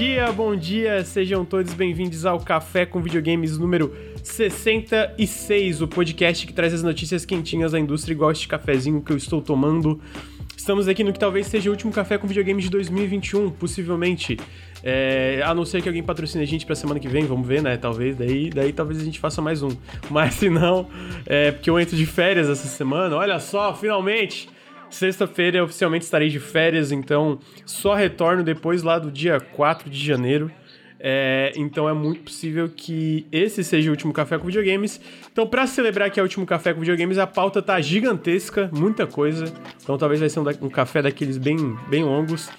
dia, bom dia, sejam todos bem-vindos ao Café com Videogames número 66, o podcast que traz as notícias quentinhas da indústria igual este cafezinho que eu estou tomando. Estamos aqui no que talvez seja o último Café com Videogames de 2021, possivelmente. É, a não ser que alguém patrocine a gente pra semana que vem, vamos ver, né? Talvez, daí, daí talvez a gente faça mais um. Mas se não, é porque eu entro de férias essa semana, olha só, finalmente! Sexta-feira eu oficialmente estarei de férias, então só retorno depois lá do dia 4 de janeiro. É, então é muito possível que esse seja o último café com videogames. Então, para celebrar que é o último café com videogames, a pauta tá gigantesca, muita coisa. Então, talvez vai ser um, um café daqueles bem, bem longos.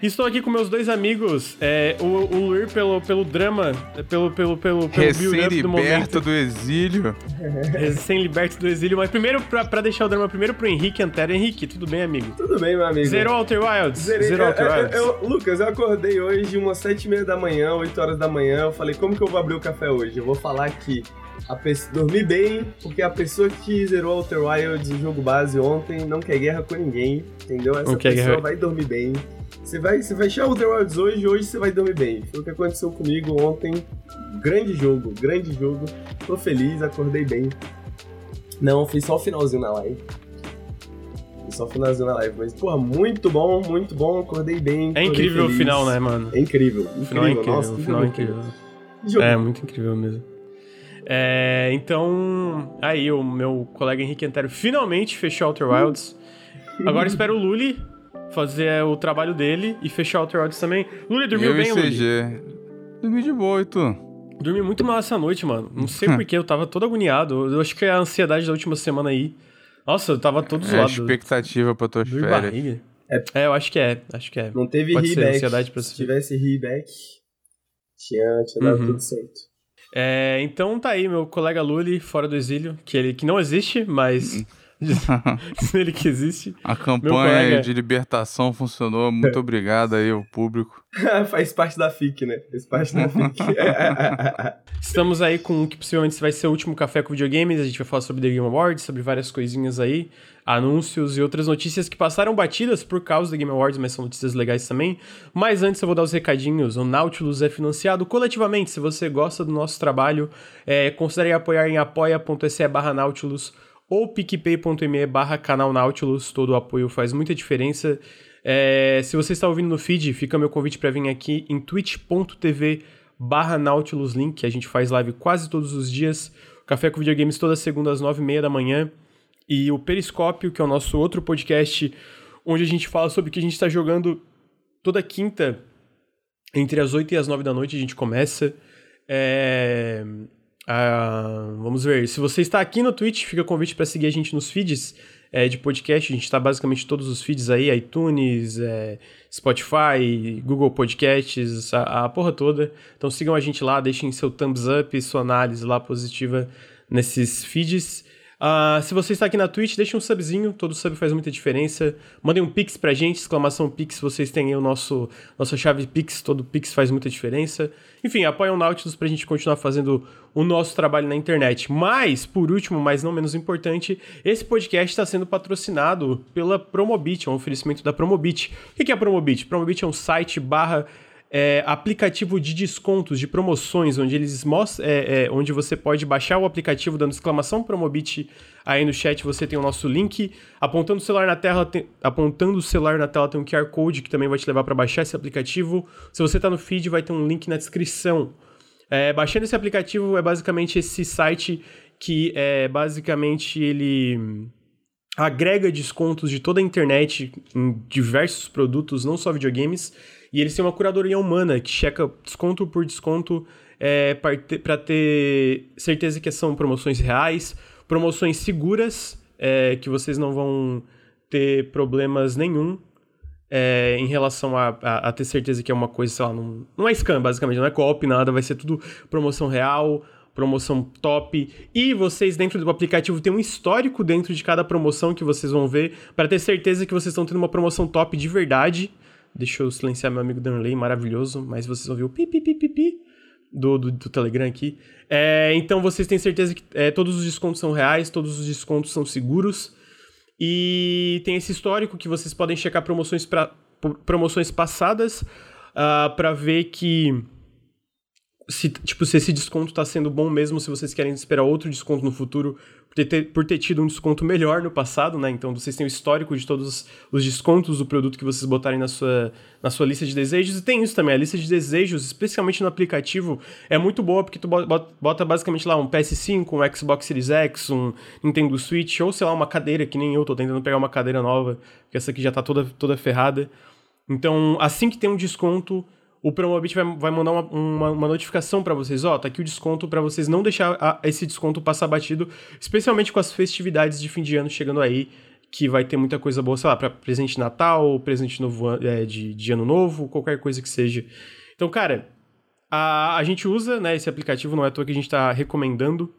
Estou aqui com meus dois amigos, é, o, o Luir pelo, pelo drama, pelo, pelo, pelo, pelo Recém-liberto do, do, exílio. Recém-liberto do exílio. Mas primeiro, pra, pra deixar o drama, primeiro pro Henrique Antero. Henrique, tudo bem, amigo? Tudo bem, meu amigo. Zero Alter Wilds? Zerei, Zero Alter Wilds. Eu, eu, Lucas, eu acordei hoje umas sete e meia da manhã, oito horas da manhã. Eu falei, como que eu vou abrir o café hoje? Eu vou falar aqui. Pessoa, dormi bem, porque a pessoa que zerou Outer Wilds, o jogo base ontem, não quer guerra com ninguém, entendeu? Essa pessoa guerra. vai dormir bem. Você vai, você vai The Wilds hoje, hoje você vai dormir bem. Foi o que aconteceu comigo ontem. Grande jogo, grande jogo. Tô feliz, acordei bem. Não, fiz só o finalzinho na live. Fiz só o finalzinho na live. Mas, porra, muito bom, muito bom. Acordei bem. É incrível feliz. o final, né, mano? É incrível. O final é incrível. Nossa, o final é incrível. incrível. É, muito incrível mesmo. É, então, aí o meu colega Henrique Antero finalmente fechou Outer Wilds. Agora espero o Luli fazer o trabalho dele e fechar o Outer Wilds também. Luli, dormiu eu bem, Luli? Dormi de boa, e tu? Dormi muito mal essa noite, mano. Não sei porquê, eu tava todo agoniado. Eu acho que é a ansiedade da última semana aí. Nossa, eu tava todo é zoado. É expectativa pra tua férias. Barriga. É, é, eu acho que é. Acho que é. Não teve Pode reback. Ansiedade pra Se tivesse reback, tinha, tinha dado uhum. tudo certo. É, então tá aí, meu colega Luli, fora do exílio, que ele que não existe, mas uhum. ele que existe. A campanha de libertação funcionou. Muito obrigado aí ao público. Faz parte da FIC, né? Faz parte da FIC. Estamos aí com o que possivelmente vai ser o último café com videogames. A gente vai falar sobre The Game Awards, sobre várias coisinhas aí, anúncios e outras notícias que passaram batidas por causa do Game Awards, mas são notícias legais também. Mas antes eu vou dar os recadinhos. O Nautilus é financiado coletivamente. Se você gosta do nosso trabalho, é, considere apoiar em apoia.se barra Nautilus ou picpay.me barra canal Nautilus, todo o apoio faz muita diferença. É, se você está ouvindo no feed, fica meu convite para vir aqui em twitch.tv barra Nautilus Link, a gente faz live quase todos os dias, Café com Videogames toda segunda às nove e meia da manhã, e o Periscópio, que é o nosso outro podcast, onde a gente fala sobre o que a gente está jogando toda quinta, entre as oito e as nove da noite a gente começa. É... Uh, vamos ver. Se você está aqui no Twitch, fica convite para seguir a gente nos feeds é, de podcast. A gente está basicamente todos os feeds aí: iTunes, é, Spotify, Google Podcasts, a, a, porra toda. Então sigam a gente lá, deixem seu thumbs up, sua análise lá positiva nesses feeds. Uh, se você está aqui na Twitch, deixa um subzinho, todo sub faz muita diferença. Mandem um pix pra gente, exclamação pix, vocês têm aí o nosso nossa chave pix, todo pix faz muita diferença. Enfim, apoiem o Nautilus pra gente continuar fazendo o nosso trabalho na internet. Mas, por último, mas não menos importante, esse podcast está sendo patrocinado pela Promobit, é um oferecimento da Promobit. O que é a Promobit? Promobit é um site barra é, aplicativo de descontos, de promoções, onde eles mostram, é, é, onde você pode baixar o aplicativo dando exclamação Promobit aí no chat você tem o nosso link, apontando o celular na tela, tem, apontando o celular na tela tem um QR Code que também vai te levar para baixar esse aplicativo. Se você está no feed vai ter um link na descrição. É, baixando esse aplicativo é basicamente esse site que é basicamente ele agrega descontos de toda a internet em diversos produtos, não só videogames. E eles têm uma curadoria humana que checa desconto por desconto é, para ter certeza que são promoções reais, promoções seguras, é, que vocês não vão ter problemas nenhum é, em relação a, a, a, ter certeza que é uma coisa, sei lá, não, não é scam, basicamente, não é co-op, nada, vai ser tudo promoção real, promoção top. E vocês, dentro do aplicativo, tem um histórico dentro de cada promoção que vocês vão ver, para ter certeza que vocês estão tendo uma promoção top de verdade. Deixa eu silenciar meu amigo Danley, maravilhoso, mas vocês ver o pi, pi, pi, pi, pi do, do, do Telegram aqui. É, então vocês têm certeza que é, todos os descontos são reais, todos os descontos são seguros. E tem esse histórico que vocês podem checar promoções, pra, promoções passadas. uh, para ver que se, tipo, se esse desconto tá sendo bom mesmo, se vocês querem esperar outro desconto no futuro, por ter, por ter tido um desconto melhor no passado, né? Então vocês têm o histórico de todos os descontos do produto que vocês botarem na sua, na sua lista de desejos. E tem isso também, a lista de desejos, especialmente no aplicativo, é muito boa porque tu bota basicamente lá um PS5, um Xbox Series X, um Nintendo Switch, ou sei lá, uma cadeira, que nem eu tô tentando pegar uma cadeira nova, porque essa aqui já tá toda, toda ferrada. Então, assim que tem um desconto, o Promobit vai, vai mandar uma, uma, uma notificação para vocês, ó, oh, tá aqui o desconto para vocês não deixar a, esse desconto passar batido, especialmente com as festividades de fim de ano chegando aí, que vai ter muita coisa boa, sei lá, para presente de Natal, presente novo, é, de, de Ano Novo, qualquer coisa que seja. Então, cara, a, a gente usa, né, esse aplicativo, não é à toa que a gente tá recomendando,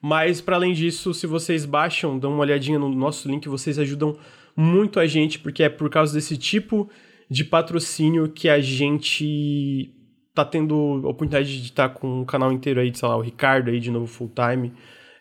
mas, para além disso, se vocês baixam, dão uma olhadinha no nosso link, vocês ajudam muito a gente, porque é por causa desse tipo de patrocínio que a gente tá tendo a oportunidade de estar com o canal inteiro aí, sei lá, o Ricardo aí de novo full time.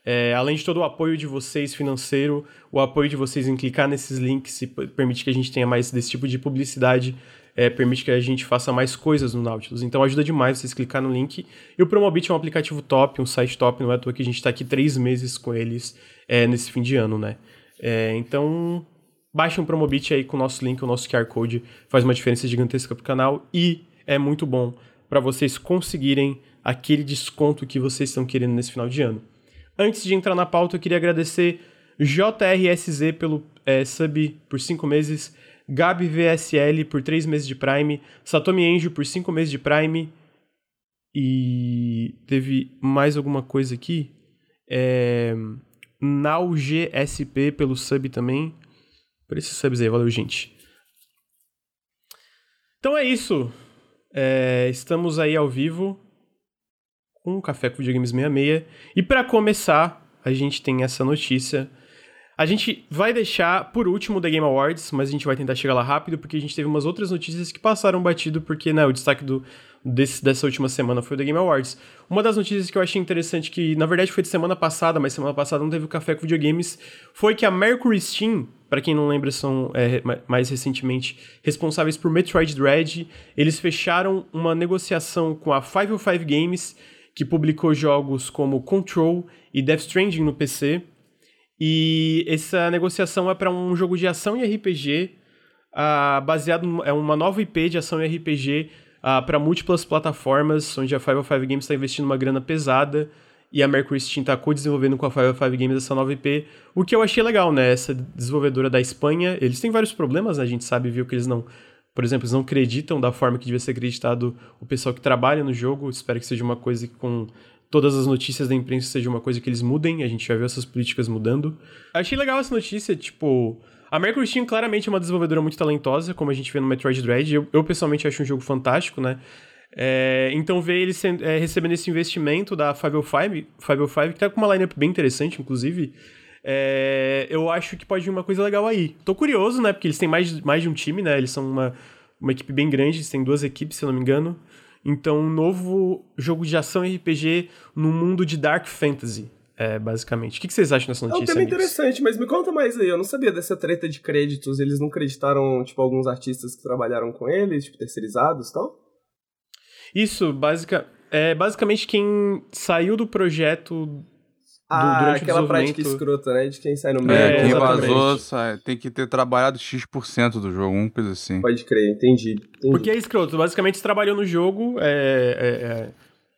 É, além de todo o apoio de vocês financeiro, o apoio de vocês em clicar nesses links permite que a gente tenha mais desse tipo de publicidade, é, permite que a gente faça mais coisas no Nautilus. Então ajuda demais vocês clicar no link. E o Promobit é um aplicativo top, um site top, não é à toa que a gente está aqui três meses com eles é, nesse fim de ano, né? É, então Baixe um Promobit aí com o nosso link, o nosso QR Code, faz uma diferença gigantesca pro canal e é muito bom para vocês conseguirem aquele desconto que vocês estão querendo nesse final de ano. Antes de entrar na pauta, eu queria agradecer JRSZ pelo é, sub por 5 meses, Gabi VSL por 3 meses de Prime, Satomi Enjo por 5 meses de Prime e teve mais alguma coisa aqui. É, NauGSP pelo sub também por esses subs aí. Valeu, gente. Então é isso. É, estamos aí ao vivo com o Café com Videogames 66. E para começar, a gente tem essa notícia. A gente vai deixar por último o The Game Awards, mas a gente vai tentar chegar lá rápido, porque a gente teve umas outras notícias que passaram batido, porque né, o destaque do, desse, dessa última semana foi o The Game Awards. Uma das notícias que eu achei interessante, que na verdade foi de semana passada, mas semana passada não teve o Café com Videogames, foi que a Mercury Steam, para quem não lembra, são é, mais recentemente responsáveis por Metroid Dread, eles fecharam uma negociação com a 505 Games, que publicou jogos como Control e Death Stranding no PC. E essa negociação é para um jogo de ação e RPG, uh, ah, baseado é uma nova IP de ação e RPG uh, ah, para múltiplas plataformas, onde a 505 Games está investindo uma grana pesada e a Mercury Steam está co-desenvolvendo com a 505 Games essa nova IP, o que eu achei legal, né? Essa desenvolvedora da Espanha, eles têm vários problemas, né? A gente sabe, viu, que eles não... Por exemplo, eles não acreditam da forma que devia ser acreditado o pessoal que trabalha no jogo. Espero que seja uma coisa que com todas as notícias da imprensa seja uma coisa que eles mudem. A gente já viu essas políticas mudando. Achei legal essa notícia, tipo... A Mercury Steam claramente é uma desenvolvedora muito talentosa, como a gente vê no Metroid Dread. Eu, eu pessoalmente acho um jogo fantástico, né? É, então ver eles é, recebendo esse investimento da 505, 505 que tá com uma lineup bem interessante, inclusive, é, eu acho que pode vir uma coisa legal aí. Tô curioso, né? Porque eles têm mais, mais de um time, né? Eles são uma, uma equipe bem grande, eles têm duas equipes, se eu não me engano. Então, um novo jogo de ação RPG no mundo de Dark Fantasy é, basicamente. O que, vocês acham dessa notícia? É um tema amigos? interessante, mas me conta mais aí. Eu não sabia dessa treta de créditos. Eles não creditaram, tipo, alguns artistas que trabalharam com eles, tipo, terceirizados e tal? Isso, basica, é basicamente quem saiu do projeto ah, durante aquela o prática escrota, né? De quem sai no meio. É, quem vazou sai, tem que ter trabalhado X% do jogo, uma coisa assim. Pode crer, entendi. entendi. Porque é escroto, basicamente você trabalhou no jogo, é, é, é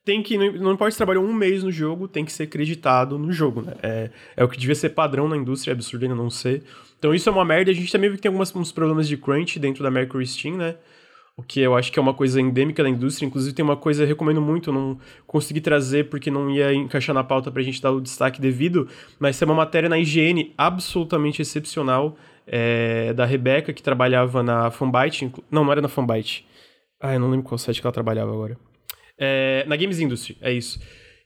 tem que, não importa se trabalhou um mês no jogo, tem que ser acreditado no jogo, né? É, é o que devia ser padrão na indústria, é absurdo ainda não ser. Então isso é uma merda, a gente também viu que tem alguns uns problemas de crunch dentro da Mercury Steam, né? O que eu acho que é uma coisa endêmica da indústria. Inclusive, tem uma coisa eu recomendo muito, não consegui trazer porque não ia encaixar na pauta pra gente dar o destaque devido, mas tem uma matéria na IGN absolutamente excepcional é, da Rebeca, que trabalhava na Fanbyte. Não, não era na Fanbyte. Ah, eu não lembro qual site que ela trabalhava agora. É, na Games Industry, é isso.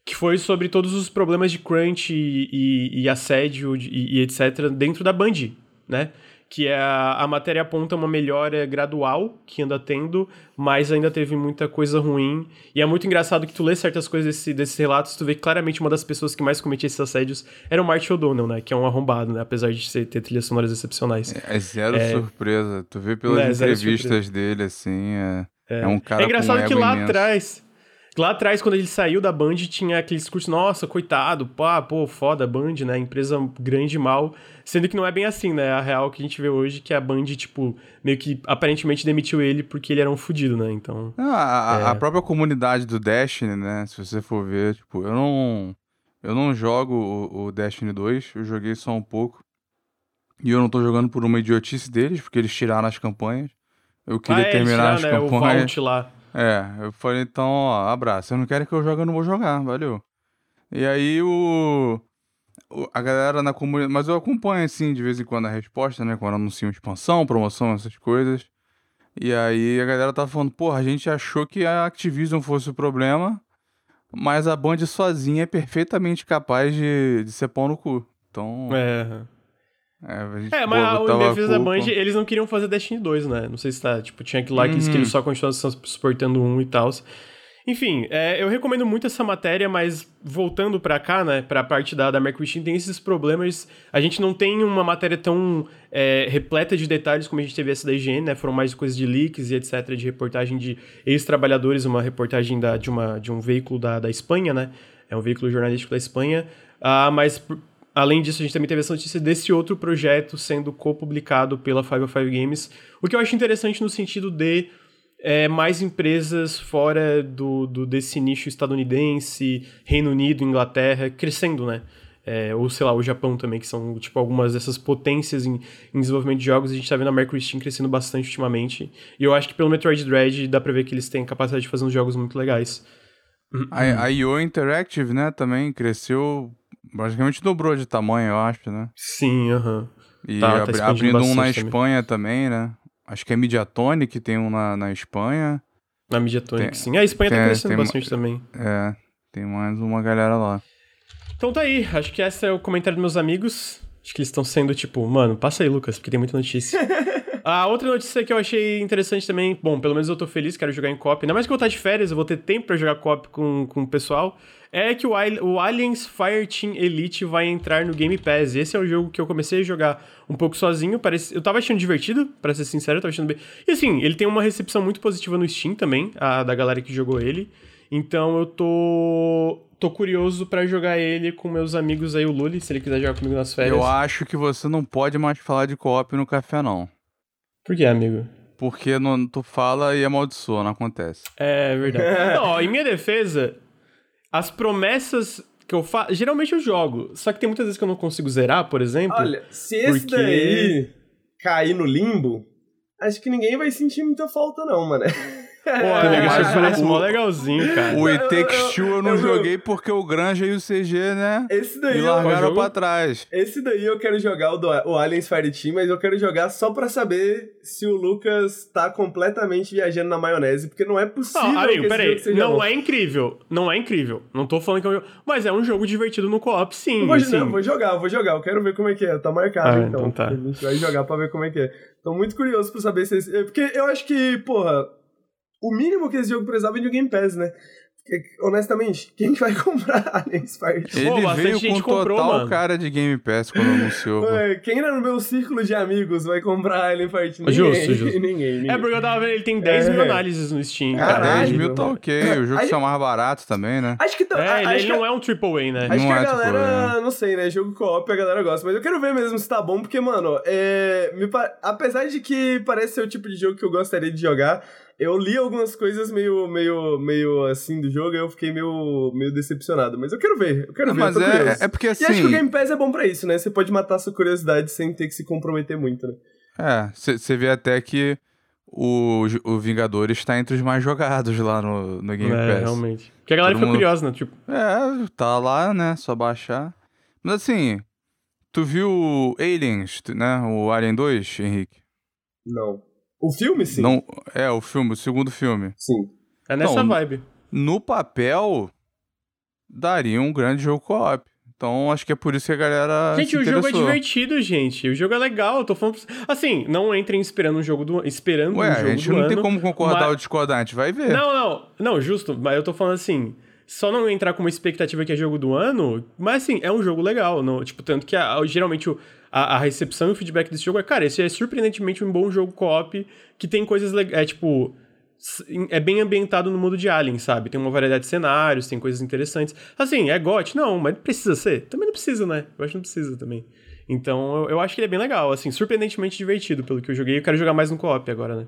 Que foi sobre todos os problemas de crunch e, e, e assédio e, e, etc. dentro da Band, né? que é a, a matéria aponta uma melhora gradual que anda tendo, mas ainda teve muita coisa ruim. E é muito engraçado que tu lê certas coisas desse, desses relatos, tu vê que claramente uma das pessoas que mais cometia esses assédios era o Martin O'Donnell, né? Que é um arrombado, né? Apesar de ser, ter trilhas sonoras excepcionais. É, é zero é... surpresa. Tu vê pelas é, entrevistas dele, assim, é, é, é. um cara É engraçado que lá imenso. atrás Lá atrás, quando ele saiu da Band, tinha aquele discurso, nossa, coitado, pá, pô, foda, Band, né? Empresa grande e mal. Sendo que não é bem assim, né? A real que a gente vê hoje que a Band, tipo, meio que aparentemente demitiu ele porque ele era um fudido, né? Então. Ah, a, é... a, própria comunidade do Destiny, né? Se você for ver, tipo, eu não. Eu não jogo o, o Destiny 2, eu joguei só um pouco. E eu não tô jogando por uma idiotice deles, porque eles tiraram as campanhas. Eu queria ah, é, terminar tiraram, as né? campanhas. O Vault lá. É, eu falei, então, ó, abraço. Se não querem que eu jogue, eu não vou jogar, valeu. E aí o. o a galera na comunidade. Mas eu acompanho, assim, de vez em quando a resposta, né? Quando anunciam expansão, promoção, essas coisas. E aí a galera tá falando, porra, a gente achou que a Activision fosse o problema, mas a Band sozinha é perfeitamente capaz de, de ser pau no cu. Então. É. É, é mas em defesa da Band, eles não queriam fazer Destiny 2, né? Não sei se tá, tipo, tinha aquilo lá que, uhum. que eles só continuavam suportando um e tal. Enfim, é, eu recomendo muito essa matéria, mas voltando para cá, né, pra parte da, da Mercury Steam, tem esses problemas. A gente não tem uma matéria tão é, repleta de detalhes como a gente teve essa da IGN, né? Foram mais coisas de leaks e etc., de reportagem de ex-trabalhadores, uma reportagem da, de, uma, de um veículo da, da Espanha, né? É um veículo jornalístico da Espanha. Ah, mas Além disso, a gente também teve essa notícia desse outro projeto sendo co-publicado pela 505 Games, o que eu acho interessante no sentido de é, mais empresas fora do, do, desse nicho estadunidense, Reino Unido, Inglaterra, crescendo, né? É, ou sei lá, o Japão também, que são tipo algumas dessas potências em, em desenvolvimento de jogos. A gente tá vendo a Mercury Steam crescendo bastante ultimamente. E eu acho que pelo Metroid Dread dá pra ver que eles têm capacidade de fazer uns jogos muito legais. A, a IO Interactive, né, também cresceu Basicamente dobrou de tamanho, eu acho, né? Sim, aham. E tá, abri tá abrindo um na Espanha também. também, né? Acho que é Mediatonic, tem um na, na Espanha. Na Mediatonic, tem, sim. A Espanha tá tem, tá crescendo bastante também. É, tem mais uma galera lá. Então tá aí, acho que esse é o comentário dos meus amigos. Acho que eles estão sendo tipo, mano, passa aí, Lucas, porque tem muita notícia. A outra notícia que eu achei interessante também, bom, pelo menos eu tô feliz, quero jogar em cop. Ainda mais que eu vou estar de férias, eu vou ter tempo para jogar cop com, com o pessoal. É que o, o Aliens Fireteam Elite vai entrar no Game Pass. Esse é o jogo que eu comecei a jogar um pouco sozinho. Parece, eu tava achando divertido, para ser sincero, eu tava achando bem. E assim, ele tem uma recepção muito positiva no Steam também, a da galera que jogou ele. Então eu tô tô curioso para jogar ele com meus amigos aí, o Luli, se ele quiser jogar comigo nas férias. Eu acho que você não pode mais falar de co-op no café, não. Por que, amigo? Porque não, tu fala e amaldiçoa, não acontece. É verdade. não, ó, em minha defesa, as promessas que eu faço. Geralmente eu jogo. Só que tem muitas vezes que eu não consigo zerar, por exemplo. Olha, se esse porque... daí cair no limbo, acho que ninguém vai sentir muita falta, não, mano. Pô, amigo, isso parece mó legalzinho, cara. O It Takes Two eu não joguei porque o Granja e o CG, né? Esse daí me largaram eu... pra trás. Esse daí eu quero jogar o, do, o Aliens Fire Team, mas eu quero jogar só pra saber se o Lucas tá completamente viajando na maionese, porque não é possível. Não, amigo, peraí. Não bom. é incrível. Não é incrível. Não tô falando que é um jogo. Mas é um jogo divertido no co-op, sim. Vou, sim. Não, vou jogar, vou jogar. Eu quero ver como é que é. Tá marcado, ah, então. então tá. A gente vai jogar pra ver como é que é. Tô muito curioso pra saber se. Porque eu acho que, porra o mínimo que esse jogo precisava é de um Game Pass, né? Porque, honestamente, quem vai comprar Aliens Fire Ele Pô, veio com comprou, total mano. cara de Game Pass quando anunciou. Ué, quem era no meu círculo de amigos vai comprar Alien Fire Ninguém, justo, justo. Ninguém, ninguém. É porque eu tava vendo, ele tem 10 é. mil análises no Steam. Caralho, cara. 10 mil tá ok. O jogo são mais baratos também, né? Acho que... Tá, é, ele, ele não é um AAA, né? Acho não que é a galera... Não sei, né? Jogo co-op a galera gosta. Mas eu quero ver mesmo se tá bom, porque, mano... É, me, apesar de que parece ser o tipo de jogo que eu gostaria de jogar eu li algumas coisas meio, meio, meio assim do jogo e eu fiquei meio, meio decepcionado. Mas eu quero ver, eu quero não, ver. Mas é, é porque assim. E acho que o assim Game Pass é bom pra isso, né? Você pode matar sua curiosidade sem ter que se comprometer muito, né? É, você vê até que o, o Vingadores está entre os mais jogados lá no, no Game é, Pass. realmente. Porque a galera Todo fica mundo... curiosa, né? Tipo... É, tá lá, né? Só baixar. Mas assim, tu viu Aliens, né? O Alien 2, Henrique? Não. O filme, sim. Não, é, o filme, o segundo filme. Sim. É nessa então, vibe. No papel, daria um grande jogo co-op. Então acho que é por isso que a galera. Gente, o jogo é divertido, gente. O jogo é legal. Eu tô falando. Assim, não entrem esperando um jogo do esperando Ué, um jogo a gente do não ano, tem como concordar mas... ou discordar, a gente vai ver. Não, não. Não, justo. Mas eu tô falando assim. Só não entrar com uma expectativa que é jogo do ano, mas assim, é um jogo legal. Não, tipo, tanto que a, geralmente o, a, a, recepção e o feedback desse jogo é, cara, esse é surpreendentemente um bom jogo co-op que tem coisas legais. É tipo é bem ambientado no mundo de Alien, sabe? Tem uma variedade de cenários, tem coisas interessantes. Assim, é GOT? Não, mas precisa ser? Também não precisa, né? Eu acho que não precisa também. Então, eu, eu acho que ele é bem legal, assim, surpreendentemente divertido pelo que eu joguei. Eu quero jogar mais no co-op agora, né?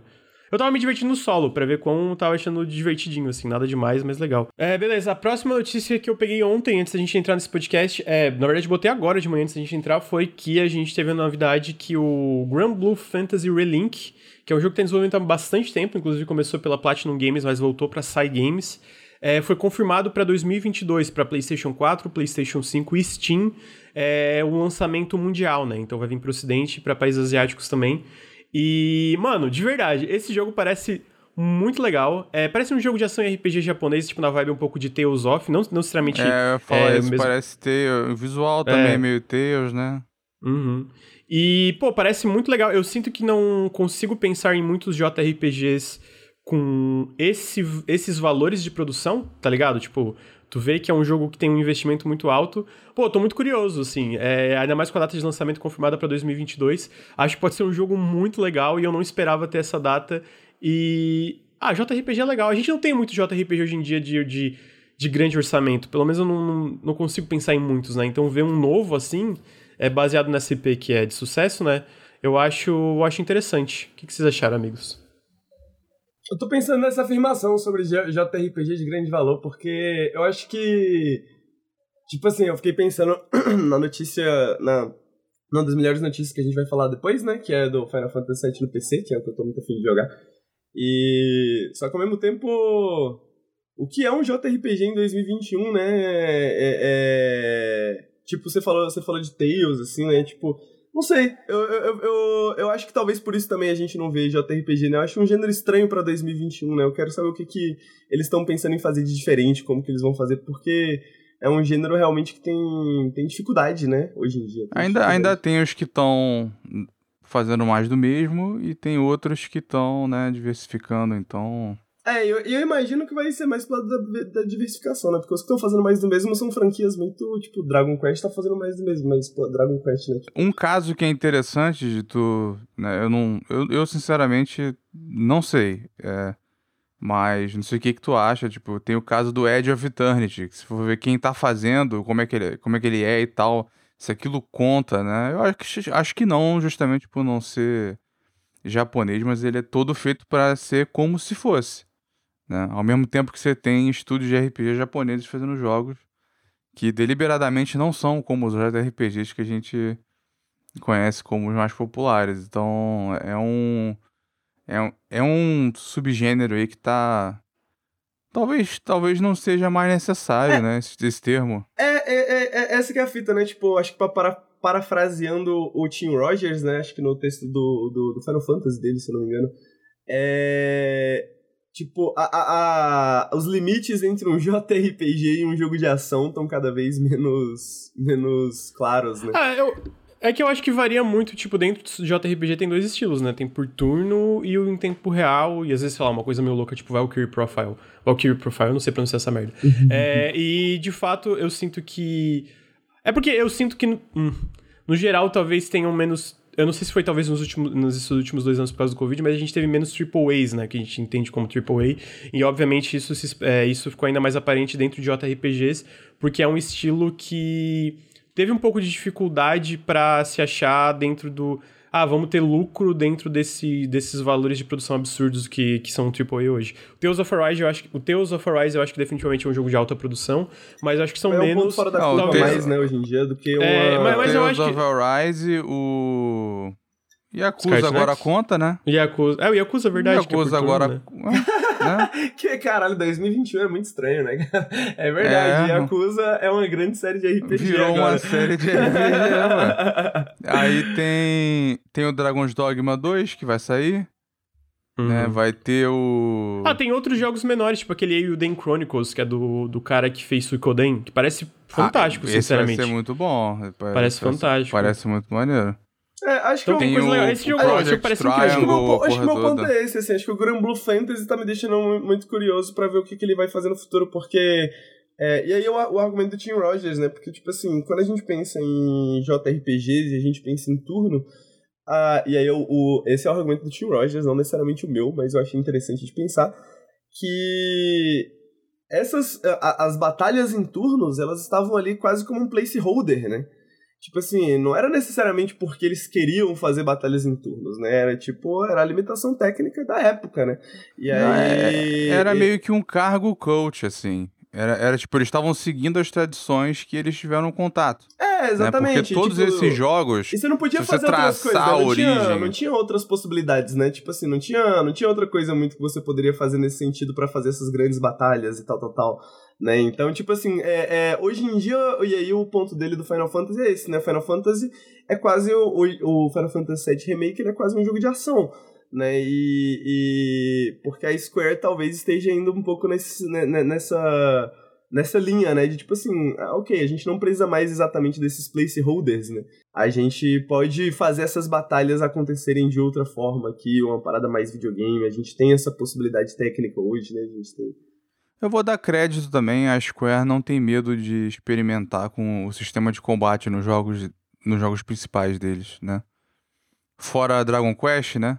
Eu tava me divertindo solo, pra ver eu tava achando divertidinho, assim, nada demais, mas legal. É, beleza, a próxima notícia que eu peguei ontem, antes da gente entrar nesse podcast, é, na verdade, botei agora de manhã antes da gente entrar, foi que a gente teve a novidade que o Grand Blue Fantasy Relink que é um jogo que tem desenvolvimento há bastante tempo, inclusive começou pela Platinum Games, mas voltou para Sai Games. É, foi confirmado para 2022 para PlayStation 4, PlayStation 5 e Steam, é um lançamento mundial, né? Então vai vir para o Ocidente e para países asiáticos também. E, mano, de verdade, esse jogo parece muito legal. É, parece um jogo de ação RPG japonês, tipo na vibe um pouco de Tales of, não, não necessariamente. É, fala é, isso, mesmo... parece ter. O visual também é meio Tales, né? Uhum. E, pô, parece muito legal. Eu sinto que não consigo pensar em muitos JRPGs com esse, esses valores de produção, tá ligado? Tipo, tu vê que é um jogo que tem um investimento muito alto. Pô, tô muito curioso, assim. É, ainda mais com a data de lançamento confirmada para 2022. Acho que pode ser um jogo muito legal e eu não esperava ter essa data. E. Ah, JRPG é legal. A gente não tem muito JRPG hoje em dia de, de, de grande orçamento. Pelo menos eu não, não, consigo pensar em muitos, né? Então ver um novo assim é baseado nessa IP que é de sucesso, né? Eu acho, eu acho interessante. O que vocês acharam, amigos? Eu tô pensando nessa afirmação sobre JRPG de grande valor, porque eu acho que. Tipo assim, eu fiquei pensando na notícia. Na, uma das melhores notícias que a gente vai falar depois, né? Que é do Final Fantasy VII no PC, que é o que eu tô muito afim de jogar. E. Só que ao mesmo tempo. O que é um JRPG em 2021, né? é, é Tipo, você falou, você falou de Tales, assim, né? Tipo, não sei. Eu, eu, eu, eu acho que talvez por isso também a gente não vê JRPG, né? Eu acho um gênero estranho pra 2021, né? Eu quero saber o que, que eles estão pensando em fazer de diferente, como que eles vão fazer, porque é um gênero realmente que tem, tem dificuldade, né? Hoje em dia. Ainda, ainda tem os que estão fazendo mais do mesmo e tem outros que estão, né, diversificando, então... É, eu, eu imagino que vai ser mais pro lado da, da diversificação, né? Porque os que estão fazendo mais do mesmo são franquias muito, tipo, Dragon Quest tá fazendo mais do mesmo, mas, pô, Dragon Quest, né? Um caso que é interessante de tu, né, eu não, eu, eu sinceramente não sei, é, mas não sei o que que tu acha, tipo, tem o caso do Edge of Eternity, que se for ver quem tá fazendo, como é que ele, como é, que ele é e tal, se aquilo conta, né? Eu acho que, acho que não, justamente por não ser japonês, mas ele é todo feito para ser como se fosse. Né? Ao mesmo tempo que você tem estúdios de RPG japoneses fazendo jogos que deliberadamente não são como os RPGs que a gente conhece como os mais populares. Então é um é um, é um subgênero aí que tá talvez talvez não seja mais necessário, é, né, esse, esse termo. É, é, é, é, essa que é a fita, né? Tipo, acho que para, para parafraseando o Tim Rogers, né, acho que no texto do, do, do Final Fantasy dele, se eu não me engano, é Tipo, a, a, a, os limites entre um JRPG e um jogo de ação estão cada vez menos, menos claros, né? Ah, eu, é que eu acho que varia muito, tipo, dentro do JRPG tem dois estilos, né? Tem por turno e o em tempo real, e às vezes, sei lá, uma coisa meio louca, tipo Valkyrie Profile. Valkyrie Profile, eu não sei pronunciar essa merda. Uhum. é, e, de fato, eu sinto que... É porque eu sinto que, hum, no geral, talvez tenham menos eu não sei se foi talvez nos últimos, nos últimos dois anos por causa do Covid, mas a gente teve menos triple A's, né? Que a gente entende como triple A. E, obviamente, isso, se, é, isso ficou ainda mais aparente dentro de JRPGs, porque é um estilo que teve um pouco de dificuldade para se achar dentro do ah, vamos ter lucro dentro desse, desses valores de produção absurdos que, que são o AAA hoje. O Tales of Arise, eu acho, o Tales of Arise eu acho que definitivamente é um jogo de alta produção, mas eu acho que são é menos... Um ponto fora da não, curva mais, né, hoje em dia, do que uma... É, mas, mas Tales of que... Arise, o... Yakuza agora conta, né? Yakuza. É, o Yakuza, é verdade. Yakuza é agora. Né? né? que caralho, 2021 é muito estranho, né? É verdade. É. Yakuza é uma grande série de RPG. Virou agora. uma série de RPG, mano. Aí tem, tem o Dragon's Dogma 2 que vai sair. Uhum. Né? Vai ter o. Ah, tem outros jogos menores, tipo aquele Eiyuden Chronicles, que é do, do cara que fez Suikoden, que parece fantástico, ah, sinceramente. Parece ser muito bom. Parece, parece fantástico. Parece muito maneiro. É, acho então, que tem coisa legal. Esse jogo, esse jogo parece incrível. Acho que, meu, ponto é esse, assim, acho que o Grand Blue Fantasy tá me deixando muito curioso para ver o que, que ele vai fazer no futuro, porque é, e aí o, o, argumento do Tim Rogers, né? Porque, tipo assim, quando a gente pensa em JRPGs e a gente pensa em turno, ah, e aí o, o, esse é o argumento do Tim Rogers, não necessariamente o meu, mas eu achei interessante de pensar que essas a, as batalhas em turnos, elas estavam ali quase como um placeholder, né? Tipo assim, não era necessariamente porque eles queriam fazer batalhas em turnos, né? Era tipo, era a limitação técnica da época, né? E aí. É, era meio que um cargo coach, assim. Era, era tipo, eles estavam seguindo as tradições que eles tiveram contato. É, exatamente. Né? Porque todos tipo, esses jogos. E você não podia fazer outras coisas, né? não, tinha, não tinha outras possibilidades, né? Tipo assim, não tinha, não tinha outra coisa muito que você poderia fazer nesse sentido para fazer essas grandes batalhas e tal, tal, tal. Né? Então, tipo assim, é, é, hoje em dia, e aí o ponto dele do Final Fantasy é esse, né? Final Fantasy é quase o, o, o Final Fantasy VII Remake, ele é quase um jogo de ação né? E, e, porque a Square talvez esteja indo um pouco nesse, né, né, nessa nessa linha, né? De tipo assim, ah, ok, a gente não precisa mais exatamente desses placeholders, né? A gente pode fazer essas batalhas acontecerem de outra forma aqui, uma parada mais videogame. A gente tem essa possibilidade técnica hoje, né? A gente tem. Eu vou dar crédito também, a Square não tem medo de experimentar com o sistema de combate nos jogos, nos jogos principais deles, né? Fora Dragon Quest, né?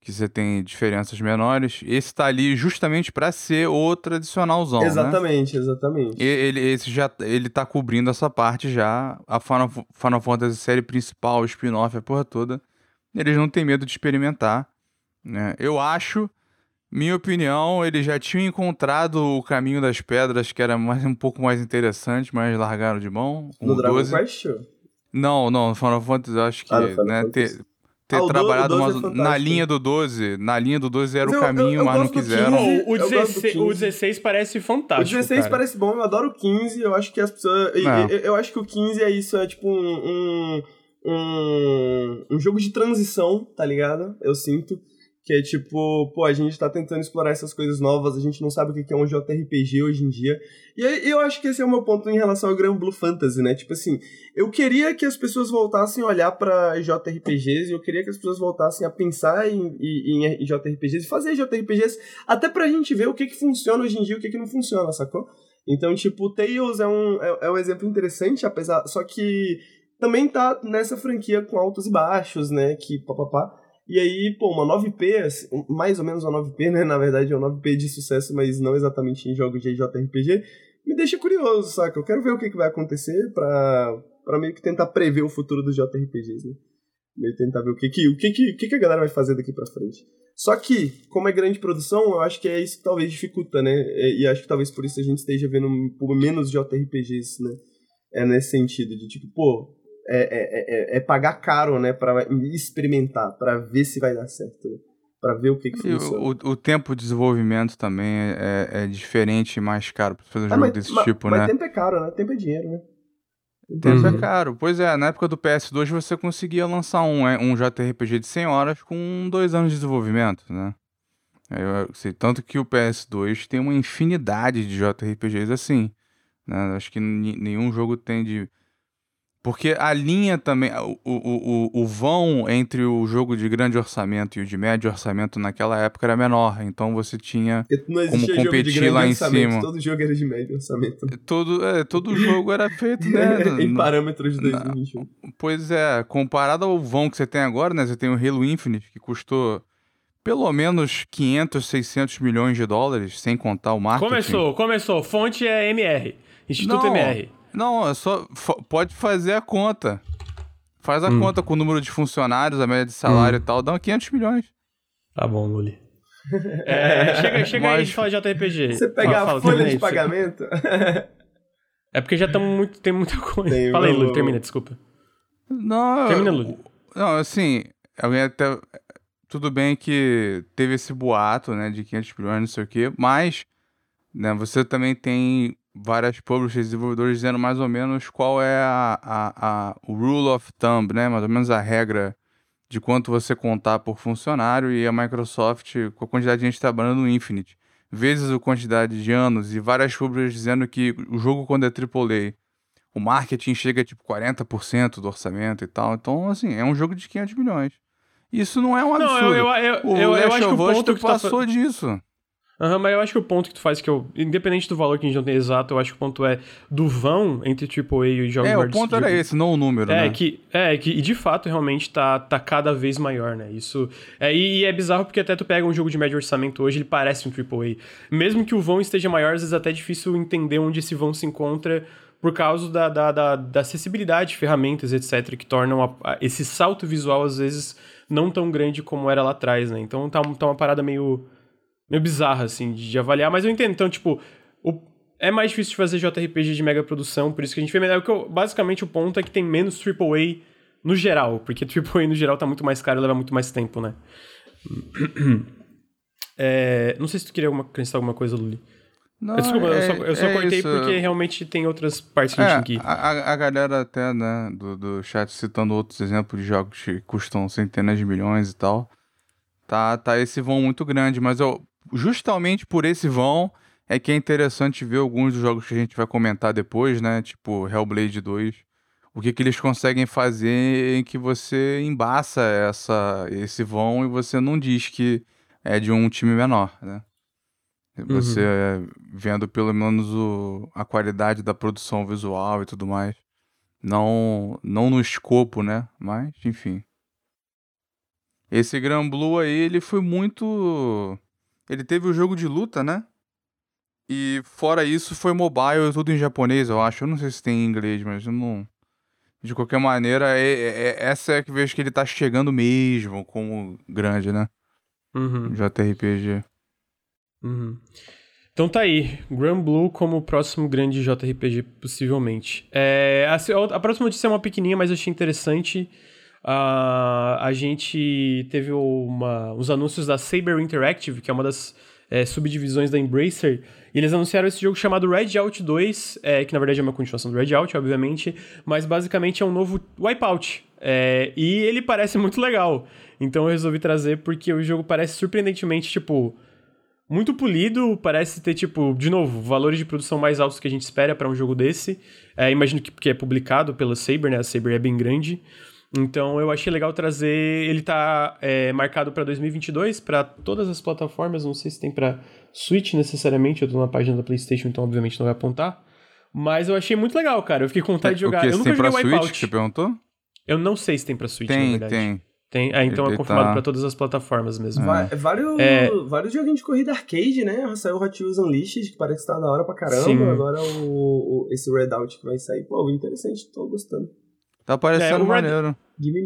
que você tem diferenças menores. Esse tá ali justamente para ser o tradicionalzão, Exatamente, né? exatamente. Ele, esse já, ele tá cobrindo essa parte já. A Final, Final Fantasy série principal, o spin-off, a porra toda. Eles não têm medo de experimentar. Né? Eu acho, minha opinião, eles já tinham encontrado o caminho das pedras, que era mais, um pouco mais interessante, mas largaram de mão. No Dragon 12. Quest? Não, não, Final Fantasy eu acho que ah, né, ter, ter ah, trabalhado é na linha do 12. Na linha do 12 era o caminho, eu, eu mas não quiseram. 15, o, 16, o 16 parece fantástico. O 16 cara. parece bom, eu adoro o 15. Eu acho que as pessoas. Eu, eu, acho que o 15 é isso, é tipo um, um, um, um jogo de transição, tá ligado? Eu sinto. Que é tipo, pô, a gente tá tentando explorar essas coisas novas, a gente não sabe o que é um JRPG hoje em dia. E eu acho que esse é o meu ponto em relação ao Grand Blue Fantasy, né? Tipo assim, eu queria que as pessoas voltassem a olhar para JRPGs e eu queria que as pessoas voltassem a pensar em, em, em JRPGs e fazer JRPGs até pra gente ver o que que funciona hoje em dia e o que que não funciona, sacou? Então, tipo, Tales é um, é, é um exemplo interessante, apesar. Só que também tá nessa franquia com altos e baixos, né? Que papapá. E aí, pô, uma 9P, assim, mais ou menos uma 9P, né? Na verdade é uma 9P de sucesso, mas não exatamente em jogos de JRPG, me deixa curioso, saca? Eu quero ver o que, que vai acontecer pra, pra meio que tentar prever o futuro dos JRPGs, né? Meio tentar ver o que que, o que, que, o que, que a galera vai fazer daqui pra frente. Só que, como é grande produção, eu acho que é isso que talvez dificulta, né? E, e acho que talvez por isso a gente esteja vendo menos JRPGs, né? É nesse sentido, de tipo, pô, é, é, é, é, pagar caro, né, para experimentar, para ver se vai dar certo, né? para ver o que, que funciona. O, o, tempo de desenvolvimento também é, é, é diferente e mais caro para fazer um ah, jogo mas, desse mas, tipo, mas né? Mas tempo é caro, né? Tempo é dinheiro, né? Tempo é uhum. é caro. Pois é, na época do PS2 você conseguia lançar um, um JRPG de 100 horas com dois anos de desenvolvimento, né? Eu sei, tanto que o PS2 tem uma infinidade de JRPGs assim. Né? Acho que nenhum jogo tem de porque a linha também, o, o, o, o vão entre o jogo de grande orçamento e o de médio orçamento naquela época era menor. Então você tinha como competir lá em cima. Todo jogo era de médio orçamento. Todo, é, todo jogo era feito, né? em parâmetros de 2021. Pois é, comparado ao vão que você tem agora, né? Você tem o Halo Infinite, que custou pelo menos 500, 600 milhões de dólares, sem contar o marketing. Começou, começou. Fonte é MR. Instituto Não. MR. Não, é só. Pode fazer a conta. Faz a hum. conta com o número de funcionários, a média de salário hum. e tal, dá 500 milhões. Tá bom, Luli. É, chega chega Mas... aí de falar de JRPG. Você pegar a folha de pagamento. é porque já estamos muito. Tem muita coisa. Tem, fala aí, Luli, termina, desculpa. Não. Termina, Luli. Não, assim, alguém até. Tudo bem que teve esse boato, né, de 500 milhões, não sei o quê, mas, né, você também tem várias publishers e desenvolvedores dizendo mais ou menos qual é a, a, a, o rule of thumb, né? Mais ou menos a regra de quanto você contar por funcionário e a Microsoft com a quantidade de gente trabalhando no Infinite, vezes a quantidade de anos e várias publishers dizendo que o jogo quando é AAA o marketing chega a tipo 40% do orçamento e tal. Então, assim, é um jogo de 500 milhões. Isso não é um absurdo. Não, eu, eu, eu, o eu, eu acho que o ponto que tu tá passou disso. Uhum, mas eu acho que o ponto que tu faz, que eu, independente do valor que a gente não tem exato, eu acho que o ponto é do vão entre AAA e jogos É, o ponto era esse, não o número, é, né? Que, é, que de fato realmente tá, tá cada vez maior, né? Isso. É, e, e, é bizarro porque até tu pega um jogo de médio orçamento hoje, ele parece um AAA. Mesmo que o vão esteja maior, às vezes é até difícil entender onde esse vão se encontra por causa da, da, da, da acessibilidade de ferramentas, etc., que tornam a, a, esse salto visual, às vezes, não tão grande como era lá atrás, né? Então tá, tá uma parada meio meio bizarra, assim, de, de, avaliar, mas eu entendo. Então, tipo, o, é mais difícil de fazer JRPG de mega produção, por isso que a gente vê melhor. Que basicamente, o ponto é que tem menos AAA no geral, porque AAA no geral tá muito mais caro e leva muito mais tempo, né? É, não sei se tu queria alguma, acrescentar alguma coisa, Luli. Não, Desculpa, é, eu só, eu só é cortei isso. porque realmente tem outras partes que a gente tem É, que... a, a galera até, né, do, do chat citando outros exemplos de jogos que custam centenas de milhões e tal. Tá, tá esse vão muito grande, mas eu, justamente por esse vão é que é interessante ver alguns dos jogos que a gente vai comentar depois, né? Tipo Hellblade 2. O que, que eles conseguem fazer em que você embaça essa, esse vão e você não diz que é de um time menor, né? Você uhum. vendo pelo menos o, a qualidade da produção visual e tudo mais. Não, não no escopo, né? Mas, enfim. Esse Gran Blue aí, ele foi muito. Ele teve o jogo de luta, né? E fora isso, foi mobile, tudo em japonês, eu acho. Eu não sei se tem em inglês, mas eu não. De qualquer maneira, é, é, essa é que vejo que ele tá chegando mesmo como grande, né? Uhum. JRPG. Uhum. Então tá aí, Grand Blue como o próximo grande JRPG, possivelmente. É, a, a, próxima notícia é uma pequenininha, mas eu achei interessante. Uh, a gente teve uma, os anúncios da Saber Interactive, que é uma das é, subdivisões da Embracer, e eles anunciaram esse jogo chamado Red Out 2, é, que na verdade é uma continuação do Red Out, obviamente, mas basicamente é um novo Wipeout. É, e ele parece muito legal. Então eu resolvi trazer porque o jogo parece surpreendentemente, tipo, muito polido, parece ter, tipo, de novo, valores de produção mais altos que a gente espera para um jogo desse. É, imagino que porque é publicado pela Saber, né? A Saber é bem grande. Então eu achei legal trazer. Ele tá é, marcado para 2022 para todas as plataformas. Não sei se tem para Switch necessariamente. Eu tô na página da PlayStation, então obviamente não vai apontar. Mas eu achei muito legal, cara. Eu fiquei com vontade de jogar. O que, eu nunca tem joguei pra Wipeout. Switch, você perguntou? Eu não sei se tem pra Switch, tem, na verdade. Tem, tem. Ah, então Ele é confirmado tá- pra todas as plataformas mesmo. Va- vários, É. vários joguinhos de corrida arcade, né? Saiu o Hot Wheels Unleashed, que parece que tá da hora pra caramba. Sim. Agora o, o- esse Red Out que vai sair. Pô, interessante, tô gostando. Tá parecendo É, o Red- maneiro.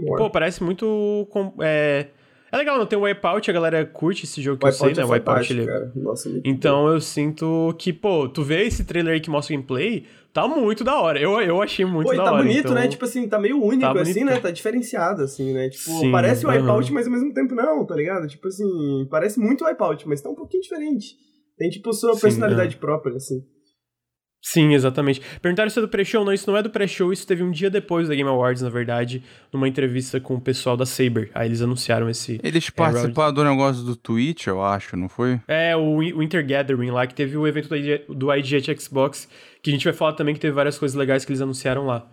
More. Pô, parece muito. com- É... é legal, não tem o Wipeout, a galera curte esse jogo que eu sei, Wipeout né? é O Wipeout ele. cara. Nossa, muito bom. Então eu sinto que, pô, tu vê esse trailer aí que mostra o gameplay, tá muito da hora. Eu, eu achei muito Pô, e da tá hora. bonito, então... né? Tipo assim, tá meio único, Tá assim, bonito. né? Tá diferenciado, assim, né? Tipo, Sim, parece o. Wipeout, mas ao mesmo tempo não, tá ligado? Tipo assim, parece muito o Wipeout, mas tá um pouquinho diferente. Tem, tipo, sua Sim, personalidade própria, assim. Sim, exatamente. Perguntaram se é do pré-show. Não, isso não é do pré-show, isso teve um dia depois da Game Awards, na verdade, numa entrevista com o pessoal da Saber. Aí eles anunciaram esse. Eles participaram do negócio do Twitch, eu acho, não foi? É, o Winter Gathering lá, que teve o evento do IG do IGH Xbox, que a gente vai falar também que teve várias coisas legais que eles anunciaram lá.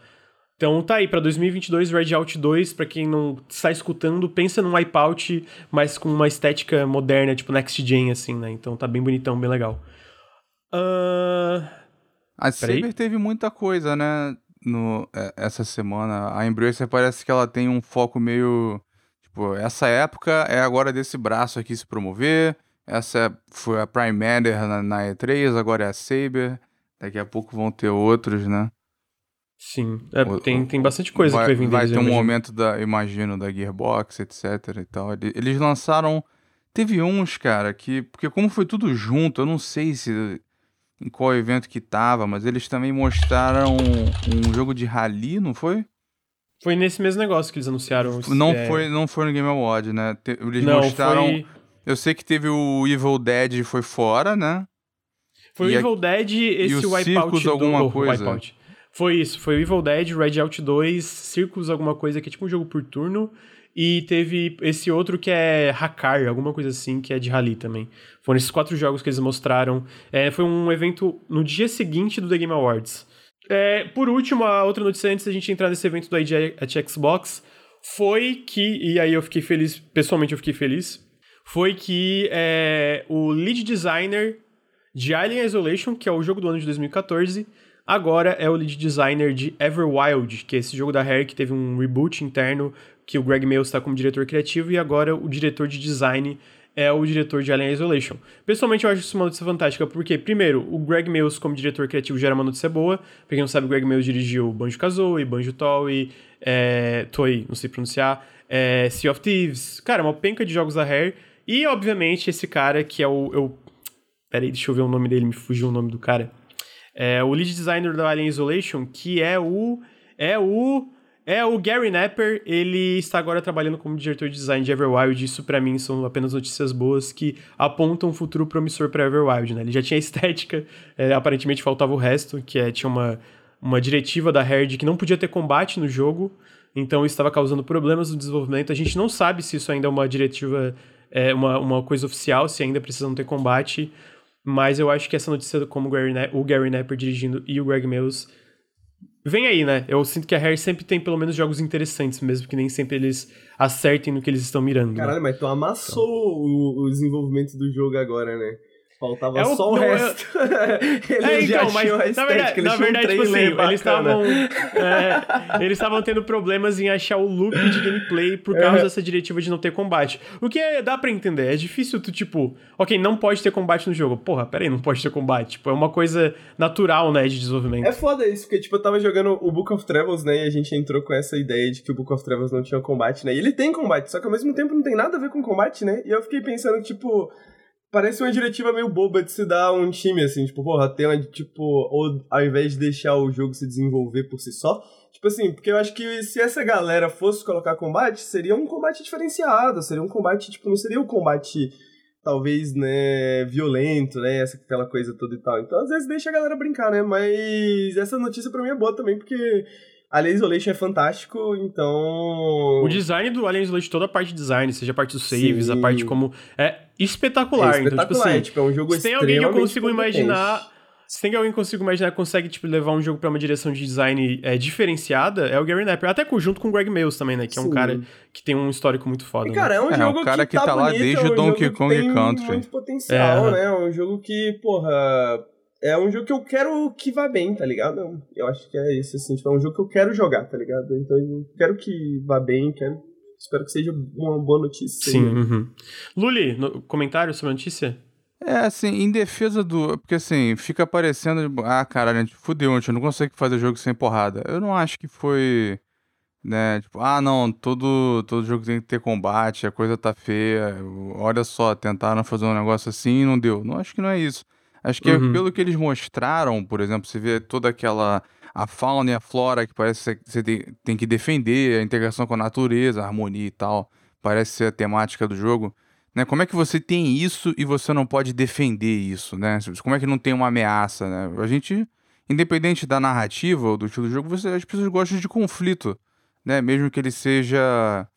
Então tá aí, pra 2022, Red Out 2, pra quem não está escutando, pensa num Wipeout, mas com uma estética moderna, tipo Next Gen, assim, né? Então tá bem bonitão, bem legal. Ahn, A. Saber teve muita coisa, né? No, é, essa semana. A Embracer parece que ela tem um foco meio. Tipo, essa época é agora desse braço aqui se promover. Essa foi a Prime Matter na, na E3, agora é a Saber. Daqui a pouco vão ter outros, né? sim, é, O- tem, tem bastante coisa vai, que vai vir Vai deles, ter eu um momento da, imagino, da Gearbox, etc e tal. Ele- Eles lançaram. Teve uns, cara, que. Porque como foi tudo junto, eu não sei se. Em qual evento que tava, mas eles também mostraram um jogo de rally, não foi? Foi nesse mesmo negócio que eles anunciaram. Não, é, foi, não foi no Game Award, né? Eles Não, mostraram. foi, Eu sei que teve o Evil Dead foi fora, né? foi o E a- Evil Dead, esse o Wipeout Circus do... alguma coisa? Wipeout. Foi isso, foi o Evil Dead, Red Out 2, Circus alguma coisa, que é tipo um jogo por turno, e teve esse outro que é Hakar, alguma coisa assim, que é de rally também. Foram esses quatro jogos que eles mostraram. É, foi um evento no dia seguinte do The Game Awards. É, por último, a outra notícia antes da gente entrar nesse evento do ID at Xbox foi que, e aí eu fiquei feliz, pessoalmente eu fiquei feliz, foi que é, o lead designer de Alien Isolation, que é o jogo do ano de 2014, agora é o lead designer de Everwild, que é esse jogo da Rare que teve um reboot interno, que o Greg Mills está como diretor criativo, e agora o diretor de design é o diretor de Alien Isolation. Pessoalmente, eu acho isso uma notícia fantástica, porque, primeiro, o Greg Mills como diretor criativo já era uma notícia boa. Pra quem não sabe, o Greg Mills dirigiu Banjo-Kazooie, Banjo-Toy, é, Toy, não sei pronunciar, é, Sea of Thieves. Cara, uma penca de jogos da Rare. E, obviamente, esse cara que é o... Eu... Peraí, deixa eu ver o nome dele, me fugiu o nome do cara. É o lead designer da Alien Isolation, que é o... É o... É, o Gary Napper, ele está agora trabalhando como diretor de design de Everwild. Isso para mim são apenas notícias boas que apontam um futuro promissor para Everwild, né? Ele já tinha estética, é, aparentemente faltava o resto, que é, tinha uma, uma diretiva da Herd que não podia ter combate no jogo, então isso estava causando problemas no desenvolvimento. A gente não sabe se isso ainda é uma diretiva, é uma, uma coisa oficial, se ainda precisam ter combate, mas eu acho que essa notícia, como o Gary, o Gary Napper dirigindo e o Greg Mills vem aí, né? Eu sinto que a Rare sempre tem pelo menos jogos interessantes, mesmo que nem sempre eles acertem no que eles estão mirando. Né? Caralho, né? mas tu amassou então. o, o, desenvolvimento do jogo agora, né? Faltava é o, só o resto. Ele é, então, mas na verdade, na verdade tipo assim, eles estavam é, eles estavam tendo problemas em achar o loop de gameplay por causa é. dessa diretiva de não ter combate. O que é, dá para entender, é difícil tu tipo, OK, não pode ter combate no jogo. Porra, pera aí, não pode ter combate. Tipo, é uma coisa natural, né, de desenvolvimento. É foda isso, porque tipo, eu tava jogando o Book of Travels, né, e a gente entrou com essa ideia de que o Book of Travels não tinha combate, né? E ele tem combate, só que ao mesmo tempo não tem nada a ver com combate, né? E eu fiquei pensando tipo, Parece uma diretiva meio boba de se dar um time, assim, tipo, porra, tem uma, tipo, ou ao invés de deixar o jogo se desenvolver por si só, tipo assim, porque eu acho que se essa galera fosse colocar combate, seria um combate diferenciado, seria um combate, tipo, não seria um combate, talvez, né, violento, né, essa, aquela coisa toda e tal. Então, às vezes, deixa a galera brincar, né, mas essa notícia pra mim é boa também, porque Alien Isolation é fantástico, então. O design do Alien Isolation, toda a parte de design, seja a parte dos saves, Sim. a parte como. É espetacular. É espetacular. Então, tipo assim, tipo, é um jogo se tem alguém que eu consigo imaginar. Se tem alguém que eu consigo imaginar que consegue tipo, levar um jogo para uma direção de design é, diferenciada, é o Gary Napper. Até junto com o Greg Mills também, né? Que é um Sim. cara que tem um histórico muito foda. E, cara, é um né? jogo é, um cara que, que tá, tá lá bonito, desde o é um Donkey Kong tem Country. muito potencial, é. né? É um jogo que, porra é um jogo que eu quero que vá bem, tá ligado? Eu acho que é isso, assim, tipo, é um jogo que eu quero jogar, tá ligado? Então eu quero que vá bem, quero, espero que seja uma boa notícia. Sim. Uhum. Luli, no, comentário sobre a notícia? É, assim, em defesa do. Porque assim, fica parecendo. Ah, caralho, a gente fudeu, a gente não consegue fazer jogo sem porrada. Eu não acho que foi. Né, tipo, ah, não, todo, todo jogo tem que ter combate, a coisa tá feia. Olha só, tentaram fazer um negócio assim e não deu. Não acho que não é isso. Acho que uhum. pelo que eles mostraram, por exemplo, você vê toda aquela a fauna e a flora que parece que você tem que defender, a integração com a natureza, a harmonia e tal, parece ser a temática do jogo. Né? Como é que você tem isso e você não pode defender isso, né? Como é que não tem uma ameaça, né? A gente, independente da narrativa ou do estilo do jogo, você, as pessoas gostam de conflito, né? Mesmo que ele seja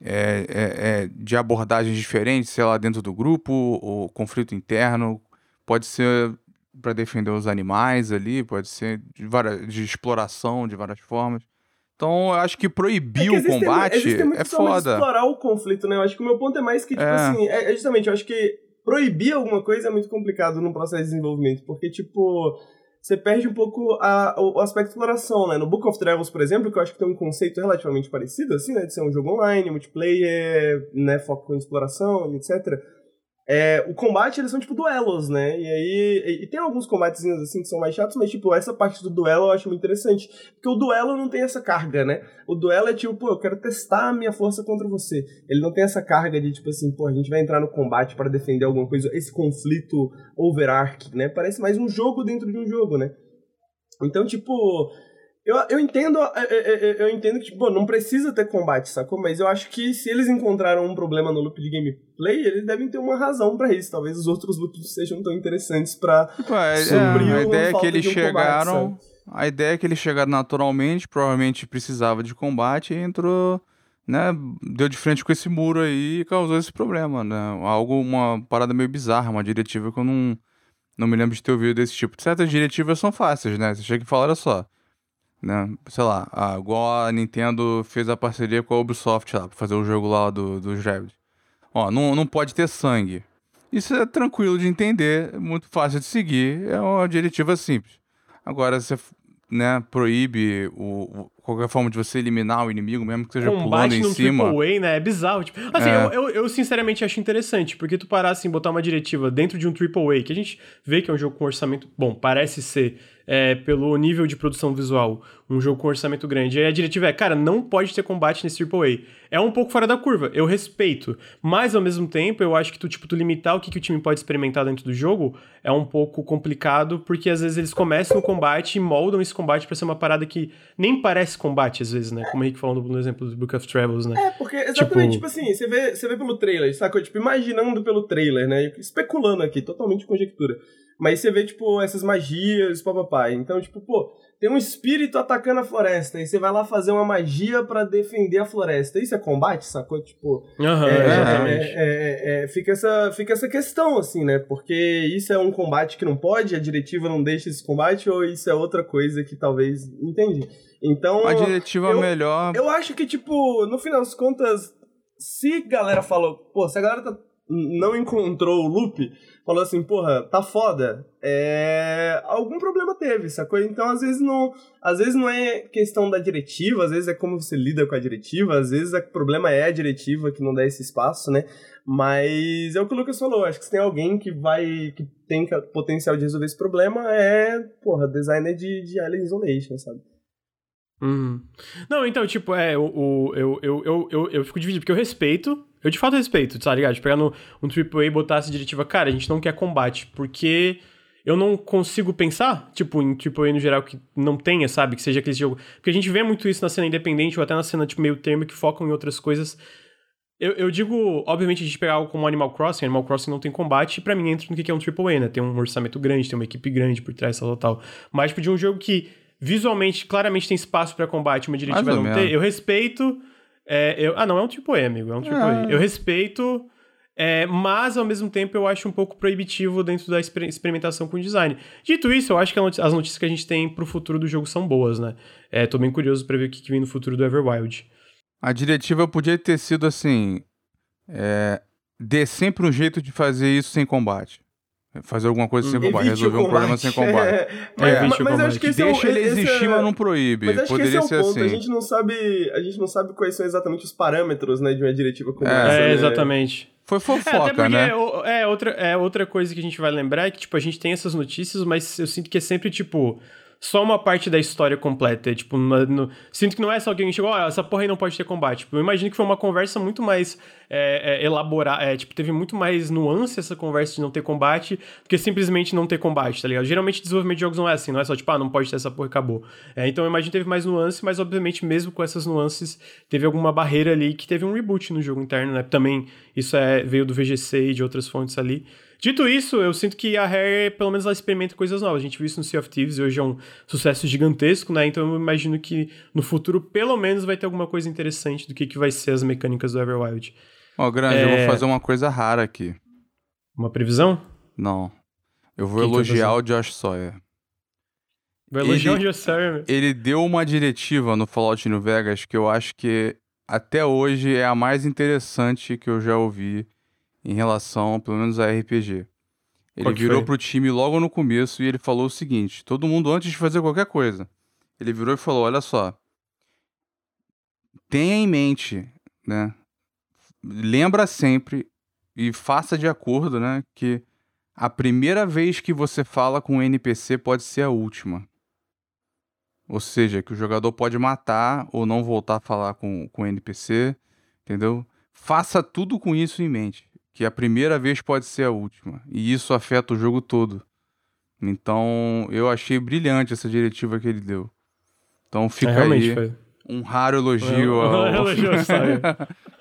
é, é, é, de abordagens diferentes, sei lá, dentro do grupo, ou conflito interno, Pode ser para defender os animais ali, pode ser de, várias, de exploração de várias formas. Então, eu acho que proibir é que o combate é foda. explorar o conflito, né? Eu acho que o meu ponto é mais que, tipo é. assim, é, é justamente, eu acho que proibir alguma coisa é muito complicado no processo de desenvolvimento, porque, tipo, você perde um pouco a, o aspecto de exploração, né? No Book of Travels, por exemplo, que eu acho que tem um conceito relativamente parecido, assim, né? De ser um jogo online, multiplayer, né? Foco em exploração, etc é, o combate, eles são tipo duelos, né? E aí. E, e tem alguns combatezinhos assim que são mais chatos, mas tipo, essa parte do duelo eu acho muito interessante. Porque o duelo não tem essa carga, né? O duelo é tipo, pô, eu quero testar a minha força contra você. Ele não tem essa carga de tipo assim, pô, a gente vai entrar no combate para defender alguma coisa. Esse conflito overarching, né? Parece mais um jogo dentro de um jogo, né? Então, tipo, eu, eu entendo, eu, entendo que, tipo, não precisa ter combate, sacou? Mas eu acho que se eles encontraram um problema no loop de gameplay, eles devem ter uma razão para isso. Talvez os outros loops sejam tão interessantes pra é, suprir é, a ideia é que eles um chegaram. Combate, a ideia é que eles chegaram naturalmente, provavelmente precisava de combate e entrou, né? Deu de frente com esse muro aí e causou esse problema, né? Algo, uma parada meio bizarra, uma diretiva que eu não, não me lembro de ter ouvido desse tipo. Certas diretivas são fáceis, né? Você chega e fala, olha só né? Sei lá, ah, igual a Nintendo fez a parceria com a Ubisoft lá, pra fazer o jogo lá do, dos Rabbids. Ó, não, não pode ter sangue. Isso é tranquilo de entender, muito fácil de seguir, é uma diretiva simples. Agora, você né, proíbe o, o, qualquer forma de você eliminar o inimigo, mesmo que seja Combate pulando em cima. AAA, né? É bizarro. Tipo, assim, É. Eu, eu, eu sinceramente acho interessante, porque tu parar assim, botar uma diretiva dentro de um AAA, que a gente vê que é um jogo com orçamento. Bom, parece ser, é, pelo nível de produção visual, um jogo com orçamento grande. E aí a diretiva é, cara, não pode ter combate nesse AAA. É um pouco fora da curva, eu respeito. Mas ao mesmo tempo, eu acho que tu, tipo, tu limitar o que, que o time pode experimentar dentro do jogo é um pouco complicado, porque às vezes eles começam o combate e moldam esse combate pra ser uma parada que nem parece combate, às vezes, né? Como o Henrique falou no exemplo do Book of Travels, né? É, porque exatamente, Tipo- tipo, assim, você vê, você vê pelo trailer, sacou? Tipo, imaginando pelo trailer, né? Especulando aqui, totalmente conjectura. Mas você vê, tipo, essas magias, papapá. Então, tipo, pô, tem um espírito atacando a floresta, e você vai lá fazer uma magia pra defender a floresta. Isso é combate, sacou? Tipo, Aham, é, exatamente. é, é, é, fica, essa, fica essa questão, assim, né? Porque isso é um combate que não pode, a diretiva não deixa esse combate, ou isso é outra coisa que talvez. Entende? Então. A diretiva eu- melhor. Eu acho que, tipo, no final das contas, se galera falou, pô, se a galera tá- não encontrou o loop, falou assim, porra, tá foda, é... algum problema teve, sacou? Então, às vezes não, às vezes não é questão da diretiva, às vezes é como você lida com a diretiva, às vezes o problema é a diretiva que não dá esse espaço, né? Mas é o que o Lucas falou, acho que se tem alguém que vai, que tem potencial de resolver esse problema, é, porra, designer de, de Alien Isolation, sabe? Uhum. Não, então, tipo, é, o- eu, eu, eu, eu, eu fico dividido, porque eu respeito, eu de fato respeito, tá ligado? De pegar no, um AAA e botar essa diretiva, cara, a gente não quer combate, porque eu não consigo pensar, tipo, em AAA no geral que não tenha, sabe? Que seja aquele jogo. Porque a gente vê muito isso na cena independente ou até na cena, tipo, meio termo que focam em outras coisas. Eu, eu digo, obviamente, a gente pegar algo como Animal Crossing, Animal Crossing não tem combate, e pra mim entra no que é um AAA, né? Tem um orçamento grande, tem uma equipe grande por trás, tal, tal. Mas, tipo, de um jogo que visualmente, claramente tem espaço pra combate, uma diretiva não ter, eu respeito. É, eu- ah, não, é um AAA, amigo, é um AAA. É. Eu respeito, é, mas ao mesmo tempo eu acho um pouco proibitivo dentro da exper- experimentação com design. Dito isso, eu acho que as notícias que a gente tem pro futuro do jogo são boas, né? É, tô bem curioso pra ver o que, que vem no futuro do Everwild. A diretiva podia ter sido assim. É, dê sempre um jeito de fazer isso sem combate. Fazer alguma coisa sem Hum. combate. Evite Resolver um problema sem combate. É, mas, É, evite mas eu acho que esse é Deixa ele esse existir, é- mas não proíbe. Mas acho que esse Poderia é o ser ponto. assim. A gente não sabe, a gente não sabe quais são exatamente os parâmetros, né, de uma diretiva como É. essa. É, né? exatamente. Foi É, até fofoca, porque né? o- é, outra, é outra coisa que a gente vai lembrar é que, tipo, a gente tem essas notícias, mas eu sinto que é sempre, tipo, só uma parte da história completa. Tipo, no- sinto que não é só alguém que chegou, ó, essa porra aí não pode ter combate. Tipo, eu imagino que foi uma conversa muito mais é, é, elaborada, é, tipo, teve muito mais nuance essa conversa de não ter combate do que simplesmente não ter combate, tá ligado? Geralmente desenvolvimento de jogos não é assim, não é só, tipo, ah, não pode ter essa porra e acabou. É, então eu imagino que teve mais nuance, mas obviamente mesmo com essas nuances, teve alguma barreira ali que teve um reboot no jogo interno, né? Também isso é, veio do VGC e de outras fontes ali. Dito isso, eu sinto que a Rare, pelo menos, ela experimenta coisas novas. A gente viu isso no Sea of Thieves e hoje é um sucesso gigantesco, né? Então eu imagino que no futuro, pelo menos, vai ter alguma coisa interessante do que, que vai ser as mecânicas do Everwild. Ó, Grande, eu É. vou fazer uma coisa rara aqui. Uma previsão? Não. Eu vou Que elogiar o Josh Sawyer. Vai elogiar Ele- o Jossar. Ele deu uma diretiva no Fallout New Vegas que eu acho que até hoje é a mais interessante que eu já ouvi em relação, pelo menos, a RPG. Ele Qual virou foi? pro time logo no começo e ele falou o seguinte: todo mundo antes de fazer qualquer coisa. Ele virou e falou: olha só. Tenha em mente, né? Lembra sempre e faça de acordo, né? Que a primeira vez que você fala com um NPC pode ser a última. Ou seja, que o jogador pode matar ou não voltar a falar com, com o NPC, entendeu? Faça tudo com isso em mente. Que a primeira vez pode ser a última. E isso afeta o jogo todo. Então, eu achei brilhante essa diretiva que ele deu. Então fica É, aí foi. um raro elogio ao... Elogio ao Sawyer.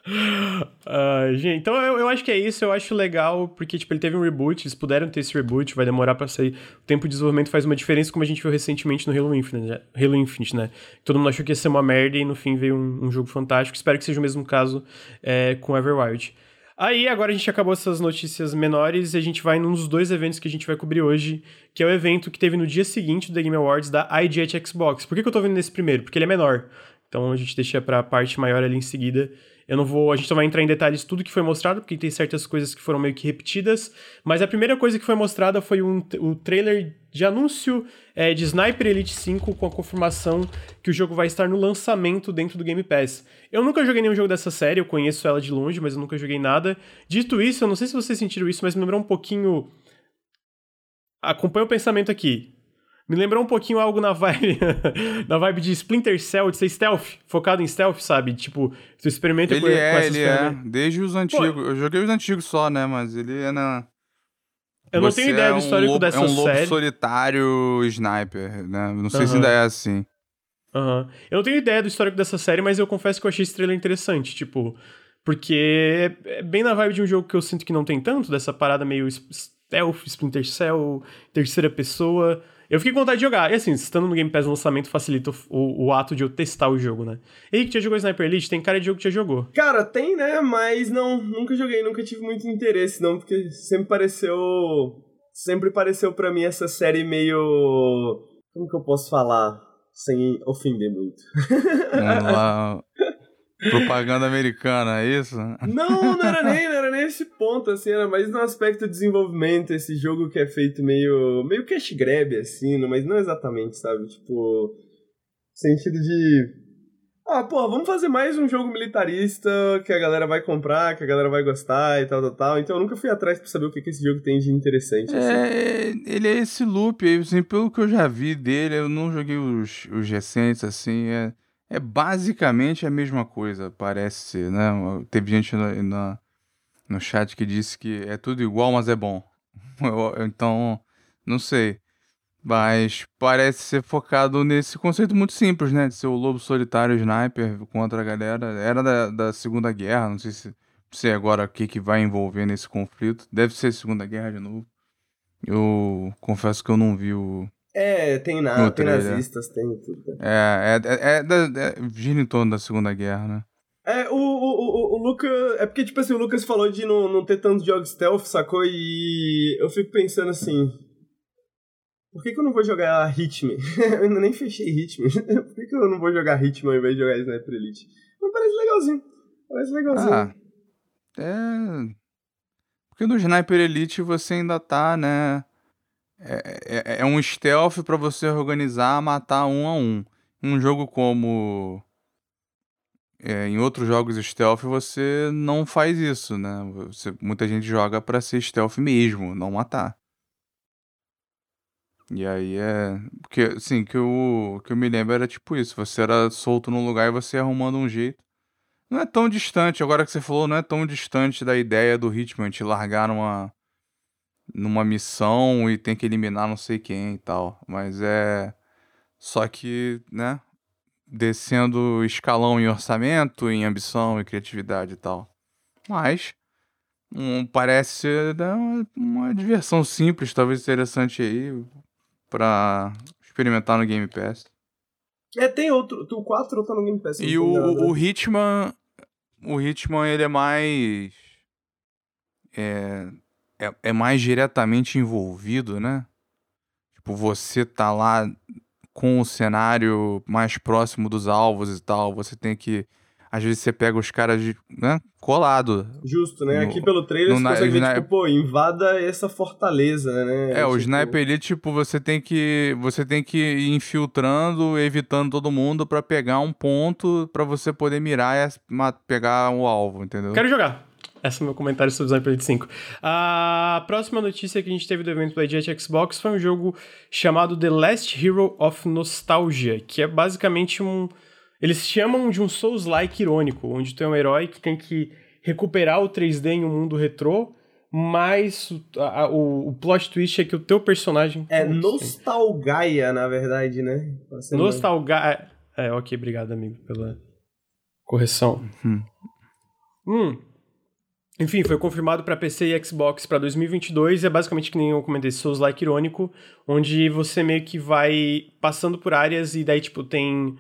Ah, gente, então eu, eu acho que é isso, eu acho legal, porque tipo, ele teve um reboot, eles puderam ter esse reboot, vai demorar pra sair. O tempo de desenvolvimento faz uma diferença, como a gente viu recentemente no Halo Infinite, né? Halo Infinite, né? Todo mundo achou que ia ser uma merda e no fim veio um, um jogo fantástico. Espero que seja o mesmo caso é, com Everwild. Aí, agora a gente acabou essas notícias menores e a gente vai num dos dois eventos que a gente vai cobrir hoje, que é o evento que teve no dia seguinte do The Game Awards da IGH Xbox. Por que, que eu tô vendo nesse primeiro? Porque ele é menor. Então a gente deixa pra parte maior ali em seguida. Eu não vou. A gente não vai entrar em detalhes tudo que foi mostrado, porque tem certas coisas que foram meio que repetidas. Mas a primeira coisa que foi mostrada foi um, o trailer de anúncio é, de Sniper Elite 5 com a confirmação que o jogo vai estar no lançamento dentro do Game Pass. Eu nunca joguei nenhum jogo dessa série, eu conheço ela de longe, mas eu nunca joguei nada. Dito isso, eu não sei se vocês sentiram isso, mas me lembrou um pouquinho. Acompanha o pensamento aqui. Me lembrou um pouquinho algo na vibe, na vibe de Splinter Cell, de ser stealth, focado em stealth, sabe? Tipo, tu experimenta ele com, é, com essas ele é. Desde os antigos. Pô, eu joguei os antigos só, né? Mas ele é na. Eu não tenho ideia é do histórico um lobo, dessa É um lobo série. solitário sniper, né? Não sei Aham. se ainda é assim. Aham. Eu não tenho ideia do histórico dessa série, mas eu confesso que eu achei esse trailer interessante, tipo, porque é é bem na vibe de um jogo que eu sinto que não tem tanto, dessa parada meio stealth, Splinter Cell, terceira pessoa. Eu fiquei com vontade de jogar. E assim, estando no Game Pass no lançamento facilita o, o- o ato de eu testar o jogo, né? Henrique, já jogou Sniper Elite? Tem cara de jogo que já jogou. Cara, tem, né? Mas não, nunca joguei, nunca tive muito interesse, não, porque sempre pareceu. Sempre pareceu pra mim essa série meio. Como que eu posso falar? Sem ofender muito. Lá. Propaganda americana, é isso? Não, não era nem, não era nem esse ponto, assim, era mais no aspecto de desenvolvimento, esse jogo que é feito meio. meio cash grab, assim, não- mas não exatamente, sabe? Tipo. Sentido de. Ah, pô, vamos fazer mais um jogo militarista que a galera vai comprar, que a galera vai gostar e tal, tal, tal. Então eu nunca fui atrás pra saber o que, que esse jogo tem de interessante. assim. É, ele é esse loop aí, assim, pelo que eu já vi dele, eu não joguei os, os recentes, assim, é, é basicamente a mesma coisa, parece ser, né? Teve gente no, na- no chat que disse que é tudo igual, mas é bom. Então, não sei. Mas parece ser focado nesse conceito muito simples, né? De ser o lobo solitário sniper contra a galera. Era da, da Segunda Guerra, não sei se, não sei agora o que, que vai envolver nesse conflito. Deve ser Segunda Guerra de novo. Eu confesso que eu não vi o. É, tem, na, tem nazistas, tem tudo. né? É, é, é, é, é gira em torno da Segunda Guerra, né? É, o, o, o, o Lucas. É porque, tipo assim, o Lucas falou de não, não ter tantos jogos stealth, sacou? E eu fico pensando assim. Por que, que eu não vou jogar Hitman? eu ainda nem fechei Hitman. Por que, que eu não vou jogar Hitman ao invés de jogar Sniper Elite? Mas parece legalzinho. Parece legalzinho. Ah, é. Porque no Sniper Elite você ainda tá, né? É, é, é um stealth pra você organizar, matar um a um. Um jogo como. é, em outros jogos stealth você não faz isso, né? Você, muita gente joga pra ser stealth mesmo, não matar. E aí é. Porque, assim, que eu, que eu me lembro era tipo isso: você era solto num lugar e você arrumando um jeito. Não é tão distante, agora que você falou, não é tão distante da ideia do Hitman te largar numa, numa missão e tem que eliminar não sei quem e tal. Mas é. Só que, né? Descendo escalão em orçamento, em ambição e criatividade e tal. Mas. hum, parece ser né, uma, uma diversão simples, talvez interessante aí. Pra experimentar no Game Pass. É, tem outro. O 4 tá no Game Pass. E o, o Hitman. O Hitman, ele é mais. É, é, é mais diretamente envolvido, né? Tipo, você tá lá com o cenário mais próximo dos alvos e tal. Você tem que. Às vezes você pega os caras de, né, colado. Justo, né? no- Aqui pelo trailer você consegue ver, tipo, pô, invada essa fortaleza, né? É, o Tipo, Sniper Elite, tipo, você tem que você tem que ir infiltrando, evitando todo mundo pra pegar um ponto pra você poder mirar e pegar o alvo, entendeu? Quero jogar. Esse é o meu comentário sobre Sniper Elite 5. A próxima notícia que a gente teve do evento IGF Xbox foi um jogo chamado The Last Hero of Nostalgia, que é basicamente um... Eles chamam de um Souls-like irônico, onde tu é um herói que tem que recuperar o 3D em um mundo retrô, mas o, a- o, o plot twist é que o teu personagem... É Nostalgaia, na verdade, né? Nostalgia. É, ok, obrigado, amigo, pela correção. Hum. Hum. Enfim, foi confirmado para PC e Xbox para 2022 e é basicamente que nem eu comentei, Souls-like irônico, onde você meio que vai passando por áreas e daí, tipo, tem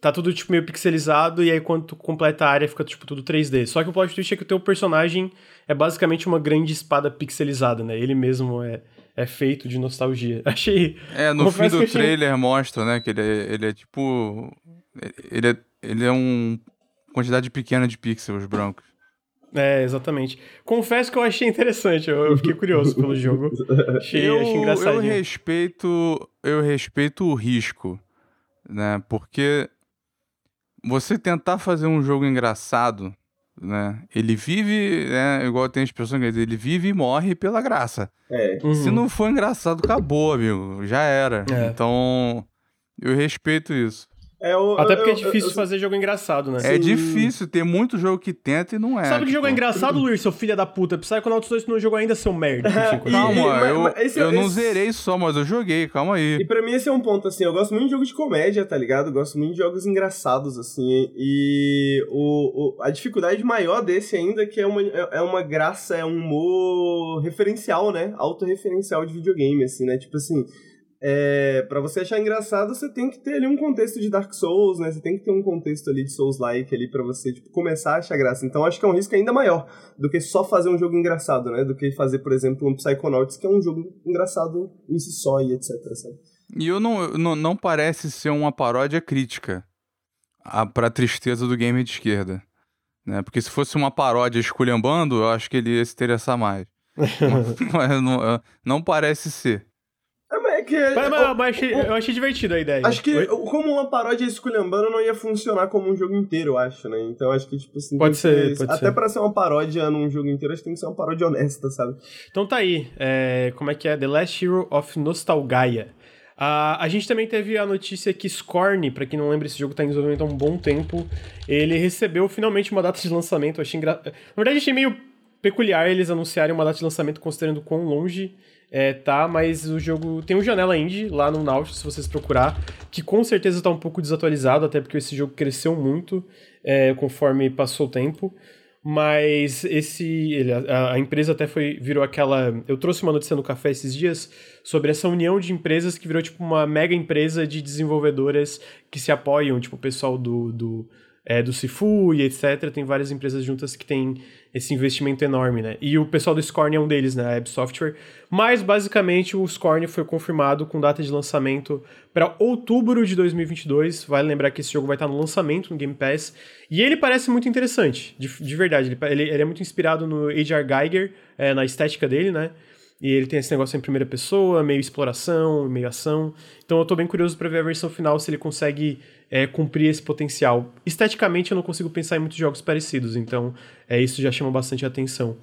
tá tudo tipo meio pixelizado e aí quando tu completa a área fica tipo tudo 3D. Só que o plot twist é que o teu personagem é basicamente uma grande espada pixelizada, né? Ele mesmo é, é feito de nostalgia. Achei. É, no fim do achei... trailer mostra, né, que ele é, ele é tipo. Ele é, ele é um. quantidade pequena de pixels brancos. É, exatamente. Confesso que eu achei interessante, eu, eu fiquei curioso pelo jogo. Achei, eu, achei engraçadinho. Eu respeito, eu respeito o risco, né? Porque você tentar fazer um jogo engraçado, né? Ele vive, né? Igual tem as pessoas que ele vive e morre pela graça. É. Uhum. Se não for engraçado, acabou, amigo. Já era. É. Então, eu respeito isso. É, eu, Até porque eu, é difícil eu, fazer jogo engraçado, né? É Sim. difícil, tem muito jogo que tenta e não é. Sabe que tipo... jogo é engraçado, Luiz, seu filho da puta? Psychonauts 2 não jogou ainda, seu merda. calma, eu, mas, esse, eu esse... não zerei só, mas eu joguei, calma aí. E pra mim esse é um ponto, assim, eu gosto muito de jogo de comédia, tá ligado? Eu gosto muito de jogos engraçados, assim, e o, o, a dificuldade maior desse ainda é que é uma, é uma graça, é um humor referencial, né? Autorreferencial de videogame, assim, né? Tipo assim é, para você achar engraçado, você tem que ter ali um contexto de Dark Souls, né? Você tem que ter um contexto ali de Souls-like ali para você tipo, começar a achar graça. Então acho que é um risco ainda maior do que só fazer um jogo engraçado, né? Do que fazer, por exemplo, um Psychonauts, que é um jogo engraçado em si só e etc, sabe? E eu não, não, não parece ser uma paródia crítica a, pra tristeza do game de esquerda. Né? Porque se fosse uma paródia esculhambando, eu acho que ele ia se interessar mais. mas não, não parece ser que. Mas, mas, mas achei, eu achei divertido a ideia. Acho que, como uma paródia esculhambando, não ia funcionar como um jogo inteiro, eu acho, né? Então acho que, tipo assim. Pode ser, pode Até ser. pra ser uma paródia num jogo inteiro, acho que tem que ser uma paródia honesta, sabe? Então tá aí. É, como é que é? The Last Hero of Nostalgaia. Uh, a gente também teve a notícia que Scorn, para quem não lembra, esse jogo tá em desenvolvimento há um bom tempo. Ele recebeu finalmente uma data de lançamento. Eu achei engra... Na verdade, achei meio peculiar eles anunciarem uma data de lançamento considerando quão longe é, tá, mas o jogo tem um janela indie lá no Nautilus, se vocês procurar, que com certeza tá um pouco desatualizado, até porque esse jogo cresceu muito é, conforme passou o tempo. Mas esse. Ele, a, a, empresa até foi. virou aquela. Eu trouxe uma notícia no café esses dias sobre essa união de empresas que virou tipo uma mega empresa de desenvolvedoras que se apoiam, tipo o pessoal do, do é, do Sifu e etc. Tem várias empresas juntas que têm esse investimento enorme, né? E o pessoal do Scorn é um deles, né? A Web Software. Mas, basicamente, o Scorn foi confirmado com data de lançamento para outubro de 2022. Vale lembrar que esse jogo vai estar no lançamento no Game Pass. E ele parece muito interessante, de, de verdade. Ele, ele, ele, é muito inspirado no H.R. Geiger, é, na estética dele, né? E ele tem esse negócio em primeira pessoa, meio exploração, meio ação. Então eu tô bem curioso para ver a versão final se ele consegue é, cumprir esse potencial. Esteticamente, eu não consigo pensar em muitos jogos parecidos, então é, isso já chama bastante atenção.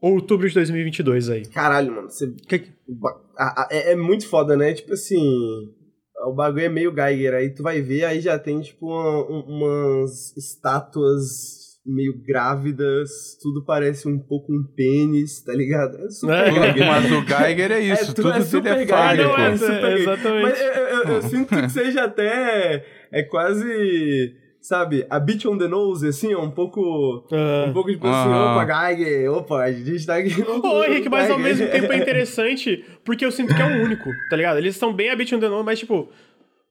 Outubro de 2022 aí. Caralho, mano. Você... Que... É, é muito foda, né? Tipo assim. O bagulho é meio Geiger. Aí tu vai ver, aí já tem, tipo, uma, umas estátuas meio grávidas, tudo parece um pouco um pênis, tá ligado? É super é, Mas o Geiger é isso, é, tudo, é tudo é fálico. É, é, exatamente. Mas eu, eu, eu sinto que seja até é quase sabe, a beat on the nose, assim, é um pouco. Uh, um pouco tipo assim, opa, Geiger, opa, a gente tá aqui. Ô, Henrique, mas ao mesmo tempo é interessante, porque eu sinto que é o único, tá ligado? Eles estão bem a beat on the nose, mas tipo.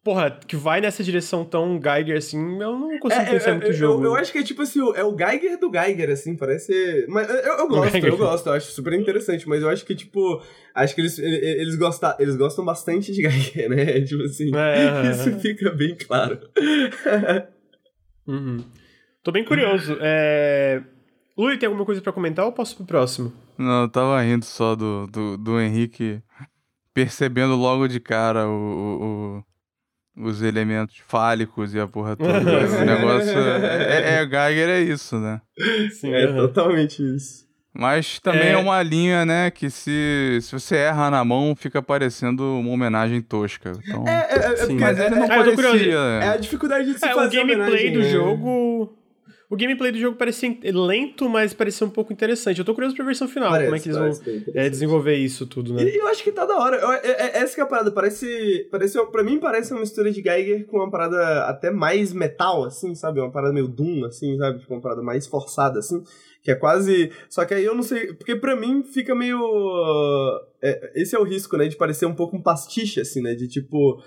Porra, que vai nessa direção tão Geiger assim, eu não consigo é, pensar é, muito eu, jogo. Eu, eu, acho que é tipo assim, é o Geiger do Geiger, assim, parece. Mas eu, eu gosto, eu gosto, eu acho super interessante, mas eu acho que, tipo, acho que eles, eles, gostam, eles gostam bastante de Geiger, né? Tipo assim, é, isso fica bem claro. Uhum. Tô bem curioso. É... Lui, tem alguma coisa para comentar ou posso pro próximo? Não, eu tava rindo só do, do, do Henrique percebendo logo de cara o, o, os elementos fálicos e a porra toda. o negócio. É, é, Geiger é isso, né? Sim, é uhum. totalmente isso. Mas também é... é... uma linha, né, que se, se você erra na mão, fica parecendo uma homenagem tosca. Então, é, é, é, sim, mas ele não é, parecia. É a dificuldade de se é, fazer o gameplay do né? jogo... O gameplay do jogo parecia lento, mas parecia um pouco interessante. Eu tô curioso pra versão final, parece, como é que eles vão é, desenvolver isso tudo, né? E eu acho que tá da hora. Eu, é, essa que é a parada. Parece, parece. Pra mim parece uma mistura de Geiger com uma parada até mais metal, assim, sabe? Uma parada meio Doom, assim, sabe? Tipo, uma parada mais forçada, assim. Que é quase. Só que aí eu não sei. Porque pra mim fica meio. É, esse é o risco, né? De parecer um pouco um pastiche, assim, né? De tipo.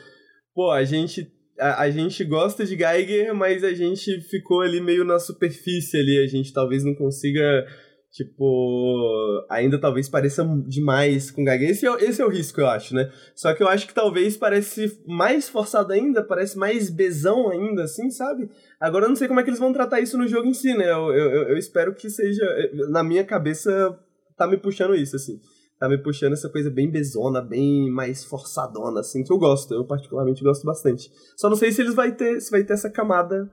Pô, a gente a, a, gente gosta de Geiger, mas a gente ficou ali meio na superfície ali. A gente talvez não consiga, tipo, ainda talvez pareça demais com Geiger. Esse é, esse é o risco, eu acho, né? Só que eu acho que talvez parece mais forçado ainda, parece mais besão ainda, assim, sabe? Agora eu não sei como é que eles vão tratar isso no jogo em si, né? Eu, eu, eu espero que seja. Na minha cabeça, tá me puxando isso, assim tá me puxando essa coisa bem bezona, bem mais forçadona, assim, que eu gosto. Eu particularmente gosto bastante. Só não sei se eles vai ter, se vai ter essa camada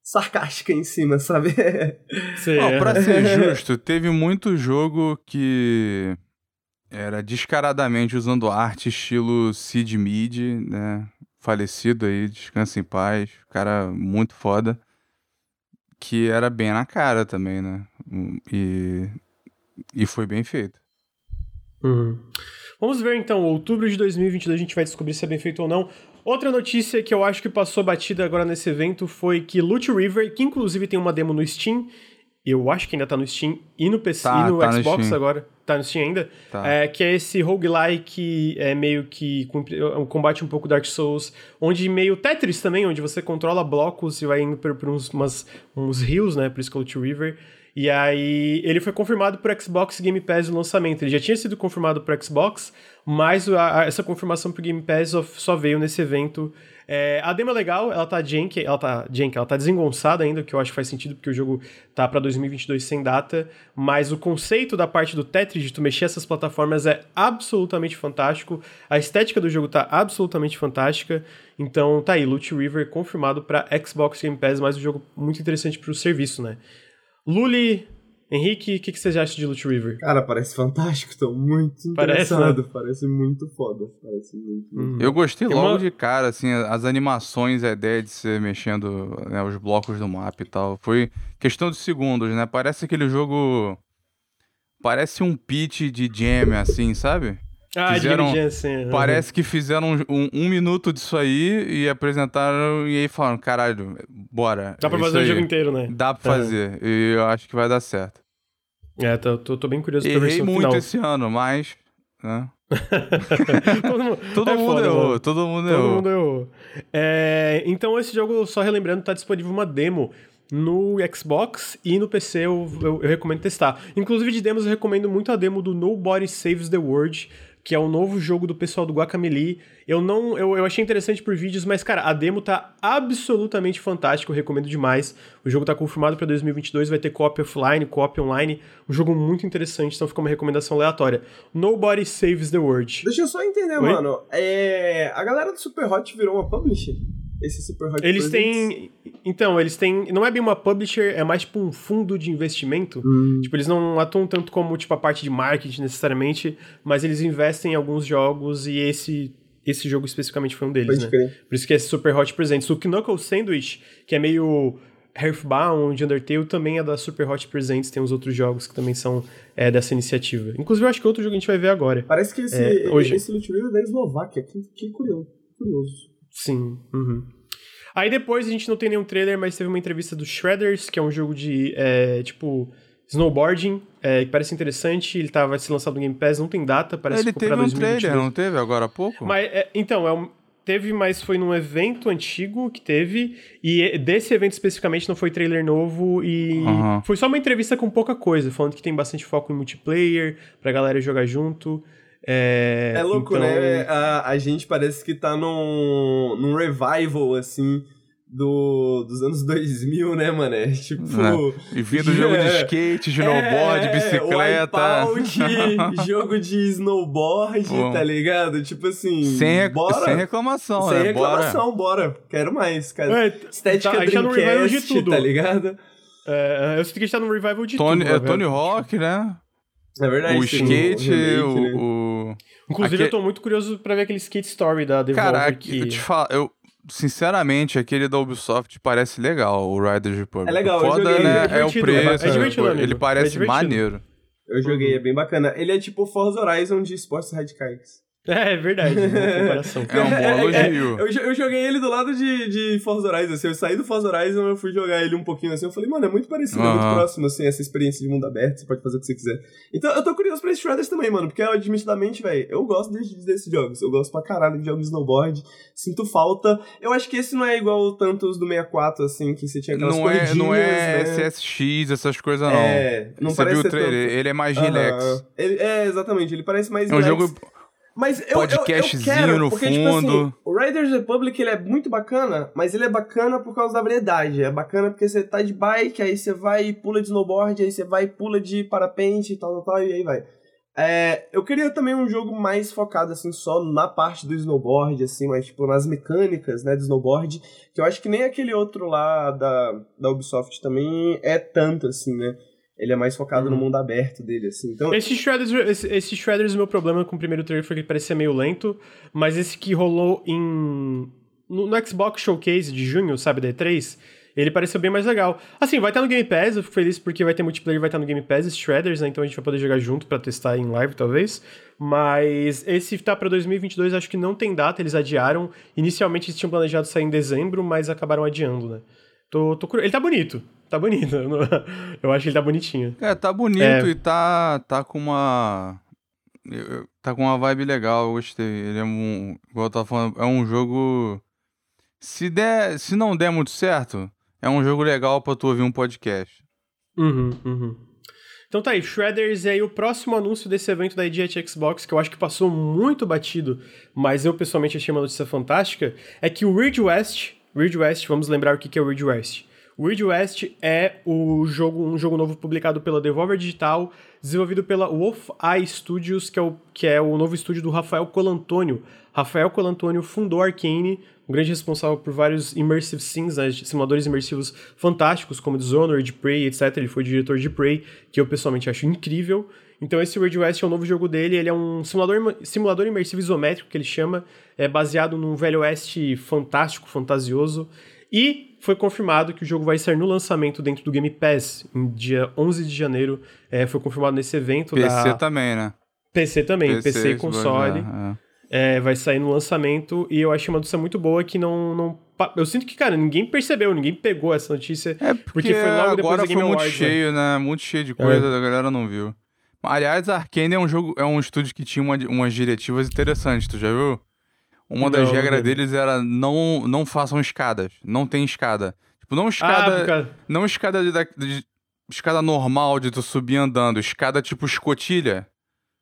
sarcástica em cima, sabe? Sim. Oh, pra ser justo, teve muito jogo que era descaradamente usando arte estilo Sid Mid, né? Falecido aí, descansa em paz, cara muito foda. Que era bem na cara também, né? E, e foi bem feito. Uhum. Vamos ver então, outubro de 2022 a gente vai descobrir se é bem feito ou não. Outra notícia que eu acho que passou batida agora nesse evento foi que Loot River, que inclusive tem uma demo no Steam, eu acho que ainda tá no Steam e no PC tá, e no tá Xbox no agora. Tá no Steam ainda? Tá. É, que é esse roguelike é meio que um combate um pouco Dark Souls, onde meio Tetris também, onde você controla blocos e vai indo por, por uns, umas, uns rios, né? Por isso que é Loot River. E aí ele foi confirmado por Xbox Game Pass no lançamento. Ele já tinha sido confirmado por Xbox, mas a, a, essa confirmação pro Game Pass só veio nesse evento. É, a demo é legal, ela tá jank, ela tá jank, ela tá desengonçada ainda, o que eu acho que faz sentido, porque o jogo tá para 2022 sem data, mas o conceito da parte do Tetris, de tu mexer essas plataformas, é absolutamente fantástico, a estética do jogo tá absolutamente fantástica, então tá aí, Loot River confirmado para Xbox Game Pass, mas um jogo muito interessante pro serviço, né? Luli, Henrique, o que, que você acha de Loot River? Cara, parece fantástico, tô muito parece, interessado. Né? Parece muito foda. Parece muito, muito uhum. Eu gostei Tem logo uma... de cara, assim, as animações, a ideia de ser mexendo né, os blocos do mapa e tal. Foi questão de segundos, né? Parece aquele jogo. Parece um pitch de jam, assim, sabe? Ah, fizeram, uhum. Parece que fizeram um, um, minuto disso aí e apresentaram e aí falaram, caralho, bora. Dá pra fazer o jogo inteiro, né? Dá pra uhum. fazer. E eu acho que vai dar certo. É, tô, tô, tô bem curioso pra Errei muito final. esse ano, mas. Né? todo mundo, todo é mundo foda, errou, todo mundo todo errou. Mundo errou. É, então, esse jogo, só relembrando, tá disponível uma demo no Xbox e no PC eu, eu, eu, recomendo testar. Inclusive de demos eu recomendo muito a demo do Nobody Saves the World, que é o novo jogo do pessoal do Guacamelee. Eu não. Eu, eu achei interessante por vídeos, mas, cara, a demo tá absolutamente fantástica, eu recomendo demais. O jogo tá confirmado para 2022, vai ter copy offline, copy online. Um jogo muito interessante, então fica uma recomendação aleatória. Nobody Saves the World. Deixa eu só entender, Oi? mano. É... A galera do Super Hot virou uma publisher? Esse Super Hot Eles têm. Então, eles têm. Não é bem uma publisher, é mais tipo um fundo de investimento. Hum. Tipo, eles não atuam tanto como tipo, a parte de marketing necessariamente, mas eles investem em alguns jogos e esse. Esse jogo especificamente foi um deles, Pode né? Por isso que é Super Hot Presents. O Knuckle Sandwich, que é meio Earthbound, Undertale, também é da Super Hot Presents. Tem uns outros jogos que também são é, dessa iniciativa. Inclusive, eu acho que outro jogo a gente vai ver agora. Parece que esse, é, hoje. esse Loot é da Eslováquia. Que, que curioso. curioso. Sim. Uhum. Aí depois a gente não tem nenhum trailer, mas teve uma entrevista do Shredders, que é um jogo de, é, tipo, snowboarding, é, que parece interessante. Ele tava se lançado no Game Pass, não tem data, parece Ele teve um trailer, não teve agora há pouco? Mas, é, então, é um, teve, mas foi num evento antigo que teve, e desse evento especificamente não foi trailer novo, e uhum. foi só uma entrevista com pouca coisa, falando que tem bastante foco em multiplayer, pra galera jogar junto. É, é louco, então... né? A, a gente parece que tá num, num revival, assim, do, dos anos 2000, né, mano? É, tipo. É. E vindo de, jogo de skate, de snowboard, é, bicicleta. Wipeout, jogo de snowboard, Bom. tá ligado? Tipo assim. Sem, bora. sem reclamação, Sem né? reclamação, bora. bora. Quero mais, cara. É, Estética tá, Dreamcast, de tudo. tá ligado? É, eu sinto que a gente tá num revival de Tony, tudo. É Tony Hawk, né? É verdade. O skate, o, remake, né? o, Inclusive, eu tô muito curioso pra ver aquele skate story da Devolver. Cara, que... eu te falo, eu, sinceramente, aquele da Ubisoft parece legal, o Riders Republic. É legal, o foda, joguei, né? É, é o preço. É divertido, ele parece é maneiro. Eu joguei, é bem bacana. Ele é tipo Forza Horizon de esportes radicais. É, é verdade, uma comparação. É um bom elogio. eu, eu joguei ele do lado de, de Forza Horizon, assim, eu saí do Forza Horizon, eu fui jogar ele um pouquinho assim, eu falei, mano, é muito parecido, é muito próximo, assim, essa experiência de mundo aberto, você pode fazer o que você quiser. Então, eu tô curioso pra esses Shredders também, mano, porque, admitidamente, velho, eu gosto desses, desses jogos, eu gosto pra caralho de jogos de snowboard, sinto falta, eu acho que esse não é igual tanto os do 64, assim, que você tinha aquelas Não é, não é né? SSX, essas coisas, não. É, não Você parece viu o trailer? tanto. Ele é mais Aham. relax. Ele- é, exatamente, ele parece mais É um relax. jogo Mas eu, podcastzinho eu, eu quero, no porque, Tipo assim, fundo. o Riders Republic ele é muito bacana, mas ele é bacana por causa da variedade. É bacana porque você tá de bike, aí você vai e pula de snowboard, aí você vai e pula de parapente e tal, tal, tal, e aí vai. É, eu queria também um jogo mais focado, assim, só na parte do snowboard, assim, mas, tipo, nas mecânicas, né, do snowboard, que eu acho que nem aquele outro lá da, da Ubisoft também é tanto, assim, né. Ele é mais focado no Uhum. mundo aberto dele, assim. Então, Esse Shredders, esse, esse Shredders, o meu problema com o primeiro trailer foi que ele parecia meio lento, mas esse que rolou em. No, no Xbox Showcase de junho, sabe, da E3, ele pareceu bem mais legal. Assim, vai estar no Game Pass, eu fico feliz porque vai ter multiplayer, vai estar no Game Pass, esse Shredders, né? Então a gente vai poder jogar junto pra testar em live, talvez. Mas esse tá pra 2022, acho que não tem data, eles adiaram. Inicialmente eles tinham planejado sair em dezembro, mas acabaram adiando, né? Tô, tô Ele tá bonito, tá bonito. Eu acho que ele tá bonitinho. É, tá bonito É. e tá, tá com uma. Tá com uma vibe legal, eu gostei. Ele é um. Igual eu tava falando, é um jogo. Se, der, se não der muito certo, é um jogo legal pra tu ouvir um podcast. Uhum, uhum. Então tá aí, Shredders, e aí o próximo anúncio desse evento da IGT Xbox, que eu acho que passou muito batido, mas eu pessoalmente achei uma notícia fantástica, é que o Ridge West, Ridge West, vamos lembrar o que que é o Ridge West. Ridge West é o jogo, um jogo novo publicado pela Devolver Digital, desenvolvido pela Wolf Eye Studios, que é, o, que é o novo estúdio do Rafael Colantônio. Rafael Colantônio fundou Arcane, um grande responsável por vários immersive sims, né, simuladores imersivos fantásticos, como Dishonored, Prey, etc. Ele foi diretor de Prey, que eu pessoalmente acho incrível. Então esse Ridge West é o novo jogo dele, ele é um simulador, simulador imersivo isométrico, que ele chama, é baseado num velho oeste fantástico, fantasioso, e foi confirmado que o jogo vai sair no lançamento dentro do Game Pass, em dia 11 de janeiro, é, foi confirmado nesse evento PC da... também, né? PC também, PC, e se console. bobear, é. É, vai sair no lançamento e eu achei uma notícia muito boa que não, não. Eu sinto que, cara, ninguém percebeu, ninguém pegou essa notícia. É porque, Porque foi logo depois da Game foi muito Awards, né? cheio, né? Muito cheio de coisa, a galera não viu. Aliás, a Arkane é um jogo, é um estúdio que tinha uma- umas diretivas interessantes, tu já viu? Uma das Não, regras não. deles era não, não façam escadas. Não tem escada. Tipo, não Ah, escada. causa- Não escada de, de- escada normal de tu subir andando. Escada tipo escotilha.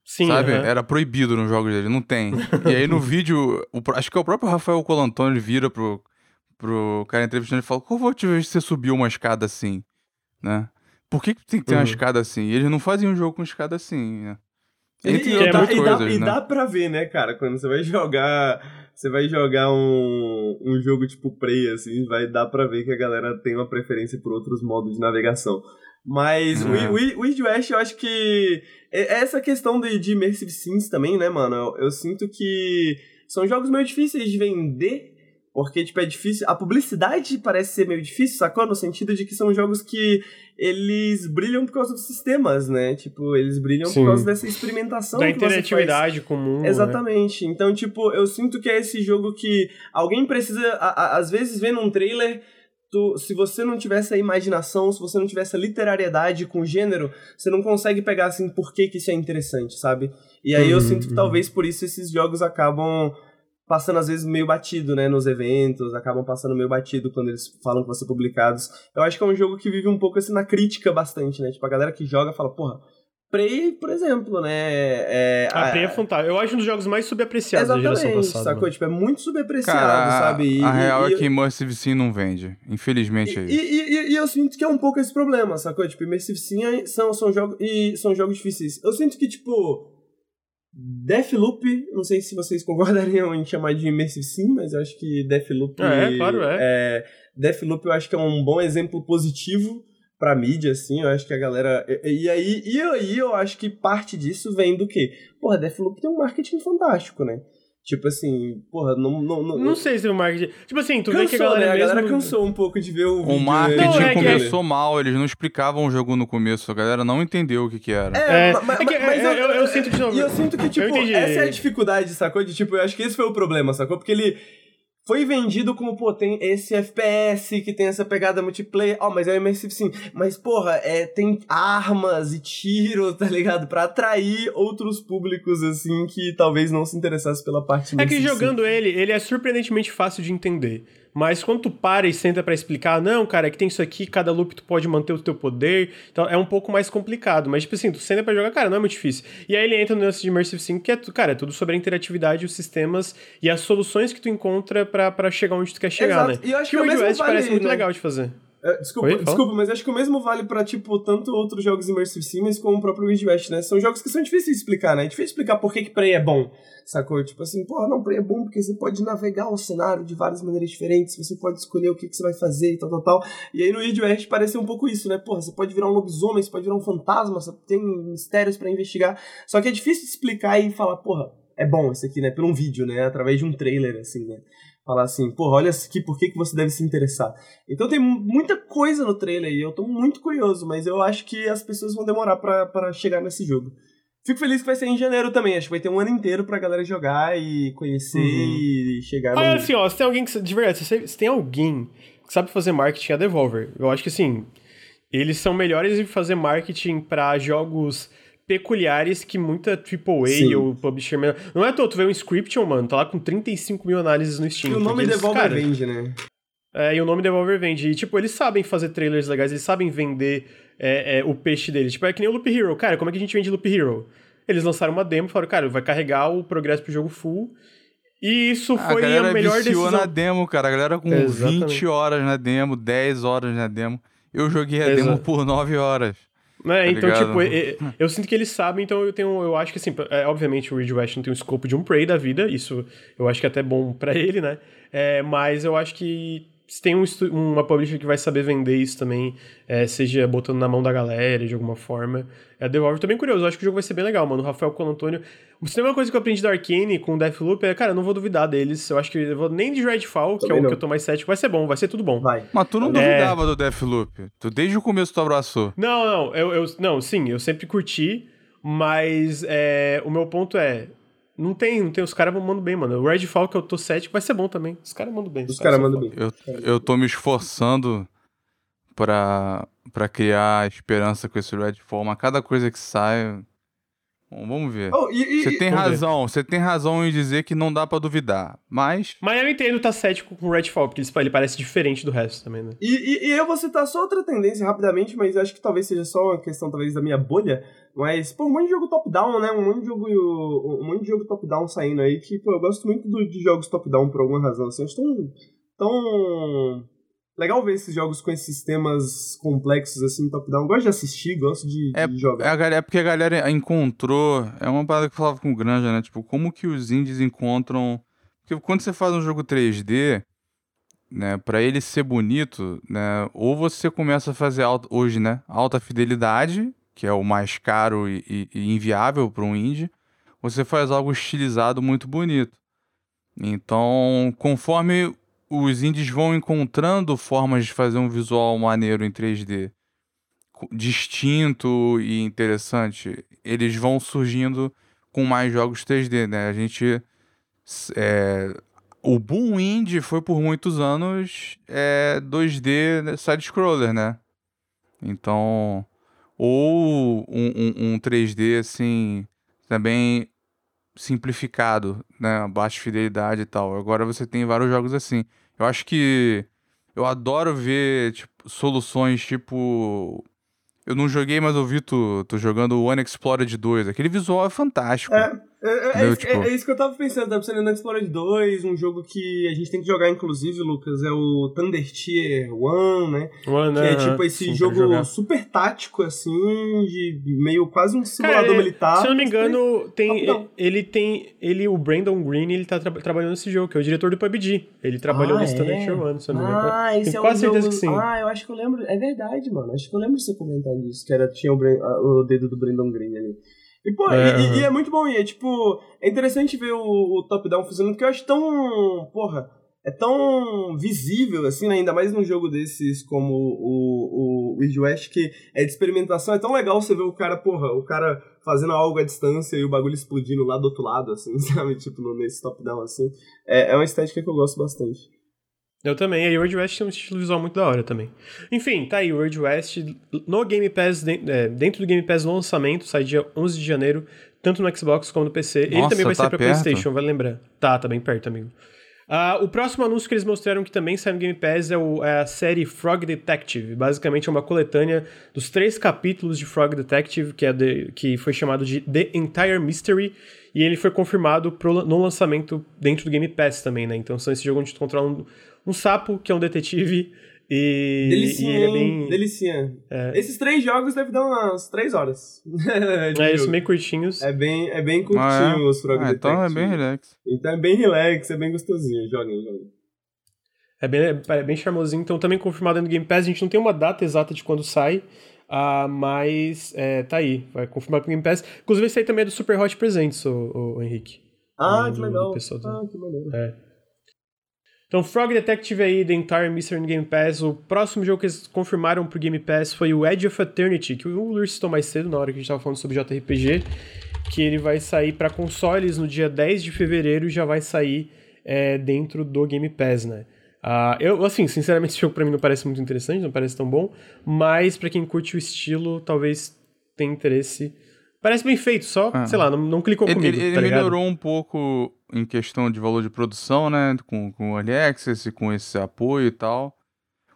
sim, sabe? aham. Era proibido nos jogos dele, não tem. e aí no vídeo, o acho que é o próprio Rafael Colantoni vira pro, pro cara entrevistando e fala: Qual foi a última vez que você subiu uma escada assim? Né? Por que, que tem que ter uma Uhum. escada assim? E eles não faziam um jogo com escada assim, né? E, Entre e é dá, outras e, dá, coisas, e né? dá pra ver, né, cara? Quando você vai jogar. Você vai jogar um, um jogo tipo Prey, assim, vai dar pra ver que a galera tem uma preferência por outros modos de navegação. Mas o É. o, o, o West, eu acho que. é- Essa questão de, de Immersive Sims também, né, mano? Eu, eu sinto que são jogos meio difíceis de vender. Porque, tipo, é difícil. A publicidade parece ser meio difícil, sacou? No sentido de que são jogos que eles brilham por causa dos sistemas, né? Tipo, eles brilham Sim. por causa dessa experimentação Da interatividade comum. né? Exatamente. Então, tipo, eu sinto que é esse jogo que alguém precisa, a- a- às vezes, vendo um trailer, tu, se você não tivesse a imaginação, se você não tivesse a literariedade com o gênero, você não consegue pegar, assim, por que que isso é interessante, sabe? E aí eu Uhum, sinto que uhum. talvez por isso esses jogos acabam passando às vezes meio batido, né, nos eventos, acabam passando meio batido quando eles falam que vão ser publicados. Eu acho que é um jogo que vive um pouco assim na crítica bastante, né? Tipo, a galera que joga fala, porra, Prey, por exemplo, né? É, A Prey é fantástico. Eu acho um dos jogos mais subapreciados da geração Exatamente, passada. sacou? mano. Tipo, é muito subapreciado, Cara, a, sabe? E- a real e, é que Immersive Sim não vende. Infelizmente é e, isso. e, e- e eu sinto que é um pouco esse problema, sacou? Tipo, Immersive Sim é- são, são, jogos, e são jogos difíceis. Eu sinto que, tipo, Deathloop, não sei se vocês concordariam em chamar de Immersive Sim, mas eu acho que Deathloop... É, claro, é. é Deathloop eu acho que é um bom exemplo positivo pra mídia, assim, eu acho que a galera... E, e aí, e aí eu acho que parte disso vem do quê? Porra, Deathloop tem um marketing fantástico, né? Tipo assim, porra, não. Não, não, Não sei se o marketing. Tipo assim, tu vê que a Cansou, galera né? A mesmo. galera cansou um pouco de ver o vídeo. O marketing Não, é que- começou mal, eles não explicavam o jogo no começo, a galera não entendeu o que que era. É, ma- ma- é que- mas eu- eu- eu sinto novo. E eu sinto que, tipo, essa é a dificuldade, sacou? De, tipo, eu acho que esse foi o problema, sacou? Porque ele foi vendido como, pô, tem esse FPS que tem essa pegada multiplayer. Ó, mas é Immersive sim. Mas, porra, é, tem armas e tiro, tá ligado? Pra atrair outros públicos, assim, que talvez não se interessassem pela parte É que Immersive Sim. jogando ele, ele é surpreendentemente fácil de entender. Mas quando tu para e senta pra explicar, não, cara, é que tem isso aqui, cada loop tu pode manter o teu poder, então é um pouco mais complicado. Mas, tipo assim, tu senta pra jogar, cara, não é muito difícil. E aí ele entra no lance de Immersive Sim, que é, cara, é tudo sobre a interatividade, os sistemas e as soluções que tu encontra pra, pra chegar onde tu quer chegar, Exato. né? E eu acho que que o é o West vale, parece muito né? legal de fazer. É, desculpa, Oi, desculpa, mas acho que o mesmo vale pra, tipo, tanto outros jogos Immersive Sims como o próprio Wild West, né? São jogos que são difíceis de explicar, né? É difícil explicar por que que Prey é bom, sacou? Tipo assim, porra, não, Prey é bom porque você pode navegar o cenário de várias maneiras diferentes, você pode escolher o que, que você vai fazer e tal, tal, tal. E aí no Wild West parece um pouco isso, né? Porra, você pode virar um lobisomem, você pode virar um fantasma, você tem mistérios pra investigar. Só que é difícil de explicar e falar, porra, é bom isso aqui, né? Por um vídeo, né? Através de um trailer, assim, né? Falar assim, porra, olha aqui por que, que você deve se interessar. Então tem muita coisa no trailer e eu tô muito curioso, mas eu acho que as pessoas vão demorar pra, pra chegar nesse jogo. Fico feliz que vai ser em janeiro também, acho que vai ter um ano inteiro pra galera jogar e conhecer Uhum. e chegar Ah, no... assim, ó, se tem alguém que. De verdade, se, tem alguém que sabe fazer marketing, é a Devolver. Eu acho que assim. Eles são melhores em fazer marketing pra jogos peculiares que muita AAA Sim. ou publisher. menor- Não é à toa, tu vê um Inscription, mano, tá lá com 35 mil análises no Steam. E o nome Devolver cara, vende, né? É, e o nome Devolver vende. E, tipo, eles sabem fazer trailers legais, eles sabem vender é, é, o peixe deles. Tipo, é que nem o Loop Hero. Cara, como é que a gente vende Loop Hero? Eles lançaram uma demo e falaram, cara, vai carregar o progresso pro jogo full. E isso a foi a melhor decisão. na demo, cara. A galera com Exatamente. 20 horas na demo, 10 horas na demo. Eu joguei a Exato. demo por 9 horas. Né? Tá então, ligado? tipo, é- eu sinto que eles sabem, então eu tenho. Eu acho que assim, é, obviamente o Ridge West não tem o escopo de um Prey da vida, isso eu acho que é até bom pra ele, né? É, mas eu acho que se tem um, uma publisher que vai saber vender isso também, é, seja botando na mão da galera de alguma forma. É a Devolver, tô bem curioso, eu acho que o jogo vai ser bem legal, mano. O Rafael Colantônio. Se tem uma coisa que eu aprendi da Arkane com o Deathloop, é, cara, eu não vou duvidar deles. Eu acho que eu vou nem de Redfall, que é Também o não. que eu tô mais cético, vai ser bom, vai ser tudo bom. Vai. Mas tu não É. duvidava do Deathloop. Tu desde o começo tu abraçou. Não, não, eu, eu- não, sim, eu sempre curti, mas é, o meu ponto é, não tem, não tem, os caras mandam bem, mano. O Redfall que eu tô cético vai ser bom também. Os caras mandam bem. Os caras são mandam bem. Eu, eu tô me esforçando pra, pra criar esperança com esse Redfall, mas cada coisa que sai. Vamos ver. Oh, e, e- Você tem vamos ver. razão, você tem razão em dizer que não dá pra duvidar. Mas. Mas eu entendo tá cético com o Redfall, porque ele, ele parece diferente do resto também, né? E, e- e eu vou citar só outra tendência rapidamente, mas acho que talvez seja só uma questão talvez da minha bolha. Mas, pô, um monte de jogo top-down, né? Um monte de jogo, um monte de jogo top-down saindo aí que, pô, eu gosto muito do- de jogos top-down por alguma razão. Assim, eu acho tão, tão legal ver esses jogos com esses sistemas complexos assim, top-down. Gosto de assistir, gosto de, É, de é, jogar. galera, é porque a galera encontrou. É uma parada que eu falava com o Granja, né? Tipo, como que os indies encontram. Porque quando você faz um jogo 3D, né, para ele ser bonito, né, ou você começa a fazer alta, hoje, né, alta fidelidade, que é o mais caro e, e- e inviável para um indie, você faz algo estilizado muito bonito. Então, conforme os indies vão encontrando formas de fazer um visual maneiro em 3D, co- distinto e interessante, eles vão surgindo com mais jogos 3D, né? A gente é, o boom indie foi por muitos anos é, 2D né, side-scroller, né? Então, ou um, um- um 3D assim, também simplificado, né? Baixa fidelidade e tal. Agora você tem vários jogos assim. Eu acho que eu adoro ver tipo, soluções tipo. Eu não joguei, mas eu vi tu, tu jogando o Unexplored 2. Aquele visual é fantástico. É, é, é, Entendeu? isso, Tipo- é- é isso que eu tava pensando, tava pensando no Explorer 2, um jogo que a gente tem que jogar, inclusive, Lucas, é o Thunder Tier 1, né? One, Que é tipo esse sim, jogo super tático, assim, de meio quase um simulador Cara, ele- militar. Se eu não me engano, tem, ele tem. Ele, o Brandon Green, ele tá tra- trabalhando nesse jogo, que é o diretor do PUBG. Ele trabalhou Ah, nesse Thunder é? Tier 1, se eu não me engano. Ah, esse é certeza jogo... que sim. Ah, eu acho que eu lembro. É verdade, mano. Acho que eu lembro de você comentar disso, que era, tinha o, o dedo do Brandon Green ali. E, pô, é, e, e, é muito bom, e é tipo, é interessante ver o, o top-down funcionando, porque eu acho tão, porra, é tão visível, assim, né? ainda mais num jogo desses como o, o Wild West, que é de experimentação, é tão legal você ver o cara, porra, o cara fazendo algo à distância e o bagulho explodindo lá do outro lado, assim, sabe? Tipo, nesse top-down, assim. É, é uma estética que eu gosto bastante. Eu também, e o World West tem um estilo visual muito da hora também. Enfim, tá aí, o World West no Game Pass, é, dentro do Game Pass no lançamento, sai dia 11 de janeiro, tanto no Xbox como no PC. Nossa, Ele também vai tá sair pra perto. PlayStation, vai lembrar. Tá, tá bem perto, amigo. Uh, o próximo anúncio que eles mostraram que também sai no Game Pass é, o, é, a série Frog Detective. Basicamente é uma coletânea dos três capítulos de Frog Detective, que, é de, que foi chamado de The Entire Mystery, e ele foi confirmado pro, no lançamento dentro do Game Pass também, né? Então são esse jogo onde tu controla um, um sapo, que é um detetive, e, Delicinha, e ele é bem. Delicinha. É. Esses três jogos devem dar umas três horas. é, isso, meio curtinhos. É bem, é bem curtinho ah, é? os Frog ah, Então é bem relax. Então é bem relax, é bem gostosinho. Joguem, joguem. É bem, é bem charmosinho. Então também confirmado no Game Pass. A gente não tem uma data exata de quando sai. Uh, mas é, tá aí, vai confirmar com o Game Pass. Inclusive, esse aí também é do Super Hot Presents, o, o, o Henrique. Ah, que legal. Do ah, que maneiro. É. Então, Frog Detective aí, The Entire Mystery no Game Pass. O próximo jogo que eles confirmaram pro Game Pass foi o Edge of Eternity, que o Lur citou mais cedo, na hora que a gente tava falando sobre JRPG, que ele vai sair para consoles no dia 10 de fevereiro e já vai sair é, dentro do Game Pass, né? Uh, eu, assim, sinceramente, esse jogo pra mim não parece muito interessante, não parece tão bom, mas para quem curte o estilo, talvez tenha interesse Parece bem feito, só, ah. sei lá, não, não clicou ele, comigo. Ele, tá melhorou um pouco em questão de valor de produção, né? Com, com o Early Access, com esse apoio e tal.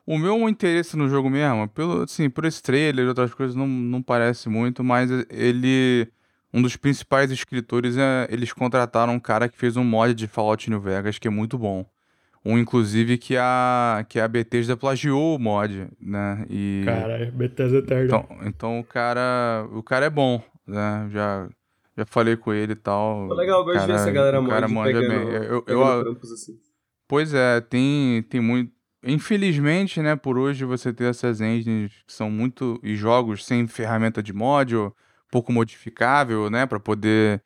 O meu interesse no jogo mesmo, pelo, assim, por esse trailer e outras coisas, não, não parece muito, mas ele. Um dos principais escritores, é, eles contrataram um cara que fez um mod de Fallout New Vegas que é muito bom. Um, inclusive, que a, que a Bethesda plagiou o mod, né? E... Cara, Bethesda é eterno. Então, então o cara. O cara é bom né? Já, já falei com ele e tal. Foi legal, eu gosto ver essa galera manja. cara manja bem. Eu, eu assim. Pois é, tem, tem muito. Infelizmente, né, por hoje você ter essas engines que são muito. e jogos sem ferramenta de mod, ou pouco modificável, né, para poder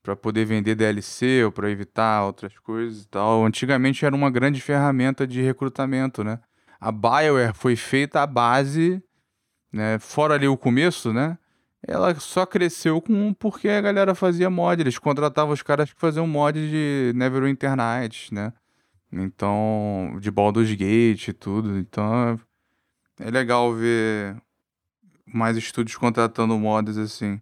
para poder vender DLC ou para evitar outras coisas e tal. Antigamente era uma grande ferramenta de recrutamento, né? A BioWare foi feita à base, né, fora ali o começo, né? Ela só cresceu com porque a galera fazia mod. Eles contratavam os caras que faziam mod de Neverwinter Nights, né? Então, de Baldur's Gate e tudo. Então, é legal ver mais estúdios contratando mods assim.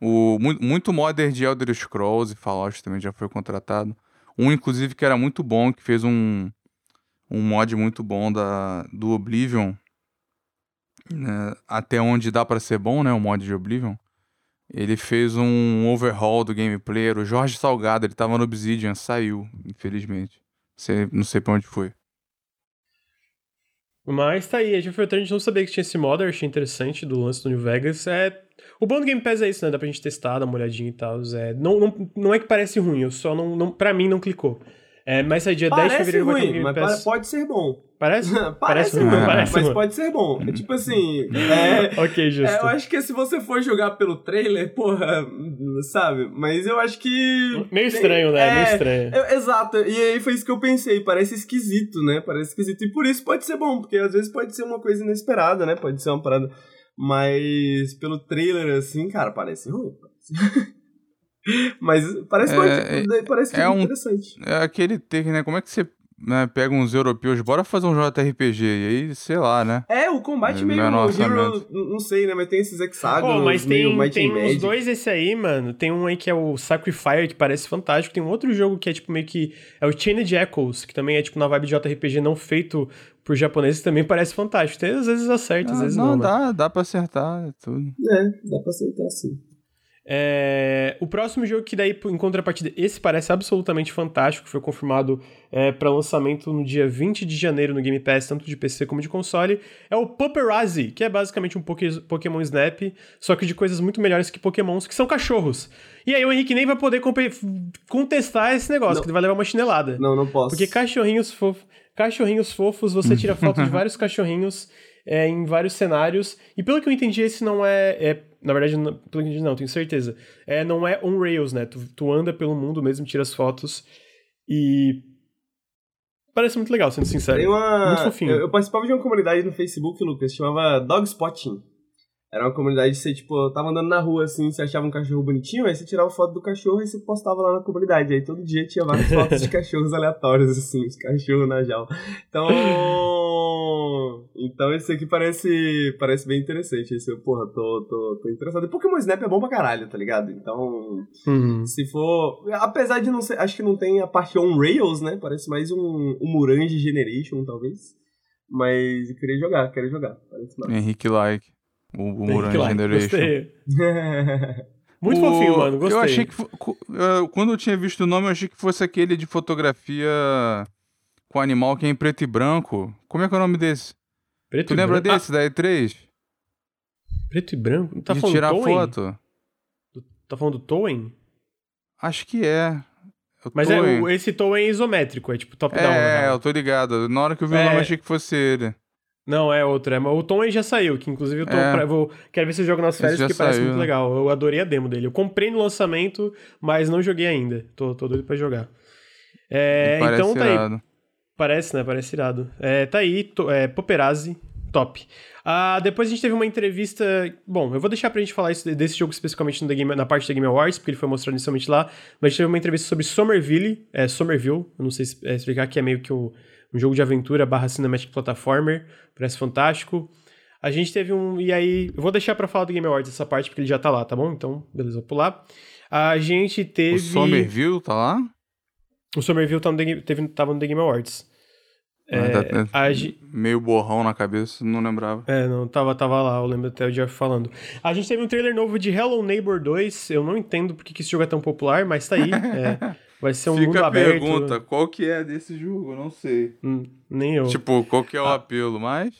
O, muito modder de Elder Scrolls e Fallout também já foi contratado. Um, inclusive, que era muito bom, que fez um, um mod muito bom da, do Oblivion, né, até onde dá para ser bom, né, o mod de Oblivion. Ele fez um overhaul do gameplay. O Jorge Salgado, ele tava no Obsidian, saiu, infelizmente. Não sei pra onde foi. Mas tá aí, a gente não sabia que tinha esse mod, achei interessante do lance do New Vegas. É... O bom do Game Pass é isso, né? Dá pra gente testar, dar uma olhadinha e tal. É... Não, não, não é que parece ruim, eu só não, não. Pra mim não clicou. É, mas sai dia parece 10 de fevereiro ruim, vai ter Game Pass. Mas pode ser bom. Parece? parece, parece ruim, parece mas ruim. pode ser bom. É tipo assim. É, ok, justo. É, eu acho que se você for jogar pelo trailer, porra, sabe? Mas eu acho que. Meio estranho, né? Meio estranho. exato. E aí foi isso que eu pensei. Parece esquisito, né? Parece esquisito. E por isso pode ser bom, porque às vezes pode ser uma coisa inesperada, né? Pode ser uma parada. Mas pelo trailer, assim, cara, parece ruim. Mas parece, é, que, parece que é, é um, interessante. É aquele ter, né? Como é que você né, pega uns europeus, bora fazer um JRPG, e aí, sei lá, né? É, o combate é, meio Hero, não sei, né, mas tem esses hexágonos oh, mas tem, meio tem uns dois esse aí, mano, tem um aí que é o Sacrifier, que parece fantástico, tem um outro jogo que é tipo meio que, é o Chained Echoes, que também é tipo na vibe de JRPG não feito por japoneses, também parece fantástico, tem, às vezes acerta, ah, às vezes não. Não, dá, dá pra acertar, é tudo. É, dá pra acertar sim. É, o próximo jogo que daí, em contrapartida, esse parece absolutamente fantástico, foi confirmado é, para lançamento no dia 20 de janeiro no Game Pass, tanto de PC como de console, é o Paparazzi, que é basicamente um Pokémon Snap, só que de coisas muito melhores que Pokémons, que são cachorros. E aí o Henrique nem vai poder contestar esse negócio, não. que ele vai levar uma chinelada. Não, não posso. Porque cachorrinhos fofos, cachorrinhos fofos, você tira foto de vários cachorrinhos é, em vários cenários, e pelo que eu entendi, esse não é, é Na verdade, não, pelo que não, tenho certeza. É, não é on rails, né? Tu, tu anda pelo mundo mesmo, tira as fotos e. Parece muito legal, sendo sincero. Uma... Muito fofinho. Eu, eu participava de uma comunidade no Facebook, Lucas, chamava Dogspotting. Era uma comunidade de você, tipo, tava andando na rua assim, você achava um cachorro bonitinho, aí você tirava foto do cachorro e você postava lá na comunidade. Aí todo dia tinha várias fotos de cachorros aleatórios, assim, os cachorros na jaula. Então. Então esse aqui parece, parece bem interessante. Esse, eu, porra, tô, tô, tô interessado. E Pokémon Snap é bom pra caralho, tá ligado? Então. Uhum. Se for. Apesar de não ser. Acho que não tem a parte on Rails, né? Parece mais um, um Murange Generation, talvez. Mas eu queria jogar, quero jogar. Parece. Henrique Like. O, o lá, Generation. Gostei. Muito O- fofinho, mano. Gostei. Eu achei que. Quando eu tinha visto o nome, eu achei que fosse aquele de fotografia com animal que é em preto e branco. Como é que é o nome desse? Preto Tu e lembra branco? desse da E3? Ah, preto e branco? Tá de falando tirar foto? Tá falando do Towen? Acho que é. Eu Mas é, em- o, esse Towen é isométrico, é tipo top-down. É, real. eu tô ligado. Na hora que eu vi o É. nome, eu achei que fosse ele. Não, é outro. É, o Towen já saiu, que inclusive eu tô É. pra- vou, quero ver se eu jogo nas férias, porque parece muito né? legal. Eu adorei a demo dele. Eu comprei no lançamento, mas não joguei ainda. Tô, tô doido pra jogar. É, então tá aí. irado. Parece, né? Parece irado. É, tá aí, to, é, Poperazzi, top. Ah, depois a gente teve uma entrevista. Bom, eu vou deixar pra gente falar isso, desse jogo especificamente Game- na parte da Game Awards, porque ele foi mostrado inicialmente lá. Mas a gente teve uma entrevista sobre Somerville, é, Somerville, eu não sei se- é, explicar, que é meio que o- um jogo de aventura barra cinematic platformer. Parece fantástico. A gente teve um. E aí, eu vou deixar pra falar do Game Awards essa parte, porque ele já tá lá, tá bom? Então, beleza, vou pular. A gente teve. O Somerville tá lá? O Somerville tá no The Game- teve, tava no The Game Awards. Ah, É, tá- a ge- Meio borrão na cabeça, não lembrava. É, não, tava, tava lá, eu lembro até o Jeff falando. A gente teve um trailer novo de Hello Neighbor 2, eu não entendo porque que esse jogo é tão popular, mas tá aí. é, vai ser um mundo Fica a aberto. pergunta, qual que é desse jogo? Eu não sei. Hum, nem eu. Tipo, qual que é o Ah. apelo, mas...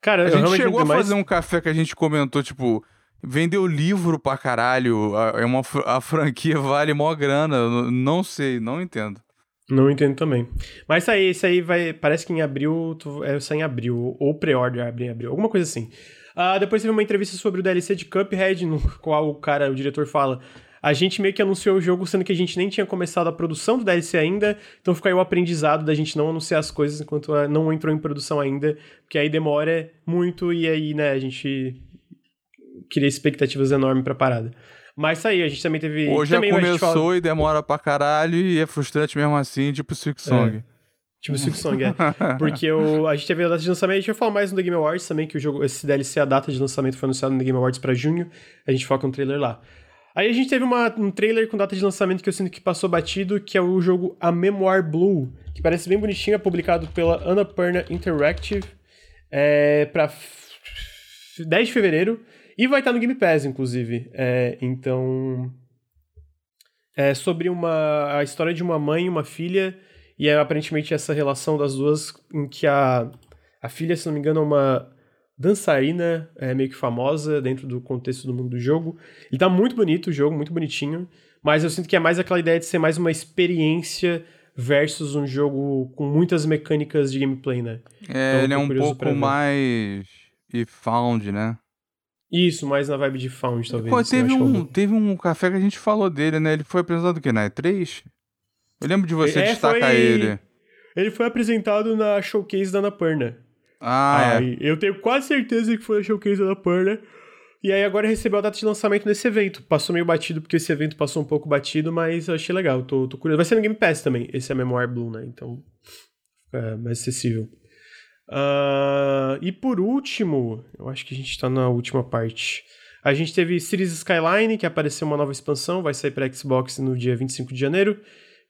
Cara, A gente chegou a mais... fazer um café que a gente comentou, tipo, vendeu livro pra caralho, a- é uma, a franquia vale mó grana, não sei, não entendo. Não entendo também. Mas isso aí, isso aí vai. Parece que em abril. Tu, é, sai em abril. Ou pré-order abre em abril. Alguma coisa assim. Ah, depois teve uma entrevista sobre o DLC de Cuphead, no qual o cara, o diretor, fala. A gente meio que anunciou o jogo, sendo que a gente nem tinha começado a produção do DLC ainda, então fica aí o aprendizado da gente não anunciar as coisas enquanto não entrou em produção ainda, porque aí demora muito e aí, né, a gente cria expectativas enormes pra parada. Mas isso aí, a gente também teve... Já também a gente começou fala- e demora pra caralho e é frustrante mesmo assim, tipo Six Song. Tipo Six Song, é. Porque o, a gente teve a data de lançamento, a gente vai falar mais no The Game Awards também, que o jogo, esse DLC, a data de lançamento foi anunciado no The Game Awards pra junho, a gente foca um trailer lá. Aí a gente teve uma, um trailer com data de lançamento que eu sinto que passou batido, que é o jogo A Memoir Blue, que parece bem bonitinho, é publicado pela Annapurna Interactive, é, pra f- 10 de fevereiro, e vai estar no Game Pass, inclusive. É, então... É sobre uma, a história de uma mãe e uma filha, e é aparentemente essa relação das duas, em que a, a filha, se não me engano, é uma dançarina é, meio que famosa dentro do contexto do mundo do jogo. E tá muito bonito o jogo, muito bonitinho, mas eu sinto que é mais aquela ideia de ser mais uma experiência versus um jogo com muitas mecânicas de gameplay, né? É, Então, ele é um pouco mais e found, né? Isso, mais na vibe de Found, talvez. Pô, assim, teve é um, teve um café que a gente falou dele, né? Ele foi apresentado o quê? Na E3? Eu lembro de você É, destacar foi- ele. Ele foi apresentado na showcase da Annapurna. Ah, é. Aí, eu tenho quase certeza que foi a showcase da Purna. E aí agora recebeu a data de lançamento nesse evento. Passou meio batido, porque esse evento passou um pouco batido, mas eu achei legal. Tô, tô curioso. Vai ser no Game Pass também. Esse é Memoir Blue, né? Então, é mais acessível. Ah, e por último, eu acho que a gente tá na última parte. A gente teve Cities Skyline, que apareceu uma nova expansão, vai sair para Xbox no dia 25 de janeiro,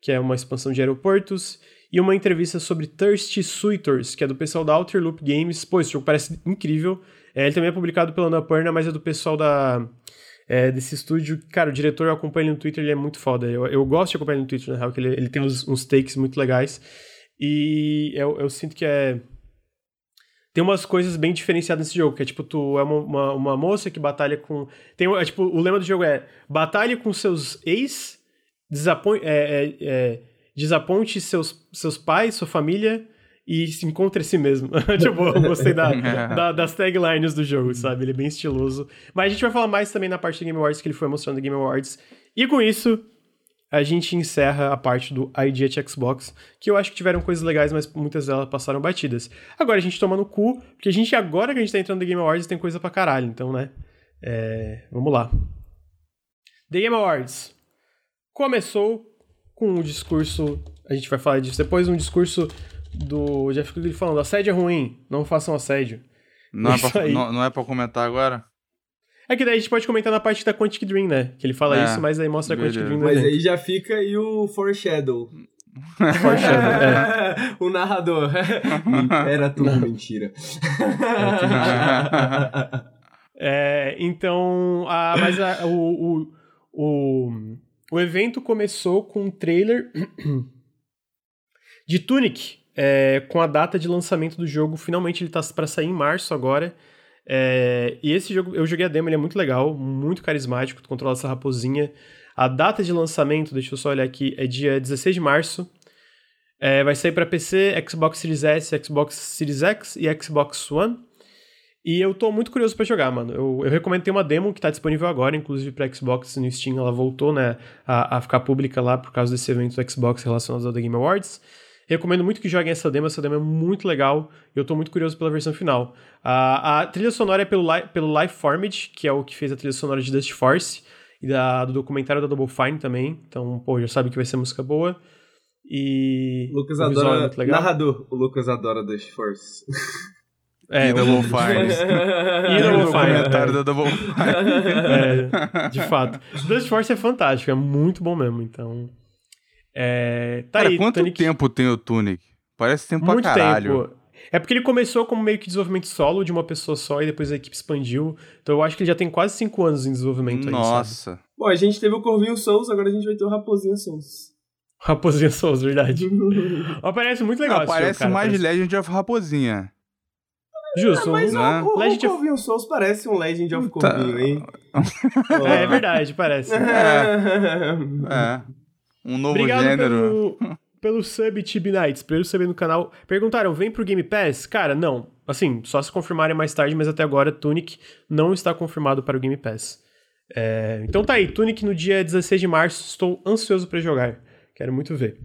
que é uma expansão de aeroportos, e uma entrevista sobre Thirsty Suitors, que é do pessoal da Outer Loop Games. Pô, esse jogo parece incrível. É, ele também é publicado pela Annapurna, mas é do pessoal da é, desse estúdio. Cara, o diretor eu acompanho ele no Twitter, ele é muito foda. Eu, eu gosto de acompanhar ele no Twitter, na real, que ele, ele tem uns, uns takes muito legais. E eu, eu sinto que é tem umas coisas bem diferenciadas nesse jogo, que é tipo, tu é uma, uma, uma moça que batalha com. Tem, é, tipo, o lema do jogo é batalhe com seus ex, desaponte, é, é, é, desaponte seus, seus pais, sua família, e se encontre a si mesmo. tipo, eu gostei da, da, das taglines do jogo, sabe? Ele é bem estiloso. Mas a gente vai falar mais também na parte do Game Awards que ele foi mostrando no Game Awards. E com isso, a gente encerra a parte do ID at Xbox, que eu acho que tiveram coisas legais, mas muitas delas passaram batidas. Agora a gente toma no cu, porque a gente, agora que a gente tá entrando no Game Awards, tem coisa pra caralho, então, né? É, vamos lá. The Game Awards começou com um discurso, a gente vai falar disso depois, um discurso do Jeff Keighley falando: assédio é ruim, não façam assédio. Não, é pra, não, não é pra comentar agora? É que daí a gente pode comentar na parte da Quantic Dream, né? Que ele fala é, isso, mas aí mostra a Quantic Dream. Mas aí já fica aí o foreshadow. foreshadow, é. o narrador. Era tudo mentira. é, então, a, mas a, o, o, o, o evento começou com um trailer de Tunic, é, com a data de lançamento do jogo. Finalmente ele tá para sair em março agora. É, e esse jogo, eu joguei a demo, ele é muito legal, muito carismático, tu controla essa raposinha. A data de lançamento, deixa eu só olhar aqui, é dia 16 de março. É, vai sair para PC, Xbox Series S, Xbox Series X e Xbox One. E eu tô muito curioso para jogar, mano. Eu, eu recomendo ter uma demo que tá disponível agora, inclusive para Xbox no Steam, ela voltou, né, a, a ficar pública lá por causa desse evento do Xbox relacionado ao The Game Awards. Recomendo muito que joguem essa demo, essa demo é muito legal e eu tô muito curioso pela versão final. A, a trilha sonora é pelo, pelo Life Formed, que é o que fez a trilha sonora de Dust Force e da, do documentário da Double Fine também. Então, pô, já sabe que vai ser música boa. E. Lucas adora. É narrador. O Lucas adora Dust Force. É, e Double Fine. e Double Fine. comentário é. da Double Fine. É, de fato. Dust Force é fantástico, é muito bom mesmo, então. É, tá Cara, aí, quanto Tunic... tempo tem o Tunic? Parece tempo Muito pra caralho. Tempo. É porque ele começou como meio que desenvolvimento solo de uma pessoa só e depois a equipe expandiu. Então eu acho que ele já tem quase 5 anos em desenvolvimento Nossa. Aí, Bom, a gente teve o Corvinho Souls, agora a gente vai ter o Raposinha Souls. Raposinha Souls, verdade. parece muito legal. Parece jogo, mais parece... Legend of Raposinha. Justo. É, mas né? o, o, Legend o of... Souls parece um Legend of tá. Corvinho, hein? é, é verdade, parece. é. é. Um novo Obrigado gênero. Pelo, pelo sub Tib Nights, pelo sub no canal. Perguntaram, vem pro Game Pass? Cara, não. Assim, só se confirmarem mais tarde, mas até agora Tunic não está confirmado para o Game Pass. É, então tá aí, Tunic no dia 16 de março, estou ansioso para jogar. Quero muito ver.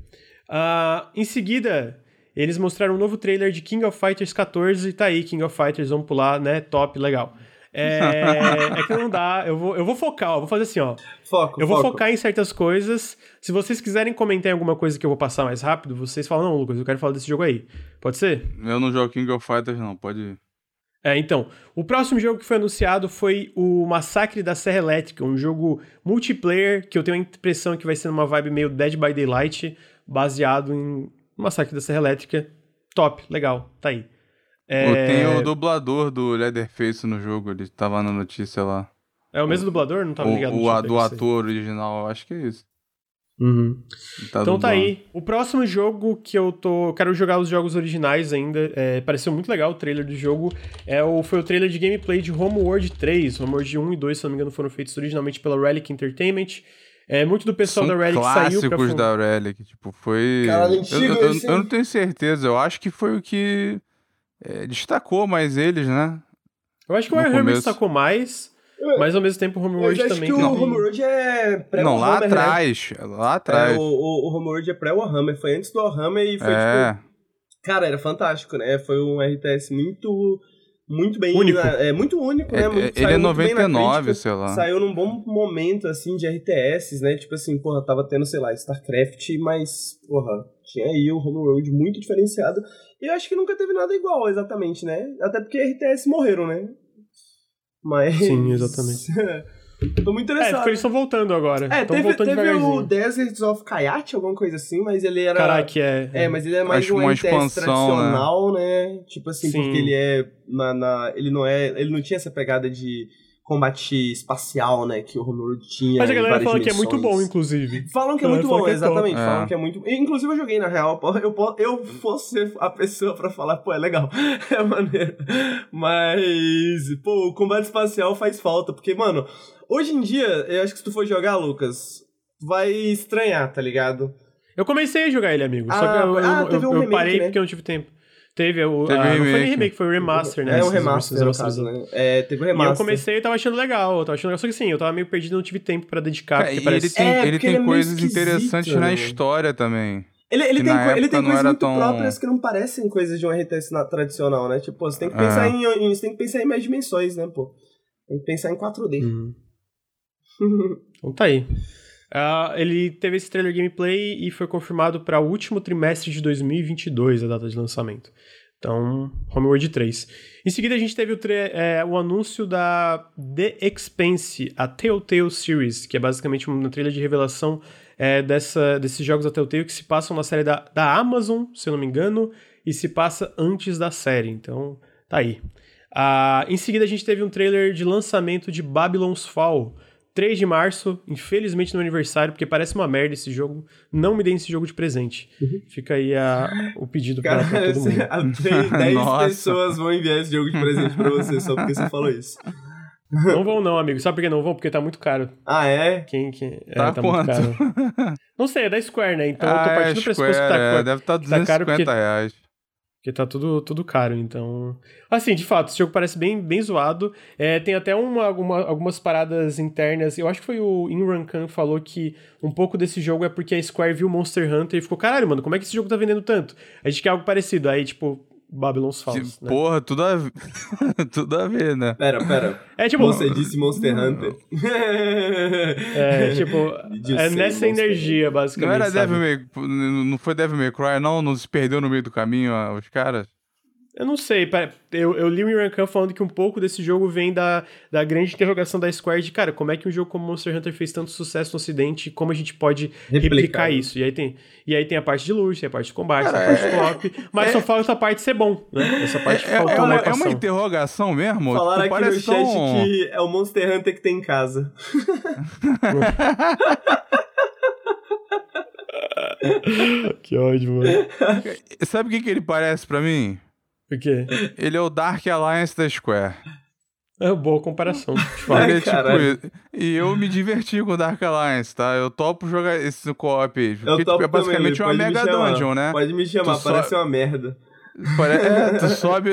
Uh, em seguida, eles mostraram um novo trailer de King of Fighters 14 e tá aí, King of Fighters, vamos pular, né? Top, legal. É, é, que não dá. Eu vou, eu vou focar, ó. Vou fazer assim, ó. Foco. Eu vou foco. focar em certas coisas. Se vocês quiserem comentar em alguma coisa que eu vou passar mais rápido, vocês falam, não, Lucas, eu quero falar desse jogo aí. Pode ser? Eu não jogo King of Fighters, não, pode ir. É, então, o próximo jogo que foi anunciado foi o Massacre da Serra Elétrica, um jogo multiplayer que eu tenho a impressão que vai ser numa vibe meio Dead by Daylight, baseado em Massacre da Serra Elétrica. Top, legal, tá aí. É... Tem o dublador do Leatherface no jogo, ele tava na notícia lá. É o mesmo dublador? Não tava ligado. O, o do ator original, acho que é isso. Uhum. Tá então dublando. tá aí. O próximo jogo que eu tô. Eu quero jogar os jogos originais ainda. É, pareceu muito legal o trailer do jogo. É o, foi o trailer de gameplay de Homeworld 3. Homeworld 1 e 2, se não me engano, foram feitos originalmente pela Relic Entertainment. É, muito do pessoal São da Relic saiu pra... clássicos da Relic, tipo, foi... Cara, antigo, eu, eu, eu, não tenho certeza, eu acho que foi o que é, destacou mais eles, né? Eu acho que o Warhammer destacou mais, mas ao mesmo tempo o Homeworld também. Eu acho que o Homeworld é pré-Warhammer, Não, lá né? atrás, né? lá atrás. É, o, o, o Homeworld é pré-Warhammer, foi antes do Warhammer e foi é. tipo... Cara, era fantástico, né? Foi um RTS muito muito bem. Único. Né? É muito único, né? É, muito, ele é 99, sei lá. Saiu num bom momento, assim, de RTS, né? Tipo assim, porra, tava tendo, sei lá, StarCraft, mas, porra, tinha aí o Homeworld muito diferenciado. E eu acho que nunca teve nada igual, exatamente, né? Até porque RTS morreram, né? Mas. Sim, exatamente. Tô muito interessado. É, porque eles estão voltando agora. É, teve, voltando teve o Deserts of Kayat, alguma coisa assim, mas ele era. Caraca, é. É, mas ele é mais Acho um uma RTS expansão, tradicional, né? né? Tipo assim, Sim. porque ele é. Na, na, ele não é. Ele não tinha essa pegada de combate espacial, né? Que o Homeworld tinha. Mas a galera fala dimensões. que é muito bom, inclusive. Falam que é muito bom, é exatamente. top. Falam É. que é muito. Inclusive, eu joguei na real. Eu, eu fosse a pessoa pra falar, pô, é legal. É maneiro. Mas, pô, o combate espacial faz falta. Porque, mano, hoje em dia, eu acho que se tu for jogar, Lucas, vai estranhar, tá ligado? Eu comecei a jogar ele, amigo. só Ah, que eu, eu, ah, teve eu- um eu remake, parei né? porque eu não tive tempo. Teve, o, Teve ah, não foi nem remake. remake, foi o remaster, né? É um esses remaster, no caso, né? É, teve um E eu remaster. comecei e tava achando legal, eu tava achando legal. Só que assim, eu tava meio perdido, não tive tempo pra dedicar, Cara, porque parece... ele tem, É, ele tem ele é coisas interessantes na né? história também. Ele, ele tem, na ele tem coisas muito tão- próprias que não parecem coisas de um RTS na- tradicional, né? Tipo, você tem que pensar É. em, em- Você tem que pensar em mais dimensões, né, pô? Tem que pensar em 4D. Uhum. Então tá aí. Ah, ele teve esse trailer gameplay e foi confirmado para o último trimestre de 2022 a data de lançamento. Então, Homeworld 3. Em seguida, a gente teve o, é, o anúncio da The Expanse, a Telltale Series, que é basicamente uma trailer de revelação é, dessa, desses jogos da Telltale que se passam na série da, da Amazon, se eu não me engano, e se passa antes da série. Então, tá aí. Ah, em seguida, a gente teve um trailer de lançamento de Babylon's Fall. 3 de março, infelizmente no meu aniversário, porque parece uma merda esse jogo. Não me deem esse jogo de presente. Fica aí a- o pedido pra, Cara, pra todo mundo. até 10 Nossa. pessoas vão enviar esse jogo de presente pra você só porque você falou isso. Não vão não, amigo. Sabe por que não vão? Porque tá muito caro. Ah, é? Quem, quem... É, Tá tá quanto? muito caro. Não sei, é da Square, né? Então eu tô Ah, partindo do é, pressuposto que tá, é, caro, deve estar que tá caro 250 porque- reais. Porque tá tudo, tudo caro, então... Assim, de fato, esse jogo parece bem, bem zoado. É, tem até uma, alguma- algumas paradas internas. Eu acho que foi o Imran Khan que falou que um pouco desse jogo é porque a Square viu Monster Hunter e ficou, caralho, mano, como é que esse jogo tá vendendo tanto? A gente quer algo parecido. Aí, tipo, Babylon's Falls, né? Porra, tudo a, ver- tudo a ver, né? Pera, pera. É tipo... Você disse Monster Hunter. É, tipo, é nessa Monster energia, Não basicamente, era sabe? Devil May, não foi Devil May Cry, não? Não se perdeu no meio do caminho ah, os caras? Eu não sei, eu, eu li o Imran Khan falando que um pouco desse jogo vem da, da grande interrogação da Square de, cara, como é que um jogo como Monster Hunter fez tanto sucesso no ocidente e como a gente pode replicar, Replicar. isso? E aí tem, e aí tem a parte de luta, tem a parte de combate, Cara, tem a parte de é- co-op, mas só falta a parte ser bom, né? Essa parte É, faltou é uma, é uma interrogação mesmo? Falaram Tipo, aqui no chat tão- que é o Monster Hunter que tem em casa. Que ódio, mano. Sabe o que, que ele parece pra mim? Por quê? Ele é o Dark Alliance da Square. É uma boa comparação, de Ai, é tipo. E eu me diverti com o Dark Alliance, tá? Eu topo jogar esse co-op aí. Eu Porque topo tipo, é basicamente também, uma pode me mega chamar. dungeon, né? Pode me chamar, Tu parece uma merda. Pare- É, tu sobe,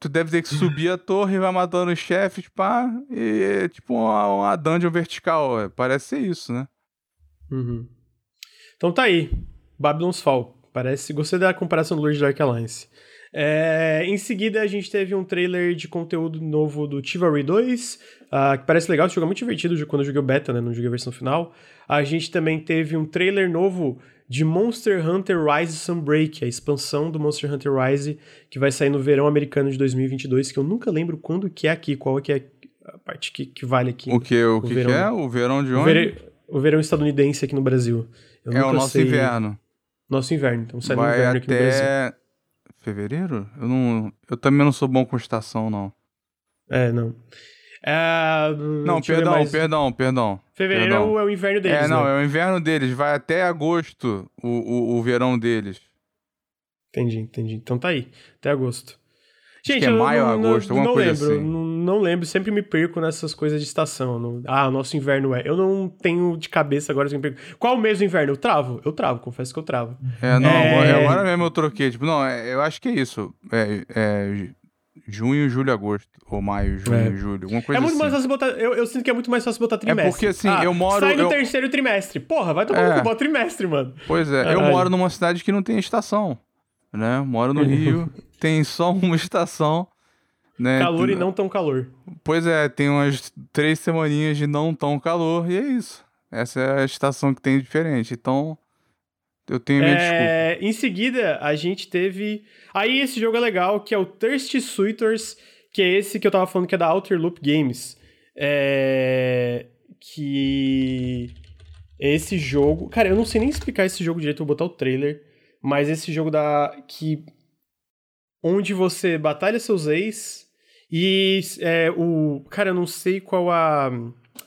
tu deve ter que subir a torre e vai matando os chefes, pá, e é tipo uma, uma dungeon vertical. é, Parece ser isso, né? Uhum. Então tá aí. Babylon's Fall. Parece. Gostei da comparação do Lord Dark Alliance. É, em seguida, a gente teve um trailer de conteúdo novo do Chivalry 2, ah, que parece legal, esse jogo é muito divertido quando eu joguei o beta, né? Não joguei a versão final. A gente também teve um trailer novo de Monster Hunter Rise Sunbreak, a expansão do Monster Hunter Rise, que vai sair no verão americano de 2022, que eu nunca lembro quando que é aqui, qual que é a parte que, que vale aqui. O que, o que, verão. que é? O verão de O, onde? vere- o verão estadunidense aqui no Brasil. Eu É o nosso sei- inverno. Nosso inverno, então sai no Vai inverno aqui no Brasil. Fevereiro? Eu não, eu também não sou bom com estação, não. É, não. É, Não, perdão, mais. perdão, perdão. Fevereiro perdão. é o, é o inverno deles, É, não, né? é o inverno deles. Vai até agosto o, o, o verão deles. Entendi, entendi. Então tá aí, até agosto. Que é eu maio, não, agosto, alguma não coisa lembro, assim. não, não lembro, sempre me perco nessas coisas de estação. não- ah, o nosso inverno é. Eu não tenho de cabeça agora. eu me perco. Qual o mês do inverno? Eu travo? Eu travo, confesso que eu travo. É, não, É. agora- mesmo eu troquei. Tipo, não, é- eu acho que é isso. É, é junho, julho, agosto. Ou maio, junho, É. julho. Alguma coisa é muito assim. mais fácil botar. Eu, eu sinto que é muito mais fácil botar trimestre. porque, assim, Ah, eu moro- Sai no eu- terceiro trimestre. Porra, vai tomar É. no cu, bota trimestre, mano. Pois é, eu Caralho. moro numa cidade que não tem estação. Né? Moro no Rio, tem só uma estação. Né? Calor e não tão calor. Pois é, tem umas três semaninhas de não tão calor e é isso. Essa é a estação que tem diferente. Então, eu tenho minha desculpa. É, em seguida, a gente teve. Aí esse jogo é legal, que é o Thirsty Suitors, que é esse que eu tava falando que é da Outer Loop Games. É. Que. Esse jogo. Cara, eu não sei nem explicar esse jogo direito, vou botar o trailer. Mas esse jogo da. que. Onde você batalha seus ex e é, o. Cara, eu não sei qual a,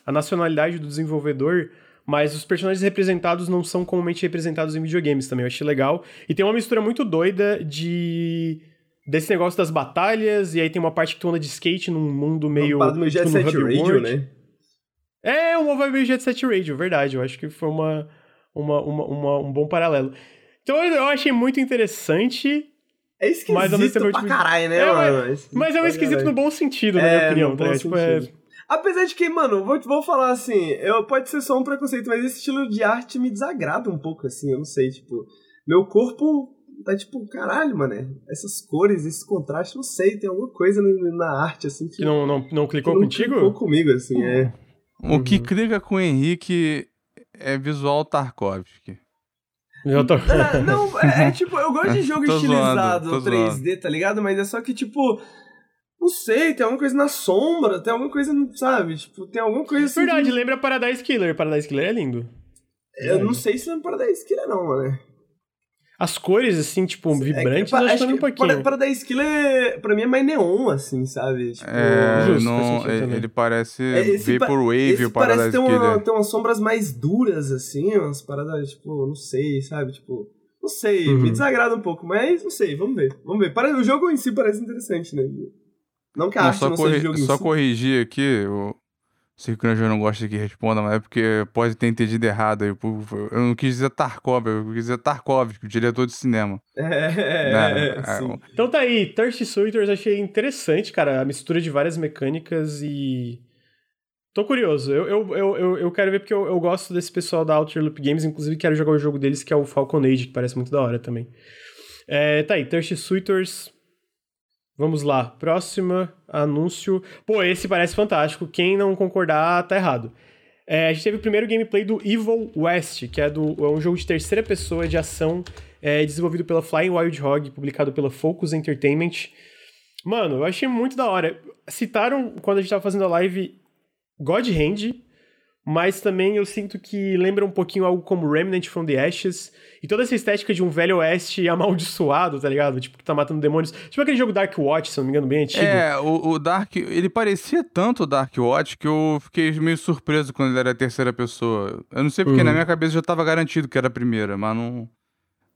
a nacionalidade do desenvolvedor, mas os personagens representados não são comumente representados em videogames também. Eu achei legal. E tem uma mistura muito doida de. desse negócio das batalhas, e aí tem uma parte que tu anda de skate num mundo meio. Parada meio Jet tipo, no Set Radio, World. né? É, uma vibe meio Jet Set Radio, verdade. Eu acho que foi uma, uma, uma, uma- um bom paralelo. Então eu achei muito interessante. É esquisito Mas ao mesmo tempo, pra tipo, caralho, né, é, mano? Mas é um pra esquisito caralho. no bom sentido, na É, minha opinião, tá? Tipo, é... Apesar de que, mano, vou, vou falar assim, eu, pode ser só um preconceito, mas esse estilo de arte me desagrada um pouco, assim, eu não sei, tipo, meu corpo tá tipo, caralho, mano, essas cores, esse contraste, não sei, tem alguma coisa na, na arte, assim, que, Que não, não, não que clicou não contigo? clicou comigo, assim, é. O que Uhum. clica com o Henrique é visual Tarkovsky. Eu tô... Não, é, é tipo, eu gosto de jogo Tô estilizado zoando, tô 3D, tá ligado? Mas é só que, tipo, não sei, tem alguma coisa na sombra, tem alguma coisa, sabe? Tipo, tem alguma coisa assim. Verdade, que- lembra Paradise Killer. Paradise Killer é lindo. Eu não sei se é para dar esquila, não, mano. As cores, assim, tipo, vibrantes, eu acho que um pouquinho. Para, para dar esquila, é, pra mim, é mais neon, assim, sabe? Tipo, É, justo, não, ele, também. ele parece É, esse pa- Vaporwave, esse o parece Paradise ter, uma, ter umas sombras mais duras, assim, umas paradas, tipo, não sei, sabe? Tipo, não sei, Uhum. me desagrada um pouco, mas não sei, vamos ver, vamos ver. Para, o jogo em si parece interessante, né? Não que a Não, arte só, não corri- seja jogo em só si. corrigir aqui, o sei que o Granja não gosta que responda, mas é porque pode ter entendido errado. aí, por- Eu não quis dizer Tarkov, eu quis dizer Tarkovsky, o diretor de cinema. É, né? é, É, sim. Então tá aí, Thirsty Suitors achei interessante, cara, a mistura de várias mecânicas e. Tô curioso, eu, eu, eu, eu, eu quero ver porque eu, eu gosto desse pessoal da Outer Loop Games, inclusive quero jogar o jogo deles que é o Falcon Age, que parece muito da hora também. É, tá aí, Thirsty Suitors. Vamos lá, próxima anúncio. Pô, esse parece fantástico, quem não concordar tá errado. É, a gente teve o primeiro gameplay do Evil West, que é, do, é um jogo de terceira pessoa de ação é, desenvolvido pela Flying Wild Hog, publicado pela Focus Entertainment. Mano, eu achei muito da hora. Citaram, quando a gente tava fazendo a live, God Hand, mas também eu sinto que lembra um pouquinho algo como Remnant from the Ashes, e toda essa estética de um velho oeste amaldiçoado, tá ligado? Tipo, que tá matando demônios. Tipo aquele jogo Dark Watch, se não me engano, bem antigo. É, o, o Dark, ele parecia tanto o Dark Watch que eu fiquei meio surpreso quando ele era a terceira pessoa. Eu não sei porque Uhum. na minha cabeça já tava garantido que era a primeira, mas não.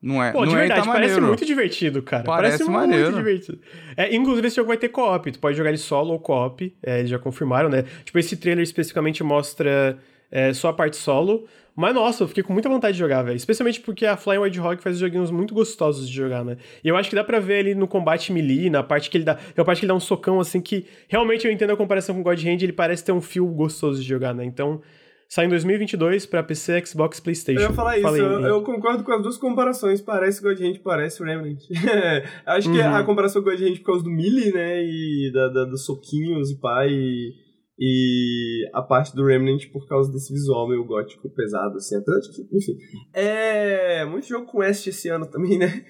Não é. Pô, não de é, e verdade, tá parece muito divertido, cara. Parece Parece, maneiro. muito divertido. É, inclusive, esse jogo vai ter co-op. Tu pode jogar ele solo ou co-op. É, eles já confirmaram, né? Tipo, esse trailer especificamente mostra é, só a parte solo. Mas, nossa, eu fiquei com muita vontade de jogar, velho. Especialmente porque a Flying Wild Hog faz joguinhos muito gostosos de jogar, né? E eu acho que dá pra ver ele no combate melee, na parte que ele dá... Tem uma parte que ele dá um socão, assim, que realmente eu entendo a comparação com God Hand, ele parece ter um feel gostoso de jogar, né? Então, sai em 2022 pra PC, Xbox, Playstation. Eu ia falar isso, aí, eu, Henrique. eu concordo com as duas comparações. Parece God Hand, parece Remnant. Acho que Uhum. a comparação com God Hand por causa do melee, né? E da, da- dos soquinhos e pá, e, e a parte do Remnant por causa desse visual meio gótico pesado, assim. Apesar de que, enfim. É. Muito jogo com West esse ano também, né?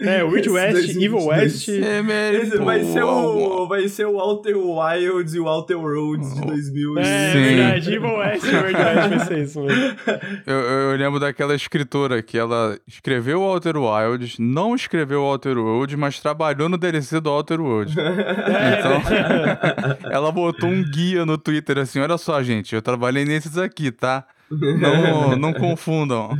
É, Esse West, 2022. Evil West... É, pô, vai, ser o- vai ser o Outer Wilds e o Outer Roads de 2000. É, Sim. verdade, Evil West, é verdade, vai ser isso, mano. Eu, eu lembro daquela escritora que ela escreveu o Outer Wilds, não escreveu o Outer World, mas trabalhou no DLC do Outer World. Então, ela botou um guia no Twitter assim: olha só, gente, eu trabalhei nesses aqui, tá? Não, não confundam.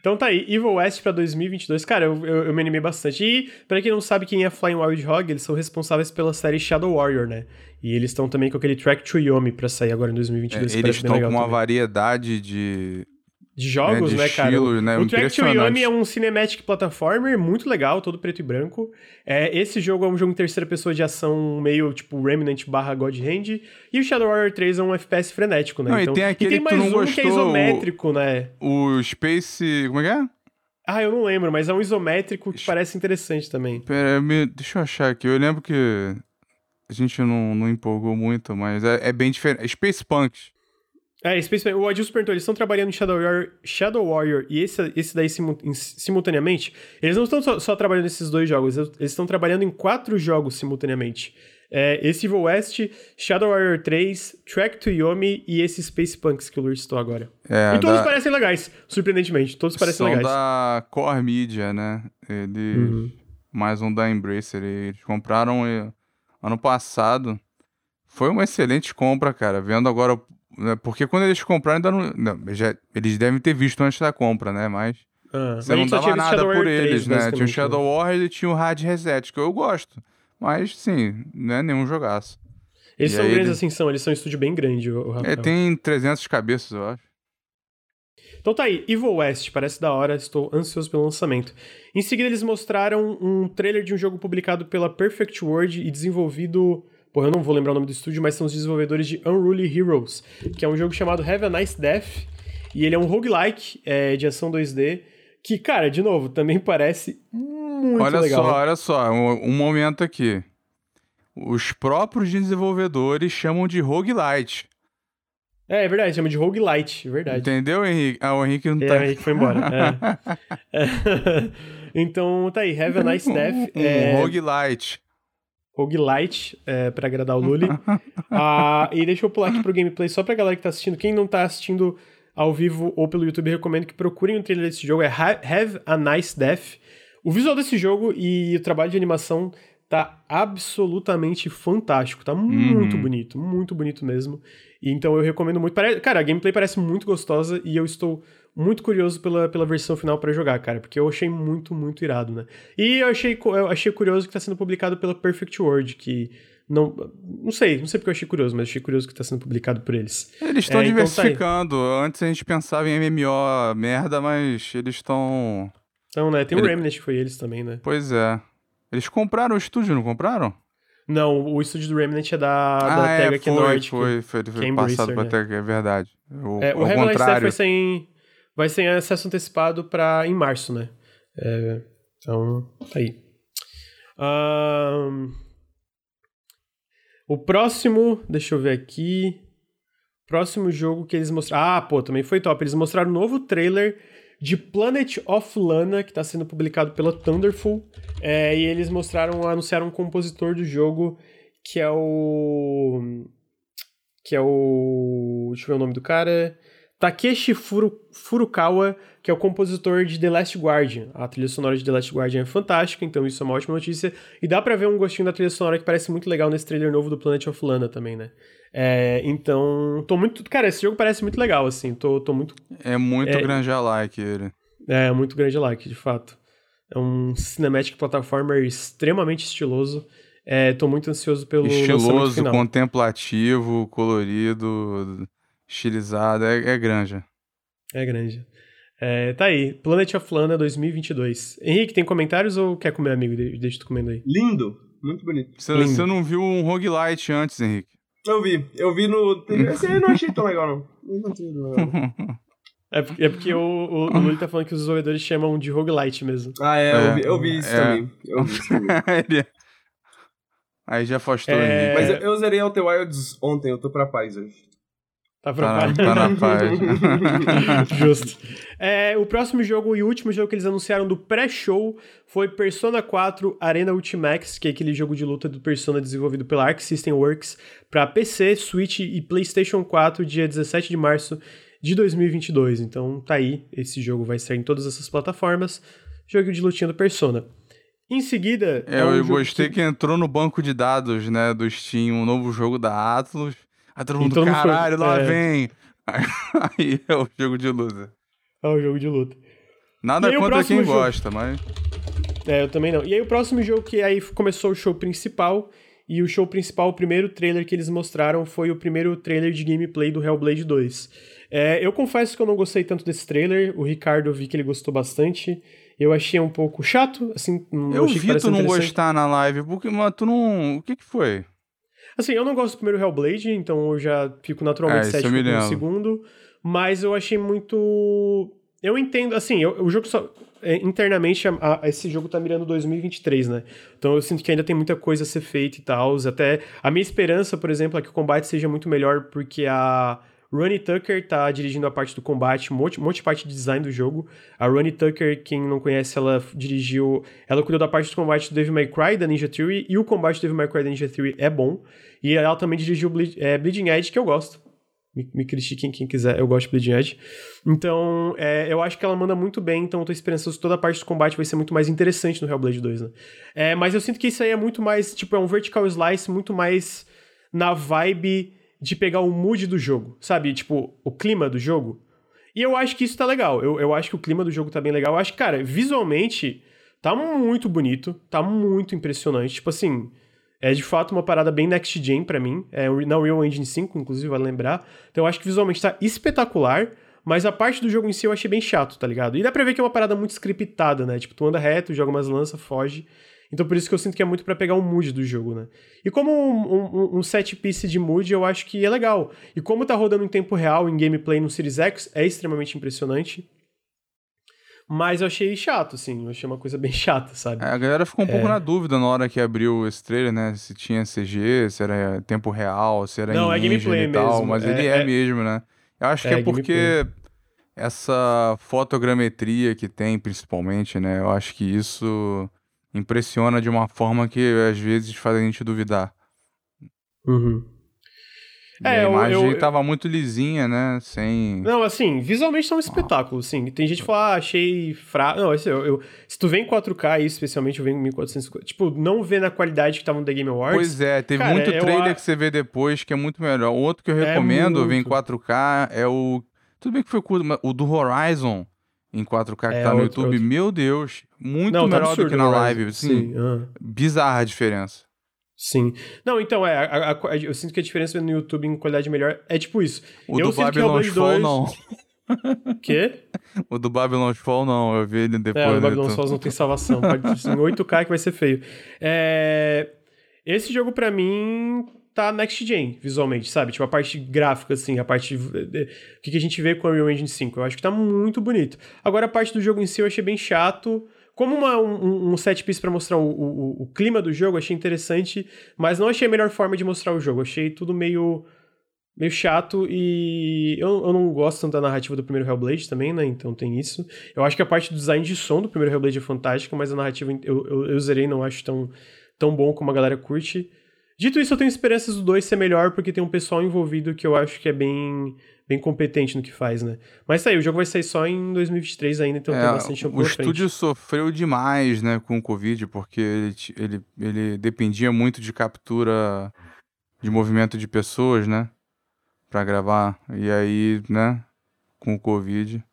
Então tá aí, Evil West pra 2022. Cara, eu, eu, eu me animei bastante. E, pra quem não sabe quem é Flying Wild Hog, eles são responsáveis pela série Shadow Warrior, né? E eles estão também com aquele Track to Yomi pra sair agora em 2022. que É, Eles estão com uma também. variedade de. De jogos, né, né, de cara? estilos, né, o Track to Yomi é um cinematic platformer muito legal, todo preto e branco. É, esse jogo é um jogo em terceira pessoa de ação meio tipo Remnant barra God Hand. E o Shadow Warrior 3 é um FPS frenético, né? Não, e então, tem aquele que tu mais não um que é gostou, o- isométrico, né? O Space. Como é que é? Ah, eu não lembro, mas é um isométrico que parece interessante também. Pera, me- deixa eu achar aqui. Eu lembro que a gente não, não empolgou muito, mas é, é bem diferente. Space Punks. É, Space o Adilson perguntou, eles estão trabalhando em Shadow Warrior, Shadow Warrior e esse, esse daí simu- em- simultaneamente? Eles não estão só, só trabalhando nesses dois jogos, eles estão trabalhando em quatro jogos simultaneamente. É, esse Evil West, Shadow Warrior 3, Track to Yomi e esse Space Punks que o Luiz citou agora. É, e todos da- parecem legais, surpreendentemente, todos parecem são legais. da Core Media, né? Eles. Uhum. Mais um da Embracer. Eles compraram ano passado. Foi uma excelente compra, cara. Vendo agora. Né, Porque quando eles compraram, ainda não. não, já- eles devem ter visto antes da compra, né? Mas. Ah, Você não dava nada Shadow por Warrior 3, eles, né? Tinha o basicamente, Shadow Warrior e tinha o Hard Reset, que eu gosto. Mas, sim, não é nenhum jogaço. Eles E são grandes eles- assim, são, eles são um estúdio bem grande, o, o É, Rafael. tem 300 cabeças, eu acho. Então tá aí, Evil West, parece da hora, estou ansioso pelo lançamento. Em seguida, eles mostraram um trailer de um jogo publicado pela Perfect World e desenvolvido. Pô, eu não vou lembrar o nome do estúdio, mas são os desenvolvedores de Unruly Heroes, que é um jogo chamado Have a Nice Death. E ele é um roguelike é, de ação 2D. Que, cara, de novo, também parece muito olha legal. Olha só, olha só, um, um momento aqui. Os próprios desenvolvedores chamam de roguelite. É, é verdade, chama de roguelite, é verdade. Entendeu, Henrique? Ah, o Henrique não é, tá. o Henrique foi embora. é. Então, tá aí, Have a Nice Death. Um, é... roguelite. Roguelite, é, pra agradar o Lully. ah, e deixa eu pular aqui pro gameplay só pra galera que tá assistindo. Quem não tá assistindo ao vivo ou pelo YouTube, recomendo que procurem o trailer desse jogo. É Have a Nice Death. O visual desse jogo e o trabalho de animação tá absolutamente fantástico. Tá muito uhum. bonito, muito bonito mesmo. E então eu recomendo muito. Cara, a gameplay parece muito gostosa e eu estou muito curioso pela, pela versão final para jogar, cara, porque eu achei muito, muito irado, né? E eu achei, eu achei curioso que tá sendo publicado pela Perfect World, que não, não sei, não sei porque eu achei curioso, mas achei curioso que está sendo publicado por eles. Eles estão é, diversificando. Então tá Antes a gente pensava em MMO merda, mas eles estão. Então, né? Tem o Ele... Remnant que foi eles também, né? Pois é. Eles compraram o estúdio, não compraram? Não, o estúdio do Remnant é da, ah, da é, Tag foi, Norte. Foi, foi, foi, foi passado pra né? Tag, é verdade. O, é, o Remnant vai sem, vai sem acesso antecipado pra, em março, né? É, então, tá aí. Um, o próximo, deixa eu ver aqui. Próximo jogo que eles mostraram. Ah, pô, também foi top. Eles mostraram um novo trailer de Planet of Lana, que está sendo publicado pela Thunderful. É, e eles mostraram, anunciaram um compositor do jogo, que é o. Que é o. Deixa eu ver o nome do cara. Takeshi Furu, Furukawa, que é o compositor de The Last Guardian. A trilha sonora de The Last Guardian é fantástica, então isso é uma ótima notícia. E dá pra ver um gostinho da trilha sonora que parece muito legal nesse trailer novo do Planet of Lana também, né? É, então, tô muito. Cara, esse jogo parece muito legal, assim. Tô, tô muito. É muito é, grande-like ele. É, muito grande-like, de fato. É um cinematic platformer extremamente estiloso. É, tô muito ansioso pelo. Estiloso, contemplativo, colorido estilizada, é, é grande. É grande. É, tá aí, Planet of Lana 2022. Henrique, tem comentários ou quer comer, amigo? Deixa tu comendo aí. Lindo, muito bonito. Você, Lindo. você não viu um roguelite antes, Henrique? Eu vi, eu vi no... Esse aí eu não achei tão legal, não. É porque, é porque o, o, o Luli tá falando que os desenvolvedores chamam de roguelite mesmo. Ah, é, é eu, vi, eu vi isso é. também. Eu vi isso também. Aí já afastou é... Mas eu, eu zerei Outer Wilds ontem, eu tô pra paz hoje. Tá, pra tá, tá na paz. Justo. É, o próximo jogo e último jogo que eles anunciaram do pré-show foi Persona 4 Arena Ultimax, que é aquele jogo de luta do Persona desenvolvido pela Arc System Works para PC, Switch e PlayStation 4, dia 17 de março de 2022. Então tá aí, esse jogo vai sair em todas essas plataformas. Jogo de lutinha do Persona. Em seguida. É, é um eu gostei que... que entrou no banco de dados, né, do Steam, um novo jogo da Atlus Aí todo mundo, então caralho, foi... lá é... vem. Aí é o jogo de luta. É o jogo de luta. Nada contra quem jogo... gosta, mas. É, eu também não. E aí o próximo jogo que aí começou o show principal. E o show principal, o primeiro trailer que eles mostraram foi o primeiro trailer de gameplay do Hellblade 2. É, eu confesso que eu não gostei tanto desse trailer. O Ricardo eu vi que ele gostou bastante. Eu achei um pouco chato, assim. Eu vi tu não gostar na live, porque, mas tu não. O que que foi? Assim, eu não gosto do primeiro Hellblade, então eu já fico naturalmente é, cético com o segundo. Mas eu achei muito. Eu entendo, assim, eu, o jogo só. É, internamente, a, a, esse jogo tá mirando 2023, né? Então eu sinto que ainda tem muita coisa a ser feita e tal. Até a minha esperança, por exemplo, é que o combate seja muito melhor, porque a. Ronnie Tucker tá dirigindo a parte do combate, um monte, monte de parte de design do jogo. A Ronnie Tucker, quem não conhece, ela dirigiu. Ela cuidou da parte do combate do Devil May Cry, da Ninja Theory, e o combate do Devil May Cry da Ninja Theory é bom. E ela também dirigiu é, Bleeding Edge, que eu gosto. Me, me critiquem quem quiser, eu gosto de Bleeding Edge. Então, é, eu acho que ela manda muito bem, então eu tô esperançoso que toda a parte do combate vai ser muito mais interessante no Hellblade 2, né? É, mas eu sinto que isso aí é muito mais, tipo, é um vertical slice muito mais na vibe de pegar o mood do jogo, sabe? Tipo, o clima do jogo. E eu acho que isso tá legal. Eu, eu acho que o clima do jogo tá bem legal. Eu acho que, cara, visualmente tá muito bonito, tá muito impressionante. Tipo assim, é de fato uma parada bem next gen para mim. É na Real Engine 5, inclusive, vale lembrar. Então eu acho que visualmente tá espetacular. Mas a parte do jogo em si eu achei bem chato, tá ligado? E dá pra ver que é uma parada muito scriptada, né? Tipo, tu anda reto, joga umas lanças, foge. Então por isso que eu sinto que é muito para pegar o mood do jogo, né? E como um, um, um, set piece de mood, eu acho que é legal. E como tá rodando em tempo real em gameplay no Series X, é extremamente impressionante. Mas eu achei chato, assim. Eu achei uma coisa bem chata, sabe? É, a galera ficou um é... pouco na dúvida na hora que abriu esse trailer, né? Se tinha CG, se era tempo real, se era Não, é gameplay e tal. Mesmo. Mas é, ele é, é, mesmo, né? Eu acho que é, é porque essa fotogrametria que tem, principalmente, né? Eu acho que isso impressiona de uma forma que às vezes faz a gente duvidar. Uhum. E é, a imagem eu, tava muito lisinha, né? Sem. Não, assim, visualmente tá um espetáculo, sim. Tem gente que fala, ah, achei fraco. Não, assim, eu, eu, se tu vem em 4K aí, especialmente eu venho em 1450. Tipo, não vê na qualidade que tava no The Game Awards. Pois é, teve cara, muito trailer eu... que você vê depois que é muito melhor. O outro que eu é recomendo, é vem em 4K, é o. Tudo bem que foi o do Horizon em 4K que é, tá no outro, YouTube. Outro. Meu Deus, muito não, tá melhor tá do que na live. Sim, sim. Uhum. bizarra a diferença. Sim. Não, então, é, a, a, a, eu sinto que a diferença no YouTube em qualidade melhor é tipo isso. O eu do Babylon's Fall, 2... não. Quê? O do Babylon's Fall, não. Eu vi ele depois. É, o Babylon's Fall não tem salvação. Pode em 8K que vai ser feio. É... Esse jogo, para mim, tá next gen, visualmente, sabe? Tipo, a parte gráfica, assim, a parte... O que a gente vê com a Unreal Engine 5. Eu acho que tá muito bonito. Agora, a parte do jogo em si eu achei bem chato como uma, um, um set piece para mostrar o, o, o, clima do jogo, achei interessante, mas não achei a melhor forma de mostrar o jogo. Achei tudo meio meio chato e eu, eu não gosto tanto da narrativa do primeiro Hellblade também, né? Então tem isso. Eu acho que a parte do design de som do primeiro Hellblade é fantástica, mas a narrativa eu, eu, eu zerei não acho tão, tão bom como a galera curte. Dito isso, eu tenho esperanças do 2 ser melhor porque tem um pessoal envolvido que eu acho que é bem bem competente no que faz, né? Mas tá aí, o jogo vai sair só em 2023 ainda, então é, tem bastante tempo O estúdio sofreu demais, né, com o Covid, porque ele, ele, ele dependia muito de captura de movimento de pessoas, né? Pra gravar. E aí, né, com o Covid.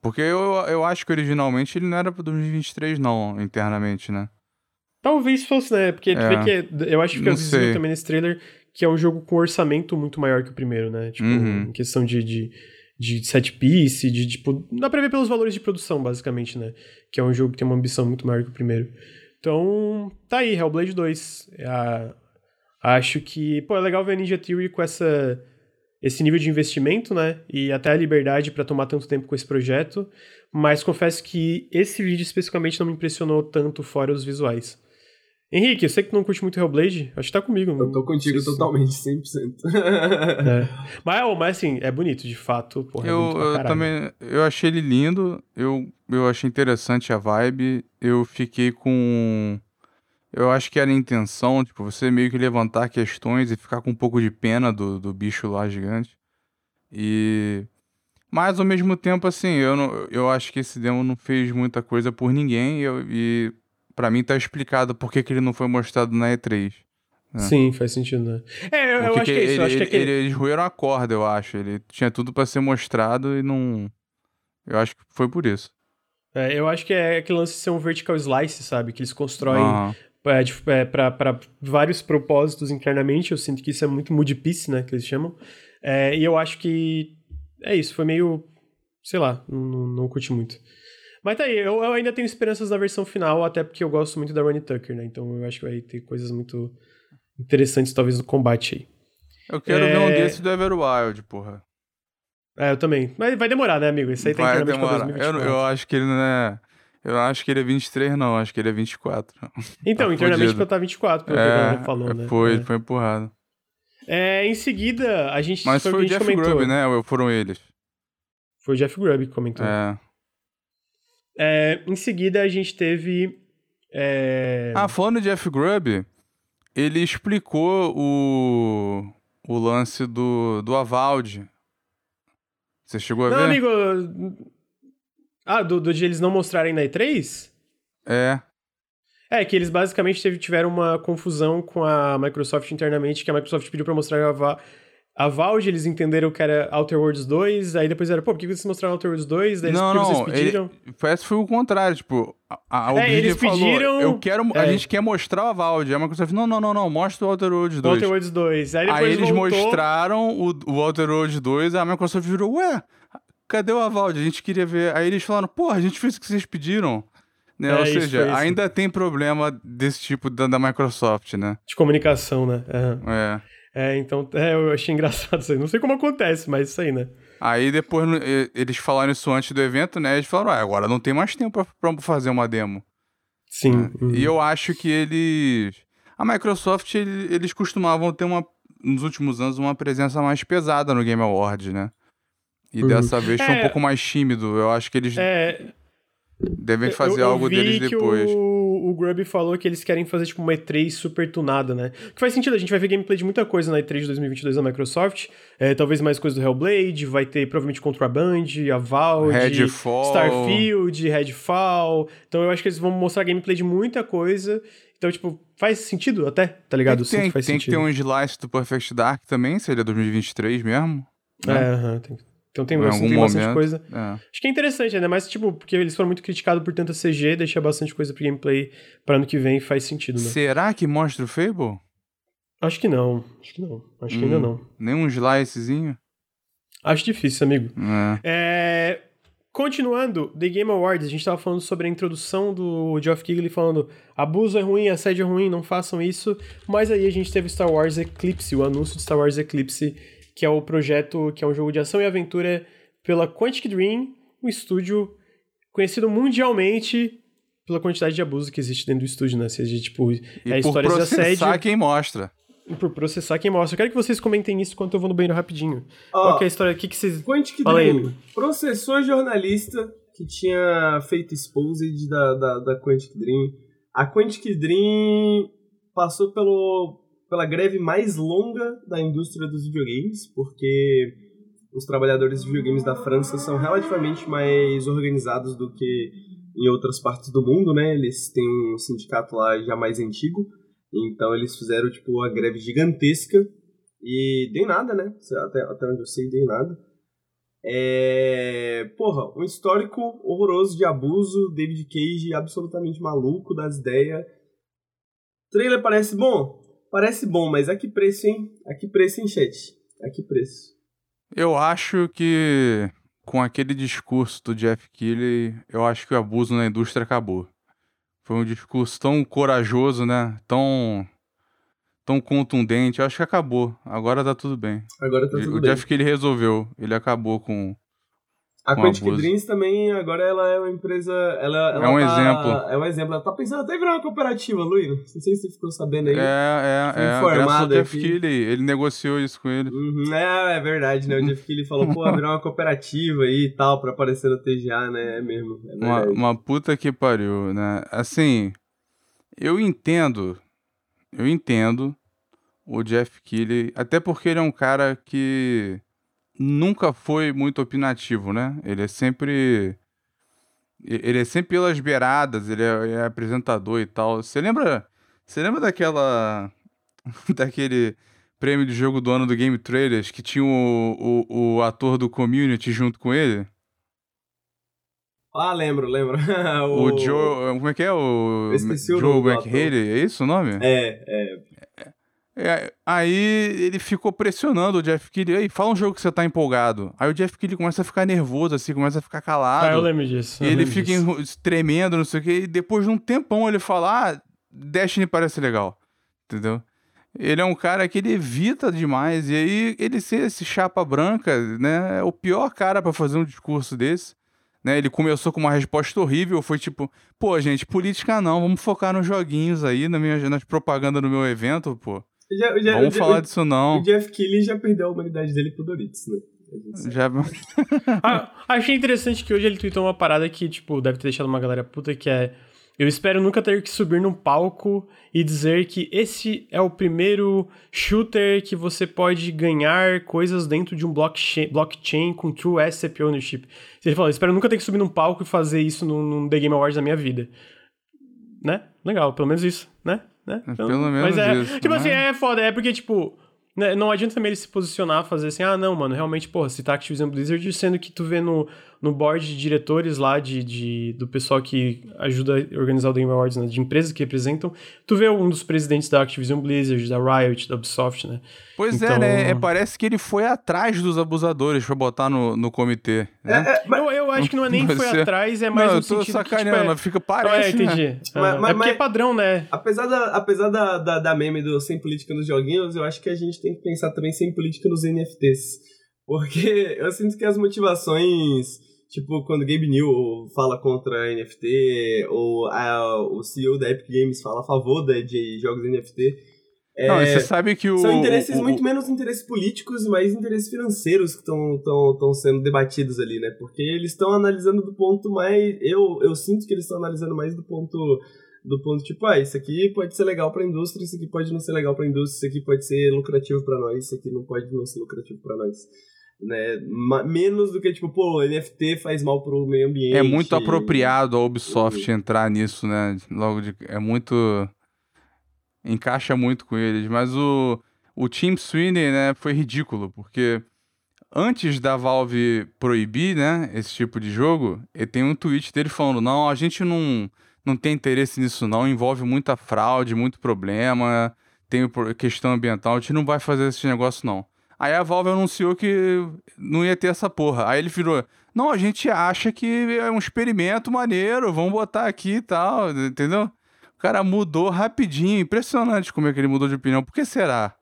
Porque eu, eu acho que originalmente ele não era pra 2023, não, internamente, né? Talvez fosse, né? Porque é, vê que é, eu acho que eu vi também nesse trailer que é um jogo com orçamento muito maior que o primeiro, né? Tipo, uhum. em questão de, de, de set piece, de tipo. Dá pra ver pelos valores de produção, basicamente, né? Que é um jogo que tem uma ambição muito maior que o primeiro. Então, tá aí, Hellblade 2. É acho que, pô, é legal ver a Ninja Theory com essa, esse nível de investimento, né? E até a liberdade para tomar tanto tempo com esse projeto. Mas confesso que esse vídeo especificamente não me impressionou tanto fora os visuais. Henrique, eu sei que tu não curte muito Hellblade, acho que tá comigo. Eu tô contigo se totalmente, 100%. é. Mas, mas assim, é bonito, de fato. Porra, é eu, é eu também, eu achei ele lindo, eu, eu achei interessante a vibe, eu fiquei com... Eu acho que era a intenção, tipo, você meio que levantar questões e ficar com um pouco de pena do, do bicho lá gigante. E... Mas ao mesmo tempo, assim, eu, não, eu acho que esse demo não fez muita coisa por ninguém e, eu, e para mim tá explicado por que, que ele não foi mostrado na E3. Né? Sim, faz sentido, né? É, eu, eu acho que, é isso. Ele, acho que aquele... Eles ruíram a corda, eu acho. Ele tinha tudo para ser mostrado e não. Eu acho que foi por isso. É, eu acho que é aquele lance de ser um vertical slice, sabe? Que eles constroem uhum. é, é, para vários propósitos internamente. Eu sinto que isso é muito mood piece, né? Que eles chamam. É, e eu acho que é isso. Foi meio. Sei lá, não, não curti muito. Mas tá aí, eu, eu, ainda tenho esperanças na versão final, até porque eu gosto muito da Ronnie Tucker, né? Então eu acho que vai ter coisas muito interessantes, talvez, no combate aí. Eu quero é... ver um desse do Everwild, porra. É, eu também. Mas vai demorar, né, amigo? Isso aí tem vai demorar. Eu, eu acho que ele não é. Eu acho que ele é 23, não. Acho que ele é 24. Então, tá internamente pra estar 24, pelo é, que falou, né? Foi, é. foi empurrado. É, em seguida, a gente. Mas foi, foi o Jeff comentou. Grubb, né? Ou foram eles? Foi o Jeff Grubb que comentou. É. É, em seguida, a gente teve. É... Ah, falando de Jeff Grubb, ele explicou o, o lance do, do Avaldi. Você chegou a não, ver? amigo. Ah, do, do de eles não mostrarem na E3? É. É, que eles basicamente tiveram uma confusão com a Microsoft internamente, que a Microsoft pediu pra mostrar a, Valve, eles entenderam que era Outer Worlds 2, aí depois era, pô, por que vocês mostraram Outer Worlds 2? Daí não, não, vocês pediram? Ele, parece que foi o contrário, tipo, a, a é, eles falou, pediram... eu quero, é. a gente quer mostrar a Valve, a Microsoft, não, não, não, não, mostra o Outer Worlds 2. Outer Worlds 2. Aí, aí eles voltou... mostraram o, o Outer Worlds 2, a Microsoft virou, ué, cadê o aval? A gente queria ver. Aí eles falaram, porra, a gente fez o que vocês pediram. Né? É, Ou isso, seja, foi isso. ainda tem problema desse tipo da, da Microsoft, né? De comunicação, né? É. É. É, então, é, eu achei engraçado isso aí. Não sei como acontece, mas isso aí, né? Aí depois eles falaram isso antes do evento, né? Eles falaram, ah, agora não tem mais tempo pra, fazer uma demo. Sim. uhum. E eu acho que eles. A Microsoft, ele- eles costumavam ter uma. Nos últimos anos, uma presença mais pesada no Game Awards, né? E Uhum. dessa vez foi um É. pouco mais tímido. Eu acho que eles É, devem fazer eu, eu algo vi deles que depois. O, o Grub falou que eles querem fazer tipo uma E3 super tunada, né? O que faz sentido, a gente vai ver gameplay de muita coisa na E3 de 2022 da Microsoft. É, talvez mais coisa do Hellblade, vai ter provavelmente Contraband, a Valve, Redfall. Starfield, Redfall. Então eu acho que eles vão mostrar gameplay de muita coisa. Então, tipo, faz sentido até, tá ligado? Tem, tem, que tem que ter um slice do Perfect Dark também, seria 2023 mesmo. É, né? aham, tem- Então tem, algum tem bastante momento. coisa. É. Acho que é interessante, ainda mais, tipo, porque eles foram muito criticados por tanta CG, deixar bastante coisa pro gameplay pra ano que vem faz sentido, né? Será que mostra o Fable? Acho que não, acho que não, acho que ainda Hum. não. Nem um slicezinho? Acho difícil, amigo. É. É, Continuando, The Game Awards, a gente tava falando sobre a introdução do Geoff Keighley falando abuso é ruim, assédio é ruim, não façam isso. Mas aí a gente teve Star Wars Eclipse, o anúncio de Star Wars Eclipse, que é o projeto, que é um jogo de ação e aventura pela Quantic Dream, um estúdio conhecido mundialmente pela quantidade de abuso que existe dentro do estúdio, né? Seja, tipo, E é por histórias de assédio, processar quem mostra. e por processar quem mostra. Eu quero que vocês comentem isso enquanto eu vou no banheiro rapidinho. Ó, Qual que é a história? O que, que vocês... Quantic Fala aí, Dream amigo. processou jornalista que tinha feito exposed da, da, da Quantic Dream. A Quantic Dream passou pelo, pela greve mais longa da indústria dos videogames, porque os trabalhadores de videogames da França são relativamente mais organizados do que em outras partes do mundo, né? Eles têm um sindicato lá já mais antigo, então eles fizeram tipo uma greve gigantesca e deu nada, né? Até, até onde eu sei, deu nada. É. Porra, um histórico horroroso de abuso, David Cage absolutamente maluco das ideias. Trailer parece bom? Parece bom, mas a que preço, hein? A que preço, hein, chat? A que preço? Eu acho que com aquele discurso do Jeff Keighley, eu acho que o abuso na indústria acabou. Foi um discurso tão corajoso, né? Tão tão contundente. Eu acho que acabou. Agora tá tudo bem. Agora tá tudo o bem. Jeff Keighley resolveu. Ele acabou com A Quantic abuso. Dreams também, agora ela é uma empresa. Ela, ela É um tá- exemplo. É um exemplo. Ela tá pensando até em virar uma cooperativa, Luiz. Não sei se você ficou sabendo aí. É, é, Fui é. Ao informado Jeff. Keighley. Ele negociou isso com ele. Uhum, é, é verdade, né? O Jeff Keighley falou, pô, virar uma cooperativa aí e tal, pra aparecer no TGA, né? É mesmo. É Uma, uma puta que pariu, né? Assim, eu entendo, eu entendo o Jeff Keighley, até porque ele é um cara que nunca foi muito opinativo, né? Ele é sempre ele é sempre pelas beiradas, ele é, ele é apresentador e tal. Você lembra, você lembra daquela daquele prêmio de jogo do ano do Game Trailers que tinha o, o, o ator do Community junto com ele? Ah, lembro, lembro. O, Joe. Como é que é? O. Esqueci o Joe McHaley, é isso o nome? É, é. É, aí ele ficou pressionando o Jeff Keighley. Ei, fala um jogo que você tá empolgado. Aí o Jeff Keighley começa a ficar nervoso, assim, começa a ficar Ah, eu calado. lembro disso. e eu ele lembro fica disso. tremendo, não sei o quê. E depois de um tempão ele fala: Ah, Destiny parece legal. Entendeu? Ele é um cara que ele evita demais. E aí ele ser esse chapa branca, né? É o pior cara pra fazer um discurso desse. Né, ele começou com uma resposta horrível, foi tipo, pô, gente, política não, vamos focar nos joguinhos aí, na minha, nas propagandas no meu evento, pô. Já- já- Vamos já- falar o, disso não. o Jeff Keighley já perdeu a humanidade dele pro Doritos, né? Já... Ah, achei interessante que hoje ele tweetou uma parada que, tipo, deve ter deixado uma galera puta, que é... Eu espero nunca ter que subir num palco e dizer que esse é o primeiro shooter que você pode ganhar coisas dentro de um blockchain, blockchain com True Asset Ownership. Ele falou, espero nunca ter que subir num palco e fazer isso num, num The Game Awards na minha vida. Né? Legal, pelo menos isso, né? Né? Pelo menos Mas é, isso, tipo né? assim, é foda, é porque, tipo, né, não adianta também ele se posicionar, fazer assim, ah, não, mano, realmente, porra, se tá Activision Blizzard, sendo que tu vê no, no board de diretores lá, de, de, do pessoal que ajuda a organizar o Game Awards, né, de empresas que representam, tu vê um dos presidentes da Activision Blizzard, da Riot, da Ubisoft, né? Pois Então- é, né? É, parece que ele foi atrás dos abusadores pra botar no, no comitê. É, Né? é, mas, Eu, eu acho que não é nem Mas foi atrás, é mais não, tô sentido que, sacaneando, tipo, é... mas fica Não, é, parece, né? entendi. Mas- Ah, mas- é porque é mas- padrão, né? apesar, da, apesar da, da, da meme do sem política nos joguinhos, eu acho que a gente tem que pensar também sem política nos NFTs. Porque eu sinto que as motivações, tipo, quando Gabe New fala contra NFT, ou a- o CEO da Epic Games fala a favor da, de jogos NFT, é, Não, você sabe que o. são interesses o- o- muito menos interesses políticos e mais interesses financeiros que estão sendo debatidos ali, né? Porque eles estão analisando do ponto mais. Eu, eu sinto que eles estão analisando mais do ponto. Do ponto tipo, ah, isso aqui pode ser legal pra indústria, isso aqui pode não ser legal pra indústria, isso aqui pode ser lucrativo pra nós, isso aqui não pode não ser lucrativo pra nós. Né? Menos do que, tipo, pô, NFT faz mal pro meio ambiente. É muito apropriado a Ubisoft entrar nisso, né? Logo de. É muito. Encaixa muito com eles. Mas o, o Team Sweeney, né, foi ridículo, porque antes da Valve proibir, né, esse tipo de jogo, ele tem um tweet dele falando: não, a gente não, não tem interesse nisso, não, envolve muita fraude, muito problema, tem questão ambiental, a gente não vai fazer esse negócio, não. Aí a Valve anunciou que não ia ter essa porra. Aí ele virou: não, a gente acha que é um experimento maneiro, vamos botar aqui e tal, entendeu? O cara mudou rapidinho, impressionante como é que ele mudou de opinião. Por que será?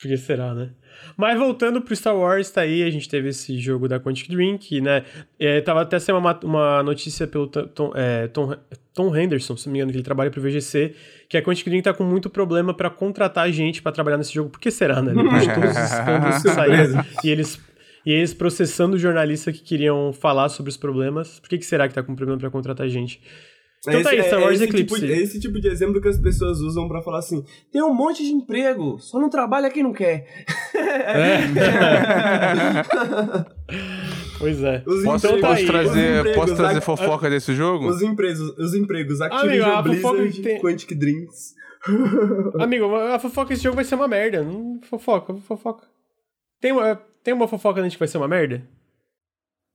Por que será, né? Mas voltando pro Star Wars, tá aí, a gente teve esse jogo da Quantic Dream, que, né, é, tava até sendo uma, uma notícia pelo Tom, é, Tom, Tom Henderson, se não me engano, que ele trabalha pro VGC, que a Quantic Dream tá com muito problema pra contratar gente pra trabalhar nesse jogo. Por que será, né? Depois de todos os escândalos que saíram e eles, e eles processando o jornalista que queriam falar sobre os problemas, por que, que será que tá com problema pra contratar gente? Então tá aí, Esse- Star Wars esse Eclipse. Tipo, é esse tipo de exemplo que as pessoas usam pra falar assim: tem um monte de emprego, só não trabalha quem não quer. Pois é. Os Posso, Então tá posso aí. trazer, Os empregos, posso trazer a- fofoca desse jogo? Os empregos, os empregos Amigo, Activision a fofoca Blizzard, tem- Quantic Dreams. Amigo, a fofoca desse jogo vai ser uma merda. Não fofoca, fofoca. Tem uma, tem uma fofoca antes que vai ser uma merda?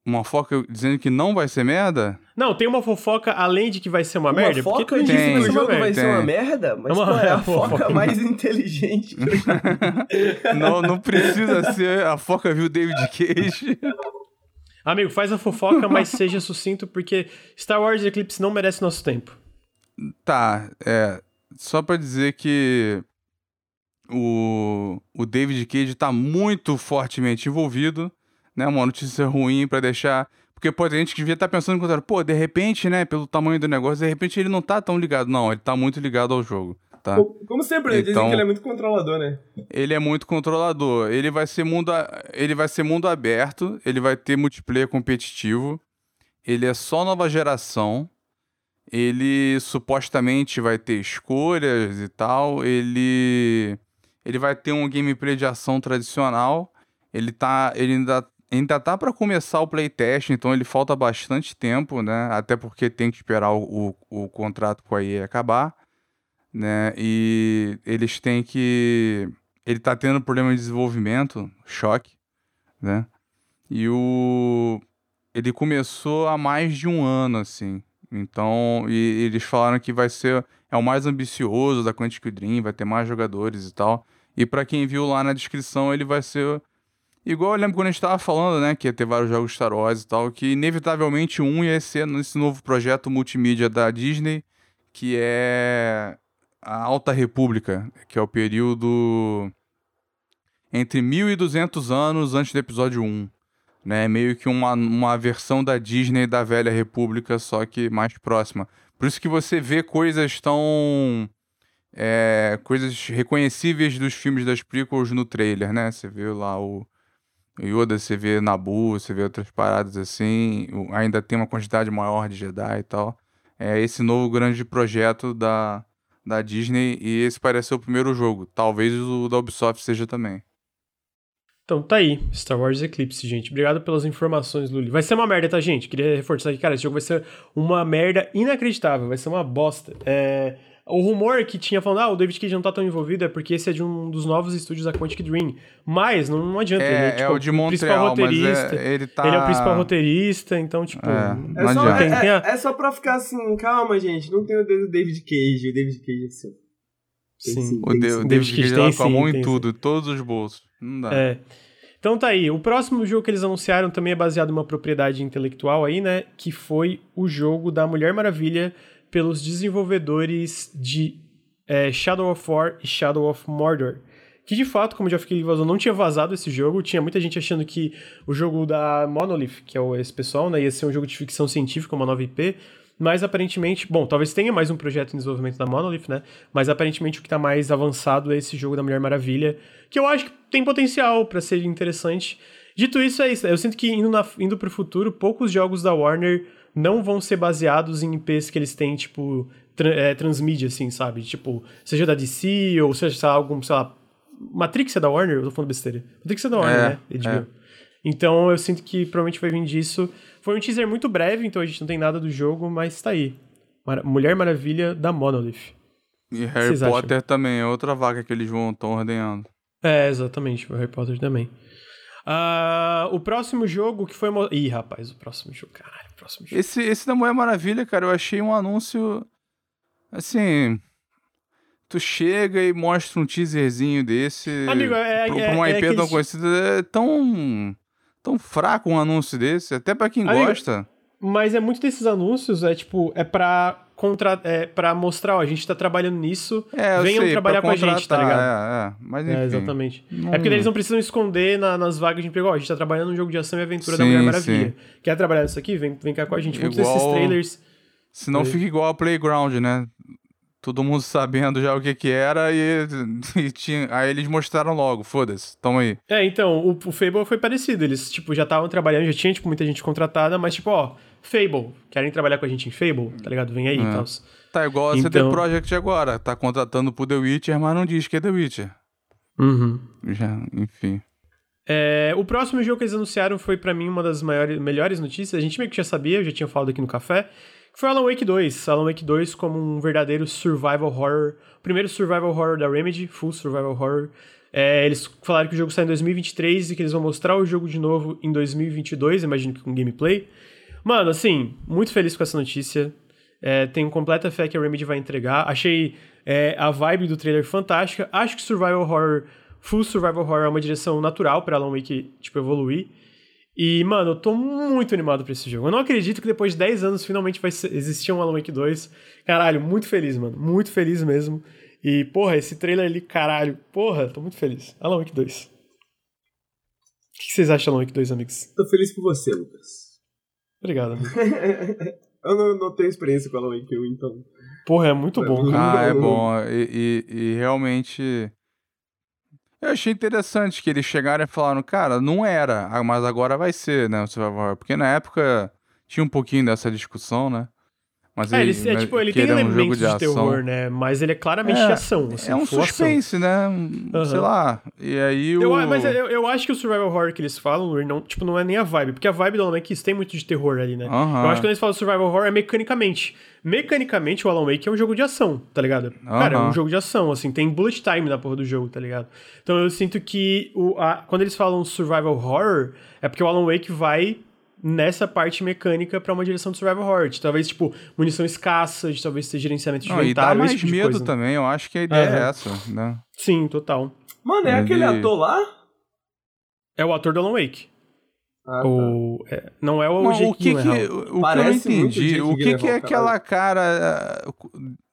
Uma fofoca dizendo que não vai ser merda? Não, tem uma fofoca além de que vai ser uma, Uma merda? foca Porque Tem, que o ser uma jogo vai merda. ser uma Tem. merda, mas É uma- pô, é a uma foca foca. mais inteligente. não, não precisa ser. A foca viu David Cage. Amigo, faz a fofoca, mas seja sucinto, porque Star Wars Eclipse não merece nosso tempo. Tá, é. Só pra dizer que o, o David Cage tá muito fortemente envolvido, né? Uma notícia ruim pra deixar. Porque, pô, tem gente que devia estar pensando, enquanto, pô, de repente, né, pelo tamanho do negócio, de repente ele não tá tão ligado. Não, ele tá muito ligado ao jogo, tá? Como sempre, eles dizem Então- que ele é muito controlador, né? Ele é muito controlador. Ele vai ser mundo, a- ele vai ser mundo aberto, ele vai ter multiplayer competitivo. Ele é só nova geração. Ele supostamente vai ter escolhas e tal. Ele ele vai ter um gameplay de ação tradicional. Ele tá ele ainda ainda tá para começar o playtest, então ele falta bastante tempo, né? Até porque tem que esperar o, o, o contrato com a EA acabar né? E eles têm que. Ele tá tendo problema de desenvolvimento, choque, né? E o. Ele começou há mais de um ano, assim. Então, e eles falaram que vai ser. É o mais ambicioso da Quantic Dream, vai ter mais jogadores e tal. E pra quem viu lá na descrição, ele vai ser. Igual eu lembro quando a gente tava falando, né? Que ia ter vários jogos Star Wars e tal. Que inevitavelmente um ia ser nesse novo projeto multimídia da Disney, que é a Alta República, que é o período entre 1200 anos antes do episódio 1. Né? Meio que uma, uma versão da Disney da Velha República, só que mais próxima. Por isso que você vê coisas tão. é, coisas reconhecíveis dos filmes das prequels no trailer, né? Você vê lá o Yoda, você vê Nabu, você vê outras paradas assim. Ainda tem uma quantidade maior de Jedi e tal. É esse novo grande projeto da, da Disney e esse parece ser o primeiro jogo. Talvez o da Ubisoft seja também. Então tá aí, Star Wars Eclipse, gente. Obrigado pelas informações, Luli. Vai ser uma merda, tá, gente? Queria reforçar aqui, cara, esse jogo vai ser uma merda inacreditável, vai ser uma bosta. É... o rumor que tinha falando, ah, o David Cage não tá tão envolvido é porque esse é de um dos novos estúdios da Quantic Dream. Mas não, não adianta, É, ele é, é tipo, o de principal Montreal, mas roteirista. é, ele tá... Ele é o principal roteirista, então, tipo. É. É só, é, Tem- tem a- é- é só pra ficar assim, calma, gente, não tem o dedo do David Cage, o David Cage é seu. Sim. sim, O, de, sim. o David Cage tem com a sim, mão em tudo, todos os bolsos. Não dá. É. Então tá aí. O próximo jogo que eles anunciaram também é baseado em uma propriedade intelectual aí, né? Que foi o jogo da Mulher Maravilha pelos desenvolvedores de é, Shadow of War e Shadow of Mordor. Que de fato, como já fiquei vazou, não tinha vazado esse jogo. Tinha muita gente achando que o jogo da Monolith, que é esse pessoal, né, ia ser um jogo de ficção científica, uma nova IP. Mas aparentemente, bom, talvez tenha mais um projeto em desenvolvimento da Monolith, né? Mas aparentemente o que tá mais avançado é esse jogo da Mulher Maravilha, que eu acho que tem potencial pra ser interessante. Dito isso, é isso. Eu sinto que indo, na, indo pro futuro, poucos jogos da Warner não vão ser baseados em IPs que eles têm, tipo, tra- é, transmídia, assim, sabe? Tipo, seja da DC ou seja, sei lá, algum, sei lá. Matrix é da Warner? Eu tô falando besteira. Matrix é da Warner, É, né? HBO. Então eu sinto que provavelmente vai vir disso. Foi um teaser muito breve, então a gente não tem nada do jogo, mas tá aí. Mara- Mulher Maravilha da Monolith. E Harry Vocês acham? Potter também, é outra vaca que eles vão estão ordenhando. É, exatamente, o Harry Potter também. Ah, o próximo jogo que foi. Ih, rapaz, o próximo jogo. Caralho, próximo jogo. Esse, esse da Mulher Maravilha, cara, eu achei um anúncio. Assim. Tu chega e mostra um teaserzinho desse. Amigo, é- pra, é- pra uma é IP tão aqueles- conhecida. É tão. Tão fraco um anúncio desse, até pra quem Amigo, gosta. Mas é muito desses anúncios, é tipo, é pra, contra... é pra mostrar, ó, a gente tá trabalhando nisso, É, venham sei, trabalhar com a gente, tá ligado? É, é. Mas enfim. É, exatamente. não- É porque eles não precisam esconder na- nas vagas de emprego. Ó, a gente tá trabalhando num jogo de ação e aventura da Sim, Mulher Maravilha. sim. Quer trabalhar nisso aqui? Vem, vem cá com a gente. Muitos Igual- desses trailers. Senão Foi. fica igual a Playground, né? Todo mundo sabendo já o que que era e, e tinha, aí eles mostraram logo, foda-se, toma aí. É, então, o, o Fable foi parecido. Eles, tipo, já estavam trabalhando, já tinha, tipo, muita gente contratada, mas, tipo, ó, Fable, querem trabalhar com a gente em Fable? Tá ligado? Vem aí e É. tal. Tá igual a CD Então- Projekt agora, tá contratando pro The Witcher, mas não diz que é The Witcher. Uhum. Já, enfim. É, o próximo jogo que eles anunciaram foi pra mim uma das maiores, melhores notícias. A gente meio que já sabia, eu já tinha falado aqui no café. Que foi Alan Wake 2. Alan Wake 2 como um verdadeiro survival horror. Primeiro survival horror da Remedy, full survival horror. É, eles falaram que o jogo sai em 2023 e que eles vão mostrar o jogo de novo em 2022, imagino que com gameplay. Mano, assim, muito feliz com essa notícia. É, tenho completa fé que a Remedy vai entregar. Achei é, a vibe do trailer fantástica. Acho que survival horror, full survival horror é uma direção natural pra Alan Wake, tipo, evoluir. E, mano, eu tô muito animado pra esse jogo. Eu não acredito que depois de 10 anos finalmente vai existir um Alan Wake 2. Caralho, muito feliz, mano. Muito feliz mesmo. E, porra, esse trailer ali, caralho. Porra, tô muito feliz. Alan Wake 2. O que vocês acham de Alan Wake 2, amigos? Tô feliz por você, Lucas. Obrigado. Eu não, não tenho experiência com Alan Wake 1, então. Porra, é muito bom, cara. Ah, é bom. E, e- e realmente. Eu achei interessante que eles chegaram e falaram, cara, não era, ah, mas agora vai ser, né? Porque na época tinha um pouquinho dessa discussão, né? Mas É, ele, ele- é, mas tipo, ele tem é um jogo elementos de, ação. terror, né? Mas ele é claramente É, de ação. Assim, É um ação. suspense, né? Um- Aham. Sei lá. E aí o. Eu, mas eu, eu acho que o survival horror que eles falam, não, tipo, não é nem a vibe. Porque a vibe do Alan Wake tem muito de terror ali, né? Aham. Eu acho que quando eles falam survival horror é mecanicamente. Mecanicamente, o Alan Wake é um jogo de ação, tá ligado? Cara, é um jogo de ação, assim, tem bullet time na porra do jogo, tá ligado? Então eu sinto que o, a- quando eles falam survival horror, é porque o Alan Wake vai nessa parte mecânica pra uma direção de survival horror. De talvez, tipo, munição escassa, de talvez ter gerenciamento de Não, e dá mais esse tipo de medo coisa. também. Eu acho que a ideia Aham. é essa, né? Sim, total. Mano, é Ele- aquele ator lá? É o ator do Alan Wake. Ah, tá. O, é, não é o Não, Jake o que que, o, o que eu não entendi, o que que é aquela cara...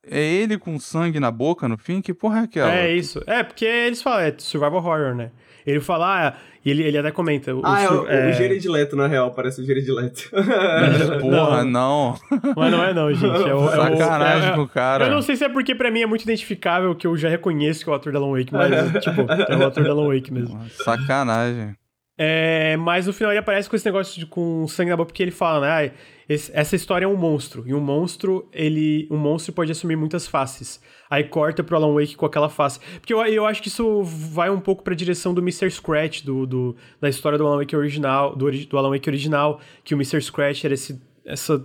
É ele com sangue na boca no fim? Que porra é aquela? É isso. É, porque eles falam, é survival horror, né? Ele fala, ah, e ele, ele até comenta. O, Ah, é o, é- o Jared Leto, na real, parece o Jared Leto. Porra, não. Mas não é não, gente. É o, é o- Sacanagem é- com o cara. Eu não sei se é porque pra mim é muito identificável que eu já reconheço que é o ator da Alan Wake, mas, tipo, é o ator da Alan Wake mesmo. Sacanagem. É, mas no final ele aparece com esse negócio de, com sangue na boca, porque ele fala, né? "Ai, esse- essa história é um monstro. E um monstro, ele. Um monstro pode assumir muitas faces. Aí corta pro Alan Wake com aquela face. Porque eu, eu acho que isso vai um pouco pra direção do Mr. Scratch, do, do- da história do Alan Wake original, do, do Alan Wake original, que o Mr. Scratch era esse. essa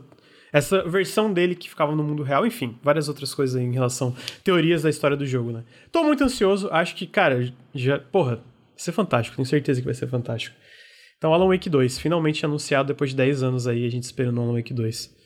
essa versão dele que ficava no mundo real, enfim, várias outras coisas em relação teorias da história do jogo, né? Tô muito ansioso, acho que, cara, já, porra, ser fantástico, tenho certeza que vai ser fantástico. Então, Alan Wake 2, finalmente anunciado depois de 10 anos aí, a gente esperando Alan Wake 2.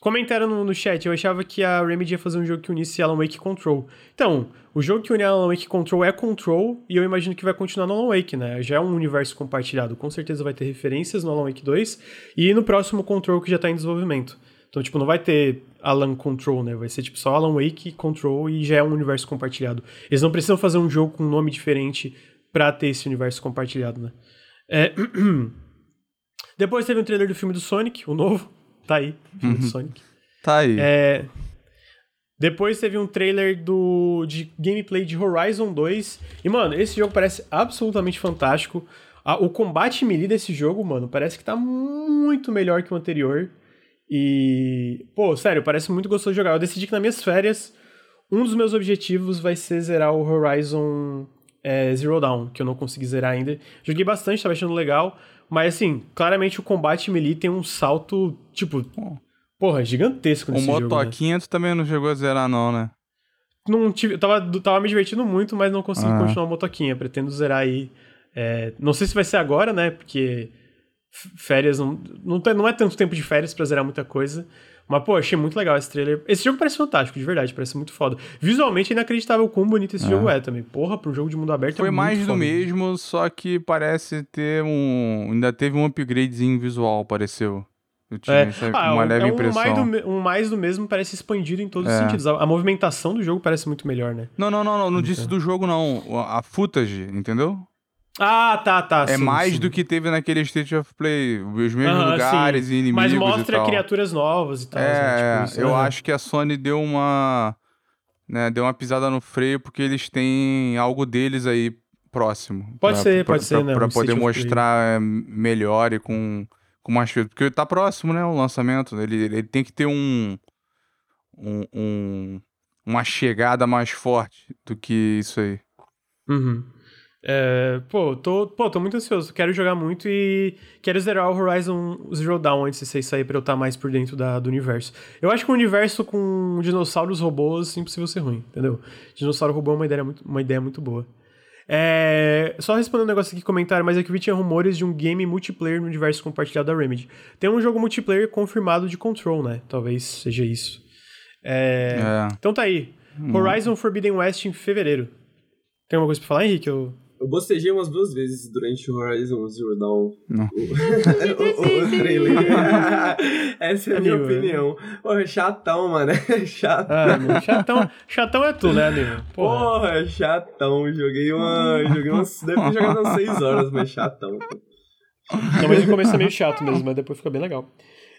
Comentaram no, no chat, eu achava que a Remedy ia fazer um jogo que unisse Alan Wake e Control. Então, o jogo que une Alan Wake e Control é Control, e eu imagino que vai continuar no Alan Wake, né? Já é um universo compartilhado, com certeza vai ter referências no Alan Wake 2, e no próximo Control que já tá em desenvolvimento. Então, tipo, não vai ter Alan Control, né? Vai ser, tipo, só Alan Wake, Control, e já é um universo compartilhado. Eles não precisam fazer um jogo com um nome diferente pra ter esse universo compartilhado, né? É... Depois teve um trailer do filme do Sonic, o novo. Tá aí, filme do Sonic. Tá aí. É, Depois teve um trailer do, de gameplay de Horizon 2. E, mano, esse jogo parece absolutamente fantástico. A- o combate melee desse jogo, mano, parece que tá muito melhor que o anterior. E, pô, sério, parece muito gostoso de jogar. Eu decidi que nas minhas férias, um dos meus objetivos vai ser zerar o Horizon é, Zero Dawn, que eu não consegui zerar ainda. Joguei bastante, tava achando legal. Mas, assim, claramente o combate melee tem um salto, tipo, porra, gigantesco O nesse jogo. né? motoquinha tu também não chegou a zerar, não, né? não tive, tava, tava me divertindo muito, mas não consegui Ah. continuar a motoquinha. Pretendo zerar aí. é, não sei se vai ser agora, né? Porque férias não, não, não é tanto tempo de férias pra zerar muita coisa. Mas, pô, achei muito legal esse trailer. Esse jogo parece fantástico, de verdade, parece muito foda. Visualmente é inacreditável o quão bonito esse É. jogo é também. Porra, um jogo de mundo aberto Foi é muito mais do foda. mesmo, só que parece ter um. Ainda teve um upgradezinho visual, pareceu. Eu tinha É, essa- ah, uma um- leve é um impressão. mais, do, um mais do mesmo parece expandido em todos os É. sentidos. A, a movimentação do jogo parece muito melhor, né? Não, não, não, não, não disse do jogo, não. A footage, entendeu? Ah, tá, tá. é sim, mais sim. do que teve naquele State of Play. Os mesmos Aham, lugares sim. e inimigos. Mas e mostra tal. criaturas novas e tal. É, né? Tipo isso. eu acho que a Sony deu uma. Né, deu uma pisada no freio porque eles têm algo deles aí próximo. Pode Pra- ser, pra- pode ser, pra- né, Pra um poder mostrar é, melhor e com, com mais coisas. Porque tá próximo, né? O lançamento. Ele, ele tem que ter um, um, um- Uma chegada mais forte do que isso aí. Uhum. É, pô, tô, pô, tô muito ansioso. Quero jogar muito e quero zerar o Horizon Zero Dawn antes de vocês sair pra eu estar mais por dentro da, do universo. Eu acho que um universo com dinossauros robôs é impossível ser ruim, entendeu? Dinossauro robô é uma ideia muito, uma ideia muito boa. É, só respondendo um negócio aqui, comentário, mas é que vi tinha rumores de um game multiplayer no universo compartilhado da Remedy. Tem um jogo multiplayer confirmado de Control, né? Talvez seja isso. É, É. Então tá aí. Horizon Forbidden West em fevereiro. Tem alguma coisa pra falar, Henrique? Eu... Eu bostejei umas duas vezes durante o Horizon Zero Dawn. Não. o, o, o trailer. Essa é a minha Amigo, opinião. Porra, chatão, mano. Chato. Ah, meu, chatão, chatão é tu, né, amigo? Porra. Porra, chatão. Joguei uma. Joguei umas. Deve ter jogado umas 6 horas, mas chatão. Não, mas no começo é meio chato mesmo, mas depois fica bem legal.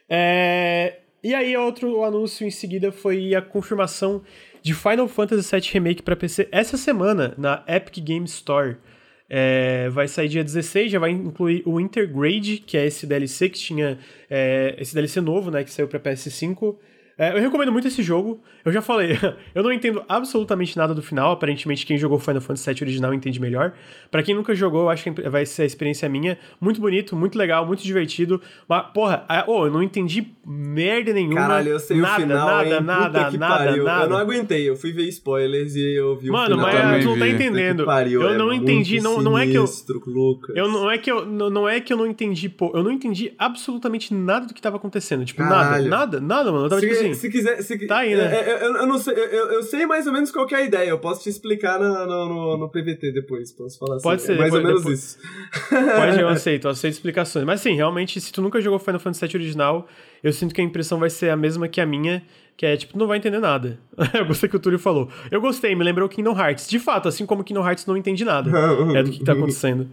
É, E aí, outro anúncio em seguida foi a confirmação de Final Fantasy VII Remake pra PC essa semana na Epic Games Store. É, vai sair dia 16, já vai incluir o Intergrade, que é esse DLC que tinha. é, esse DLC novo, né? Que saiu pra PS5. É, eu recomendo muito esse jogo. Eu já falei, eu não entendo absolutamente nada do final. Aparentemente, quem jogou Final Fantasy VII original entende melhor. Pra quem nunca jogou, eu acho que vai ser a experiência minha. Muito bonito, muito legal, muito divertido. Mas, porra, oh, eu não entendi merda nenhuma. Caralho, eu sei nada, o final, nada, hein? nada, Puta que nada, pariu. nada. Eu não aguentei, eu fui ver spoilers e eu vi Mano, o final. mas também tu não tá entendendo. que pariu, eu é não entendi, não, não é que eu. Lucas. Eu não é que eu não, não é que eu não entendi, pô, eu não entendi absolutamente nada do que tava acontecendo, tipo Caralho. nada, nada, nada, mano. Eu tava se, tipo assim, se quiser. Se, Tá aí, né? é, é, Eu, eu não sei, eu, eu sei mais ou menos qual que é a ideia. Eu posso te explicar no, no, no, no PVT depois. Posso falar assim. Pode ser, É mais ou depois- menos depois- isso. Pode, eu aceito, eu aceito explicações. Mas sim, realmente, se tu nunca jogou Final Fantasy VII original, eu sinto que a impressão vai ser a mesma que a minha, que é, tipo, tu não vai entender nada. eu gostei que o Túlio falou. Eu gostei, me lembrou Kingdom Hearts. De fato, assim como Kingdom Hearts não entende nada é do que, que tá acontecendo.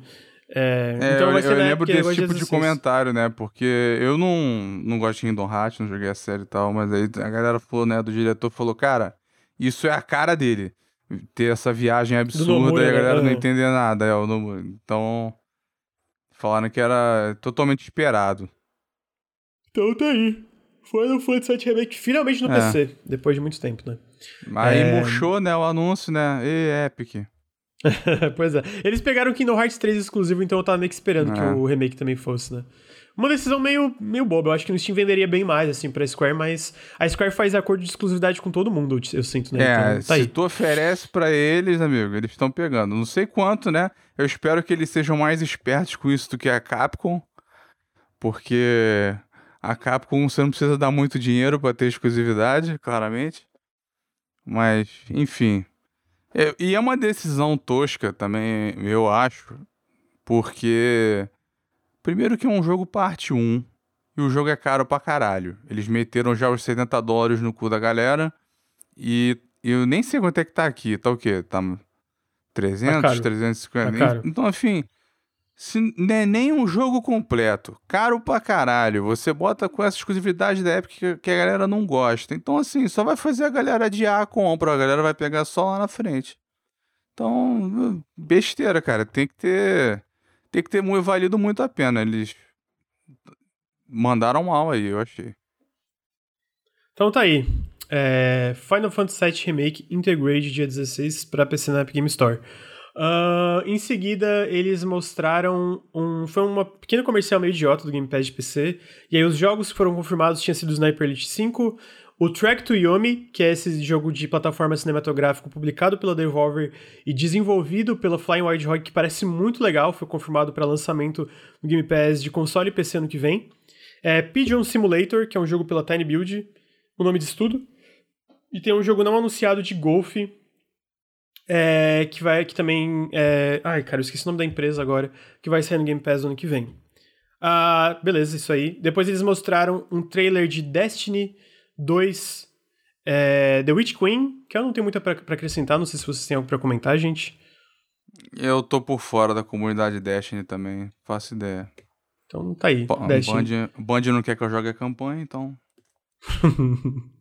É, É, então eu, eu na lembro desse tipo de 16. comentário, né? Porque eu não, não gosto de Kingdom Hearts, não joguei a série e tal, mas aí a galera falou, né, do diretor falou, cara, isso é a cara dele. Ter essa viagem absurda Nomura, e a né? galera não Aham. entender nada. É, o Nomura. Então, falaram que era totalmente esperado. Então tá aí. Final Fantasy VII Remake finalmente no É. PC, depois de muito tempo, né? Aí É. murchou, né, o anúncio, né? E Epic. pois é. Eles pegaram o Kingdom Hearts 3 exclusivo, então eu tava meio que esperando É. que o remake também fosse, né? Uma decisão meio, meio boba. Eu acho que no Steam venderia bem mais, assim, pra Square, mas a Square faz acordo de exclusividade com todo mundo, eu, sinto, né? É, então, tá se aí. tu oferece pra eles, amigo, eles estão pegando. Não sei quanto, né? Eu espero que eles sejam mais espertos com isso do que a Capcom, porque a Capcom você não precisa dar muito dinheiro pra ter exclusividade, claramente. Mas, enfim. É, e é uma decisão tosca também, eu acho, porque primeiro que é um jogo parte 1 e o jogo é caro pra caralho. Eles meteram já os 70 dólares no cu da galera. E eu nem sei quanto é que tá aqui. Tá o quê? Tá 300, Tá caro. 350? Tá caro. Então, enfim, se não é nem um jogo completo. Caro pra caralho. Você bota com essa exclusividade da Epic que- a galera não gosta. Então, assim, só vai fazer a galera adiar a compra. A galera vai pegar só lá na frente. Então, besteira, cara. Tem que ter. Tem que ter mu- valido muito a pena. Eles mandaram mal aí, eu achei. Então tá aí. É, Final Fantasy VII Remake Intergrade dia 16 pra PC na Epic Game Store. Ah, em seguida, eles mostraram um. Foi uma pequena comercial meio idiota do Game Pass de PC. E aí, os jogos que foram confirmados tinham sido Sniper Elite 5, o Track to Yomi, que é esse jogo de plataforma cinematográfico publicado pela Devolver e desenvolvido pela Flying Wild Hog, que parece muito legal. Foi confirmado para lançamento no Game Pass de console e PC ano que vem. É, Pigeon Simulator, que é um jogo pela Tiny Build, o nome disso tudo. E tem um jogo não anunciado de golfe, é, que vai que também. é, ai, cara, eu esqueci o nome da empresa agora, que vai sair no Game Pass no ano que vem. Ah, beleza, isso aí. Depois eles mostraram um trailer de Destiny 2 é, The Witch Queen, que eu não tenho muito pra, pra acrescentar, não sei se vocês têm algo pra comentar, gente. Eu tô por fora da comunidade Destiny também, faço ideia. Então tá aí, Destiny. Band, Band não quer que eu jogue a campanha, então.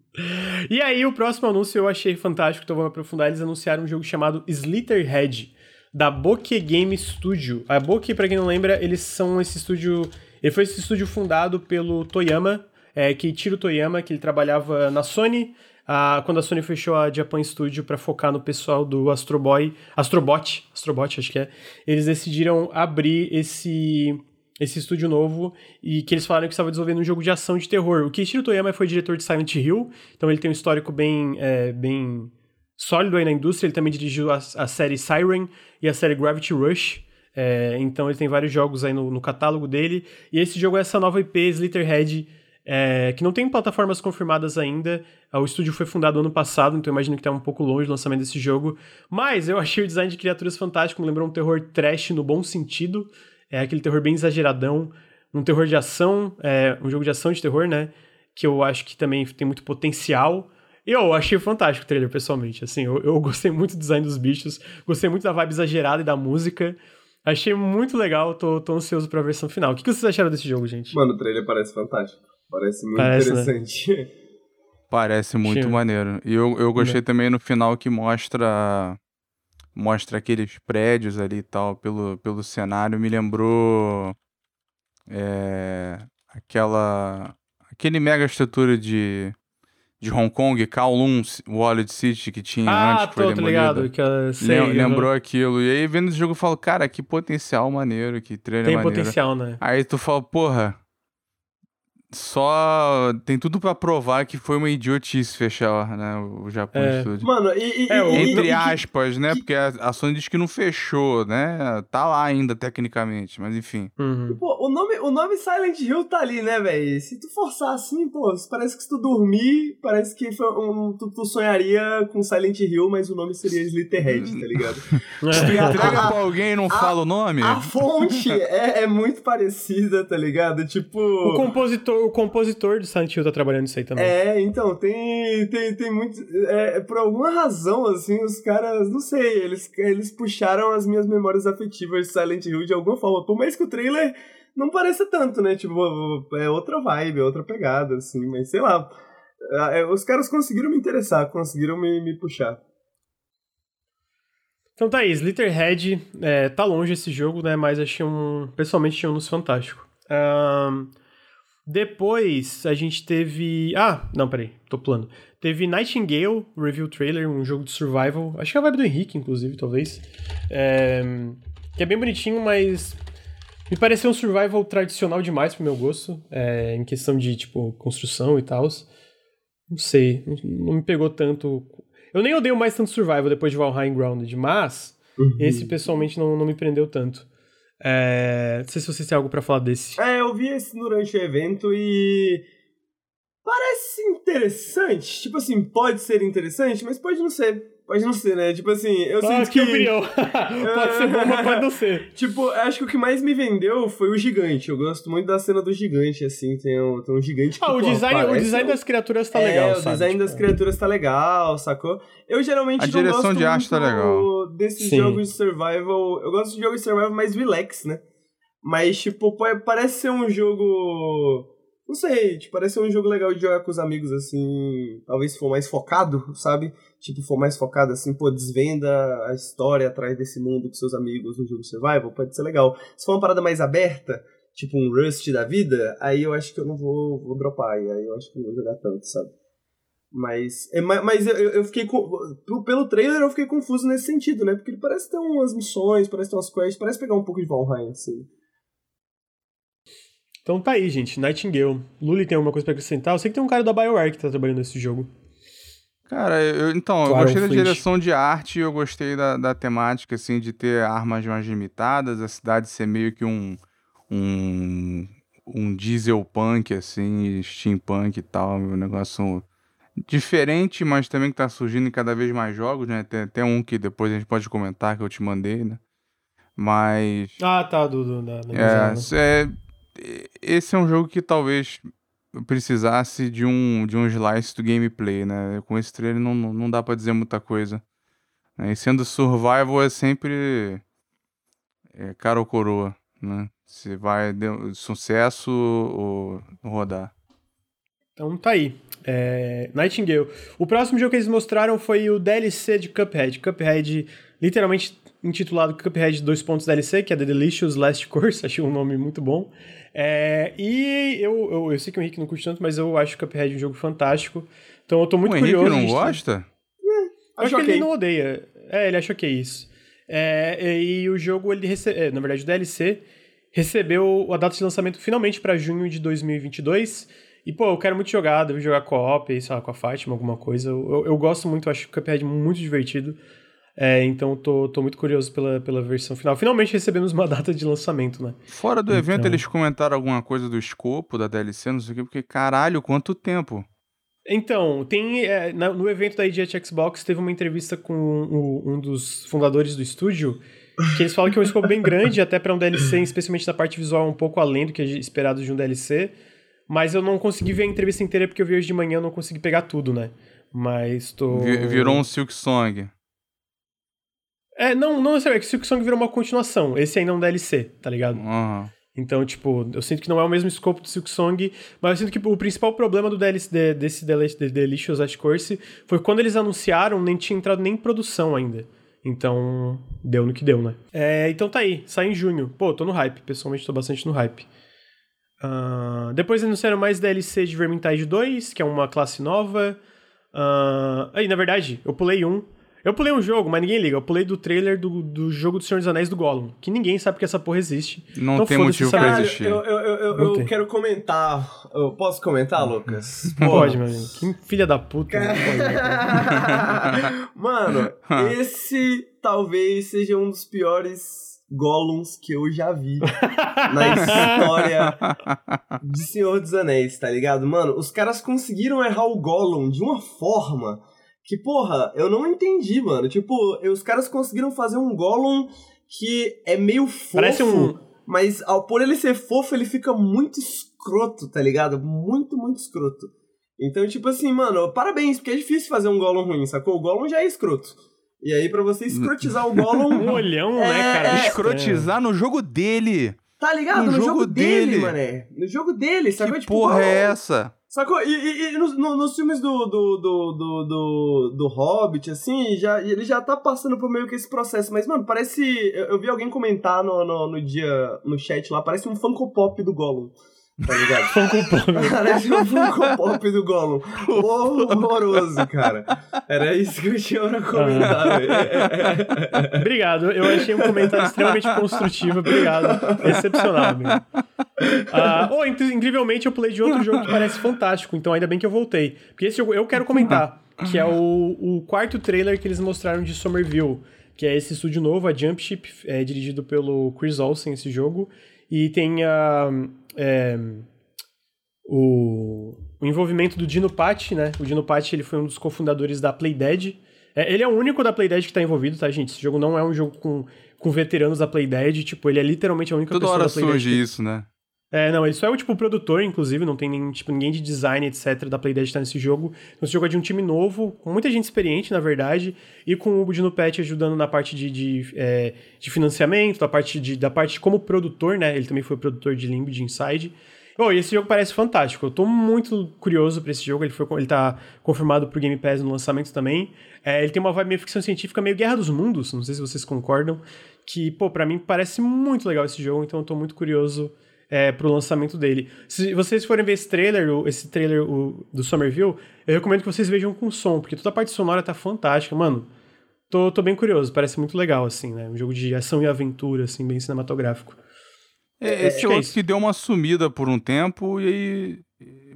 E aí, o próximo anúncio eu achei fantástico, então vamos aprofundar. Eles anunciaram um jogo chamado Slitherhead, da Bokeh Game Studio. A Bokeh, pra quem não lembra, eles são esse estúdio. Ele foi esse estúdio fundado pelo Toyama, é, Keiichiro Toyama, que ele trabalhava na Sony. ah, quando a Sony fechou a Japan Studio para focar no pessoal do Astro Boy, Astrobot, Astrobot acho que é, eles decidiram abrir esse esse estúdio novo e que eles falaram que estava desenvolvendo um jogo de ação de terror. O Keiichiro Toyama foi diretor de Silent Hill, então ele tem um histórico bem, é, bem sólido aí na indústria. Ele também dirigiu a, a série Siren e a série Gravity Rush. É, então ele tem vários jogos aí no, no catálogo dele. E esse jogo é essa nova IP, Slitherhead, é, que não tem plataformas confirmadas ainda. O estúdio foi fundado ano passado, então imagino que tá um pouco longe do lançamento desse jogo. Mas eu achei o design de criaturas fantástico, me lembrou um terror trash no bom sentido. É aquele terror bem exageradão, um terror de ação, é, um jogo de ação de terror, né? Que eu acho que também tem muito potencial. E eu achei fantástico o trailer, pessoalmente. Assim, eu, eu gostei muito do design dos bichos, gostei muito da vibe exagerada e da música. Achei muito legal, tô, tô ansioso pra versão final. O que, que vocês acharam desse jogo, gente? Mano, o trailer parece fantástico. Parece muito Parece, né? interessante. Parece muito Sim. maneiro. E eu, eu gostei também no final que mostra. Mostra aqueles prédios ali e tal pelo, pelo cenário. Me lembrou. É, aquela. Aquele mega estrutura de. De Hong Kong, Kowloon Wallet City que tinha ah, antes foi tô, ligado. Que, eu sei, Lem- aham. lembrou aquilo. E aí, vendo esse jogo, eu falo, cara, que potencial maneiro, que trailer Tem maneiro. potencial, né? Aí tu fala, porra, só tem tudo pra provar que foi uma idiotice fechar, né, o Japão É. Studio. Mano, e. e- É, e- o- Entre e- aspas, né, porque a, Sony diz que não fechou, né, tá lá ainda tecnicamente, mas enfim. Uhum. Pô, nome, o nome Silent Hill tá ali, né, velho? Se tu forçar assim, pô, parece que se tu dormir, parece que foi um, tu, tu sonharia com Silent Hill, mas o nome seria Slitherhead, tá ligado? Se tu entrega a- pra alguém e não a- fala o nome, A fonte é, é muito parecida, tá ligado? Tipo. O compositor, o compositor do Silent Hill tá trabalhando nisso aí também. É, então, tem, tem, tem muito. É, por alguma razão, assim, os caras, não sei, eles, eles puxaram as minhas memórias afetivas de Silent Hill de alguma forma. Por mais que o trailer não pareça tanto, né? Tipo, é outra vibe, é outra pegada, assim, mas sei lá. É, Os caras conseguiram me interessar, conseguiram me, me puxar. Então tá aí, Slitherhead, é, tá longe esse jogo, né? Mas achei um. Pessoalmente achei um anúncio fantástico. Ahn, Depois a gente teve. Ah, não, peraí, tô pulando. Teve Nightingale, review trailer, um jogo de survival. Acho que é a vibe do Henrique, inclusive, talvez. É... Que é bem bonitinho, mas. Me pareceu um survival tradicional demais pro meu gosto. É... Em questão de, tipo, construção e tal. Não sei, não, me pegou tanto. Eu nem odeio mais tanto survival depois de Valheim Grounded, mas. Uhum. Esse pessoalmente não, não me prendeu tanto. É... Não sei se vocês têm algo para falar desse. É, eu vi esse durante o evento e. Parece interessante. Tipo assim, pode ser interessante, mas pode não ser. Pode não ser, né? Tipo assim, eu Fala sinto que... opinião. pode ser bom, mas pode não ser. Tipo, acho que o que mais me vendeu foi o gigante. Eu gosto muito da cena do gigante, assim. Tem um, tem um gigante que, Ah, o pô, design, o design um- das criaturas tá é, legal, o sabe? design Tipo, das criaturas tá legal, sacou? Eu geralmente A não direção gosto de arte tá legal. desses Sim. jogos de survival. Eu gosto de jogos de survival mais relax, né? Mas, tipo, pa- parece ser um jogo. Não sei, tipo, parece ser um jogo legal de jogar com os amigos, assim. Talvez se for mais focado, sabe? Tipo, for mais focado, assim, pô, desvenda a história atrás desse mundo com seus amigos no jogo survival, pode ser legal. Se for uma parada mais aberta, tipo um Rust da vida, aí eu acho que eu não vou, vou dropar, aí eu acho que não vou jogar tanto, sabe? Mas, é, ma- mas eu, eu fiquei. Pelo trailer eu fiquei confuso nesse sentido, né? Porque ele parece ter umas missões, parece ter umas quests, parece pegar um pouco de Valheim, assim. Então tá aí, gente. Nightingale. Luli tem alguma coisa pra acrescentar? Eu sei que tem um cara da BioWare que tá trabalhando nesse jogo. Cara, eu, então, eu Claro, gostei da Flint. direção de arte, eu gostei da, da temática, assim, de ter armas mais limitadas, a cidade ser meio que um, um, um diesel punk, assim, steampunk e tal, um negócio diferente, mas também que tá surgindo em cada vez mais jogos, né? Tem, tem um que depois a gente pode comentar, que eu te mandei, né? Mas... Ah, tá, do, do, da, da É, é, esse é um jogo que talvez precisasse de um, de um slice do gameplay, né? Com esse trailer não, não dá pra dizer muita coisa. né? E sendo survival é sempre é, cara ou coroa, né? Se vai de sucesso ou rodar. Então tá aí. É, Nightingale. O próximo jogo que eles mostraram foi o DLC de Cuphead. Cuphead, literalmente intitulado Cuphead 2 pontos DLC, que é The Delicious Last Course. Achei um nome muito bom. É, e eu, eu, eu sei que o Henrique não curte tanto, mas eu acho Cuphead um jogo fantástico. Então eu tô muito o Henrique curioso. não de- gosta? Eu acho Acho que ele ok. não odeia. É, ele acha que é isso. É, e o jogo, ele recebe, na verdade, o DLC recebeu a data de lançamento finalmente pra junho de 2022. E, pô, eu quero muito jogar, devo jogar co-op, aí, sei lá, com a Fátima, alguma coisa. Eu, eu, eu gosto muito, acho o Cuphead muito divertido. É, então tô, tô muito curioso pela, pela versão final. Finalmente recebemos uma data de lançamento, né? Fora do evento, Então. eles comentaram alguma coisa do escopo da DLC, não sei o quê, porque caralho, quanto tempo? Então, tem é, no evento da IGT Xbox teve uma entrevista com o- um dos fundadores do estúdio, que eles falam que é um escopo bem grande, até pra um DLC, especialmente da parte visual, um pouco além do que é esperado de um DLC. Mas eu não consegui ver a entrevista inteira porque eu vi hoje de manhã, eu não consegui pegar tudo, né? Mas tô. Vi- Virou um Silk Song. É, não, não necessariamente, é que Silk Song virou uma continuação. Esse ainda é um DLC, tá ligado? Aham. Então, tipo, eu sinto que não é o mesmo escopo do Silk Song, mas eu sinto que o principal problema do DLC, de- desse Deli- de Delicious Last Course foi quando eles anunciaram, nem tinha entrado nem em produção ainda. Então, deu no que deu, né? É, então tá aí, sai em junho. Pô, tô no hype, pessoalmente tô bastante no hype. Ah, depois anunciaram mais DLC de Vermintide 2, que é uma classe nova. Ah, aí, na verdade, eu pulei um. Eu pulei um jogo, mas ninguém liga. Eu pulei do trailer do, do jogo do Senhor dos Anéis do Gollum, que ninguém sabe que essa porra existe. Não Então tem foda-se motivo pra existir. eu, eu, eu, eu- eu quero comentar. Eu posso comentar, Lucas? Pô. pode, meu amigo. Que filha da puta. Né? Mano, esse talvez seja um dos piores Gollums que eu já vi na história de Senhor dos Anéis, tá ligado? Mano, os caras conseguiram errar o Gollum de uma forma que, porra, eu não entendi, mano. Tipo, os caras conseguiram fazer um Gollum que é meio fofo, Parece um. mas ao, por ele ser fofo, ele fica muito escroto, tá ligado? Muito, muito escroto. Então, tipo assim, mano, parabéns, porque é difícil fazer um Gollum ruim, sacou? O Gollum já é escroto. E aí, pra você escrotizar o Um Gollum, olhão, É, né, cara? é. Escrotizar no jogo dele. tá ligado? No No, jogo jogo, dele, dele. mané. No jogo dele, sacou? Que Tipo, porra é Gollum- essa? Sacou? E, e- e nos, no- nos filmes do, do, do, do, do, do Hobbit, assim, já, ele já tá passando por meio que esse processo. Mas, mano, parece. Eu, eu vi alguém comentar no, no, no dia, no chat lá, parece um Funko Pop do Gollum. Tá ligado? Funko Pop. Parece um Funko Pop do Gollum. Horroroso, cara. Era isso que eu tinha pra comentar, velho. Obrigado, eu achei um comentário extremamente construtivo, obrigado. Excepcional, amigo. Ah, oh, incrivelmente eu pulei de outro jogo que parece fantástico, então ainda bem que eu voltei. Porque esse jogo eu quero comentar, que é o, o quarto trailer que eles mostraram de Somerville, que é esse estúdio novo, a Jumpship, é dirigido pelo Chris Olsen, esse jogo. E tem a, é, o, o, envolvimento do Dino Patti, né? O Dino Patti ele foi um dos cofundadores da Playdead. É, ele é o único da Playdead que tá envolvido, tá, gente? Esse jogo não é um jogo com, com veteranos da Playdead, tipo, ele é literalmente a única Toda pessoa hora da Playdead. surge que... isso, né? É, não, ele só é o tipo produtor, inclusive, não tem nem, tipo, ninguém de design, etc, da Playdead tá nesse jogo. Então, esse jogo é de um time novo, com muita gente experiente, na verdade, e com o Dino Pet ajudando na parte de, de, é, de financiamento, da parte de, da parte como produtor, né? Ele também foi produtor de Limbo, de Inside. Oh, e esse jogo parece fantástico. Eu tô muito curioso pra esse jogo. Ele, foi, ele tá confirmado pro Game Pass no lançamento também. É, ele tem uma vibe meio ficção científica, meio Guerra dos Mundos. Não sei se vocês concordam. Que, pô, pra mim parece muito legal esse jogo. Então eu tô muito curioso é, pro lançamento dele. Se vocês forem ver esse trailer, esse trailer o, do Somerville, eu recomendo que vocês vejam com som, porque toda a parte sonora tá fantástica, mano. Tô, tô bem curioso, parece muito legal, assim, né? Um jogo de ação e aventura, assim, bem cinematográfico. É, esse é, outro que, é que deu uma sumida por um tempo e aí.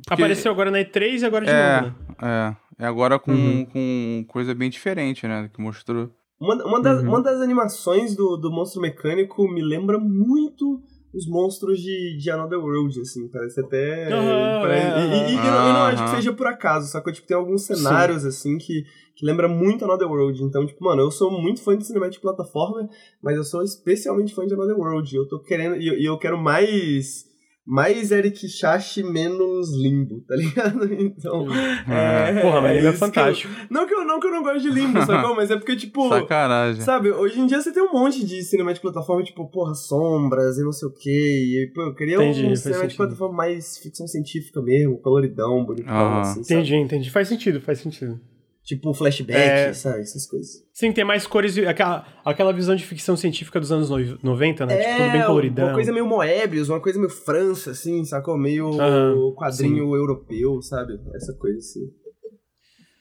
Porque... Apareceu agora na E3 e agora de é, novo, né? É, é agora com, uhum. com coisa bem diferente, né? Que mostrou. Uma, uma, das, uhum. uma das animações do, do Monstro Mecânico me lembra muito os monstros de, de Another World, assim, parece até. Uhum, parece, é, e, e, e, eu, eu, não acho que seja por acaso, sacou? Tipo, tem alguns cenários, Sim. assim, que, que lembra muito Another World. Então, tipo, mano, eu sou muito fã de cinema de plataforma, mas eu sou especialmente fã de Another World. Eu tô querendo. E eu, eu quero mais mais Eric Chachi, menos Limbo, tá ligado? Então. É, Porra, mas Limbo é, é fantástico. Que eu, não, que eu, não que eu não gosto de Limbo, sacou? Mas é porque, tipo. Sacanagem. Sabe, hoje em dia você tem um monte de cinema de plataforma, tipo, porra, sombras e não sei o quê. E, pô, eu queria entendi, um cinema de plataforma mais ficção científica mesmo, coloridão, bonitão, ah, assim. Entendi, sabe? entendi. Faz sentido, faz sentido. Tipo flashback, é... sabe? Essas coisas. Sim, tem mais cores, aquela, aquela visão de ficção científica dos anos 90, né? É, tipo, tudo bem coloridão. Uma coisa meio Moebius, uma coisa meio França, assim, sacou? Meio uhum, quadrinho sim. europeu, sabe? Essa coisa assim.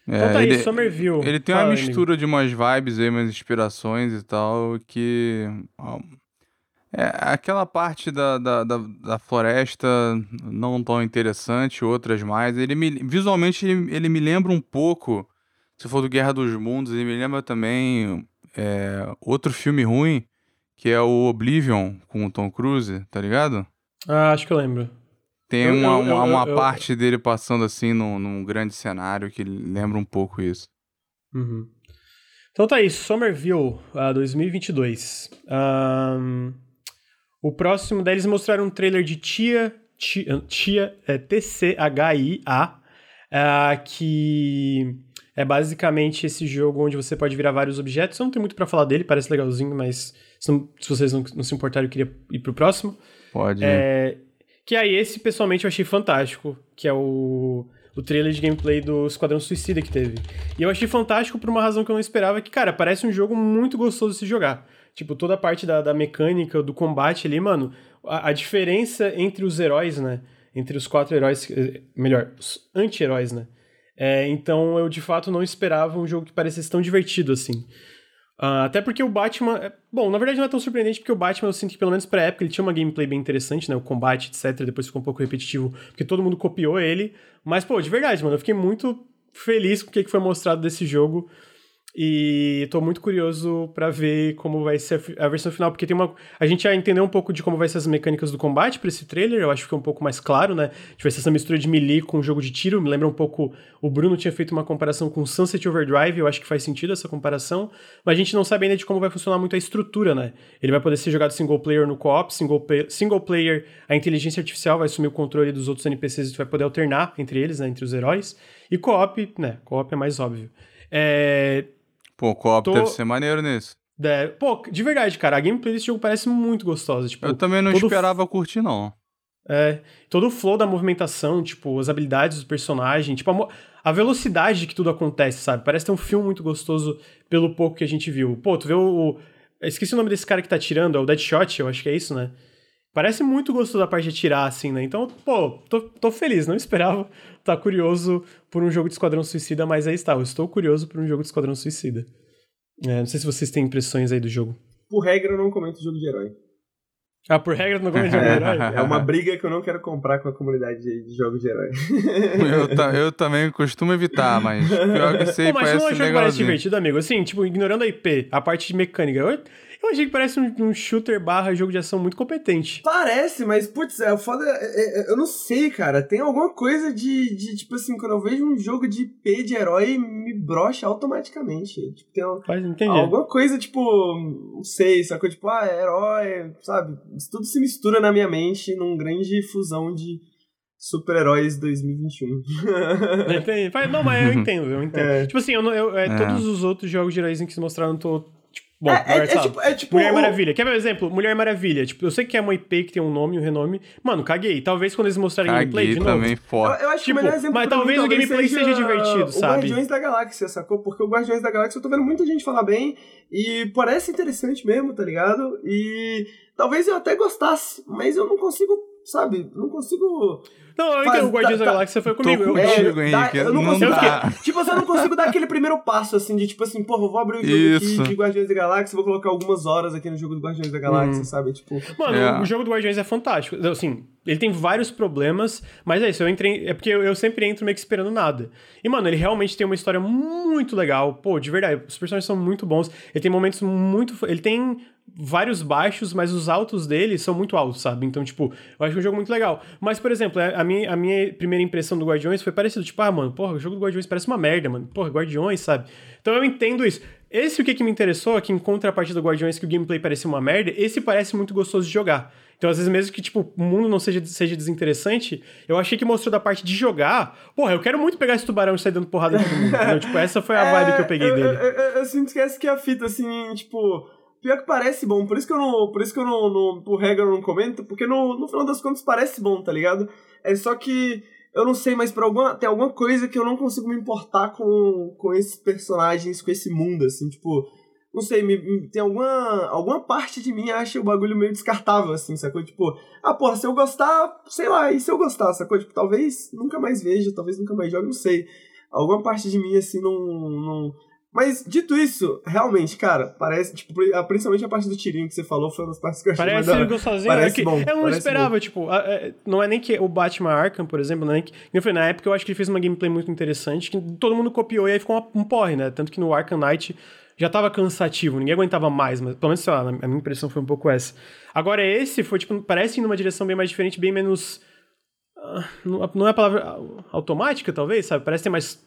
É, então tá ele, aí, Somerville. Ele tem uma mistura de umas vibes aí, umas inspirações e tal, que. Ó, é, aquela parte da, da, da, da, floresta não tão interessante, outras mais. Ele me, visualmente ele, ele me lembra um pouco se for do Guerra dos Mundos, ele me lembra também é, outro filme ruim, que é o Oblivion, com o Tom Cruise, tá ligado? Ah, acho que eu lembro. Tem eu, uma, eu, uma, eu, parte dele passando assim num, num, grande cenário que lembra um pouco isso. Uhum. Então tá aí, Somerville uh, 2022. Um, o próximo, daí eles mostraram um trailer de Tia, Tia, Tia é T-C-H-I-A, uh, que é basicamente esse jogo onde você pode virar vários objetos. Eu não tenho muito para falar dele, parece legalzinho, mas se, não, se vocês não, não, se importarem, eu queria ir pro próximo. Pode. É, que aí esse, pessoalmente, eu achei fantástico, que é o, o trailer de gameplay do Esquadrão Suicida que teve. E eu achei fantástico por uma razão que eu não esperava, que, cara, parece um jogo muito gostoso de se jogar. Tipo, toda a parte da, da mecânica, do combate ali, mano, a, a diferença entre os heróis, né? Entre os quatro heróis, eh, melhor, os anti-heróis, né? É, então eu de fato não esperava um jogo que parecesse tão divertido assim. Uh, até porque o Batman. É, bom, na verdade não é tão surpreendente, porque o Batman eu sinto que, pelo menos pra época, ele tinha uma gameplay bem interessante, né? O combate, etc. Depois ficou um pouco repetitivo, porque todo mundo copiou ele. Mas, pô, de verdade, mano, eu fiquei muito feliz com o que foi mostrado desse jogo. E tô muito curioso para ver como vai ser a versão final, porque tem uma. A gente já entendeu um pouco de como vai ser as mecânicas do combate para esse trailer, eu acho que ficou um pouco mais claro, né? A essa mistura de melee com um jogo de tiro. Me lembra um pouco. O Bruno tinha feito uma comparação com Sunset Overdrive, eu acho que faz sentido essa comparação, mas a gente não sabe ainda de como vai funcionar muito a estrutura, né? Ele vai poder ser jogado single player no co-op, single, single player, a inteligência artificial vai assumir o controle dos outros NPCs e tu vai poder alternar entre eles, né? Entre os heróis. E co-op, né? Co-op é mais óbvio. É Pô, o co-op Tô... deve ser maneiro nisso. É, pô, de verdade, cara, a gameplay desse jogo parece muito gostosa. Tipo, eu também não esperava f... curtir, não. É, todo o flow da movimentação, tipo, as habilidades do personagem, tipo, a, a, velocidade que tudo acontece, sabe? Parece ter um filme muito gostoso pelo pouco que a gente viu. Pô, tu vê o esqueci o nome desse cara que tá tirando, é o Deadshot, eu acho que é isso, né? Parece muito gostoso da parte de atirar, assim, né? Então, pô, tô, tô feliz, não esperava tá curioso por um jogo de Esquadrão Suicida, mas aí está, eu estou curioso por um jogo de Esquadrão Suicida. É, não sei se vocês têm impressões aí do jogo. Por regra, eu não comento jogo de herói. Ah, por regra, não comento jogo de herói? É uma briga que eu não quero comprar com a comunidade de jogos de herói. eu, ta, eu também costumo evitar, mas pior que sei, Pô, mas parece não é um jogo parece divertido, amigo. Assim, tipo, ignorando a IP, a parte de mecânica. Eu eu achei que parece um, um, shooter barra jogo de ação muito competente. Parece, mas, putz, é foda. É, é, eu não sei, cara. Tem alguma coisa de, de, tipo assim, quando eu vejo um jogo de IP de herói, me brocha automaticamente. Tipo, tem Faz alguma coisa, tipo, não sei, sacou? Tipo, ah, é herói, sabe? Isso tudo se mistura na minha mente num grande fusão de super-heróis 2021. Entendi. Não, mas eu entendo, eu entendo. É. Tipo assim, eu, eu é, é. todos os outros jogos de heróis que se mostraram, tô Bom, é, é, é, tipo, é, tipo, Mulher Maravilha. Quer ver um exemplo? Mulher Maravilha. Tipo, eu sei que é uma IP que tem um nome, um renome. Mano, caguei. Talvez quando eles mostrarem caguei gameplay de novo. também, foda. Eu, eu acho tipo, que o melhor exemplo Mas talvez mim, o gameplay seja, seja divertido, o sabe? O Guardiões da Galáxia, sacou? Porque o Guardiões da Galáxia eu tô vendo muita gente falar bem e parece interessante mesmo, tá ligado? E talvez eu até gostasse, mas eu não consigo, sabe? Não consigo não, eu entendo, o Guardiões da, da Galáxia foi comigo. Tô contigo, é, Henrique. eu não, não consigo, dá. Tipo, eu não consigo dar aquele primeiro passo, assim, de tipo assim, pô, vou abrir o jogo Isso. aqui de Guardiões da Galáxia, vou colocar algumas horas aqui no jogo do Guardiões da Galáxia, hum. sabe? Tipo... Mano, é. o jogo do Guardiões é fantástico. Assim, ele tem vários problemas, mas é isso, eu entrei. É porque eu, sempre entro meio que esperando nada. E, mano, ele realmente tem uma história muito legal. Pô, de verdade, os personagens são muito bons. Ele tem momentos muito. Ele tem vários baixos, mas os altos dele são muito altos, sabe? Então, tipo, eu acho um jogo muito legal. Mas, por exemplo, é, a minha, a minha primeira impressão do Guardiões foi parecido, tipo, ah, mano, porra, o jogo do Guardiões parece uma merda, mano. Porra, Guardiões, sabe? Então eu entendo isso. Esse o que, que me interessou, que em contrapartida do Guardiões, que o gameplay parecia uma merda, esse parece muito gostoso de jogar. Então, às vezes, mesmo que, tipo, o mundo não seja, seja desinteressante, eu achei que mostrou da parte de jogar. Porra, eu quero muito pegar esse tubarão e sair dando porrada no mundo. tipo, essa foi a vibe que eu peguei eu, dele. Eu, eu, eu, sinto que essa que é a fita, assim, tipo Pior que parece bom, por isso que eu não. Por isso que eu não, não por regra, eu não comento, porque no, no final das contas parece bom, tá ligado? É só que eu não sei, mas por alguma, tem alguma coisa que eu não consigo me importar com, com esses personagens, com esse mundo, assim, tipo. Não sei, me, me, tem alguma, alguma parte de mim acha o bagulho meio descartável, assim, sacou? Tipo, ah, porra, se eu gostar, sei lá, e se eu gostar, sacou? Tipo, talvez nunca mais veja, talvez nunca mais jogue, não sei. Alguma parte de mim, assim, não, não, mas, dito isso, realmente, cara, parece, tipo, principalmente a parte do tirinho que você falou foi uma das partes que eu achei Parece mais gostosinho. Parece é bom. Eu não esperava, bom. tipo, não é nem que o Batman Arkham, por exemplo, não é nem que... Eu falei, na época eu acho que ele fez uma gameplay muito interessante, que todo mundo copiou e aí ficou um porre, né? Tanto que no Arkham Knight já tava cansativo, ninguém aguentava mais, mas pelo menos, sei lá, a minha impressão foi um pouco essa. Agora esse foi, tipo, parece ir numa direção bem mais diferente, bem menos... Ah, não é a palavra automática, talvez, sabe? Parece ter mais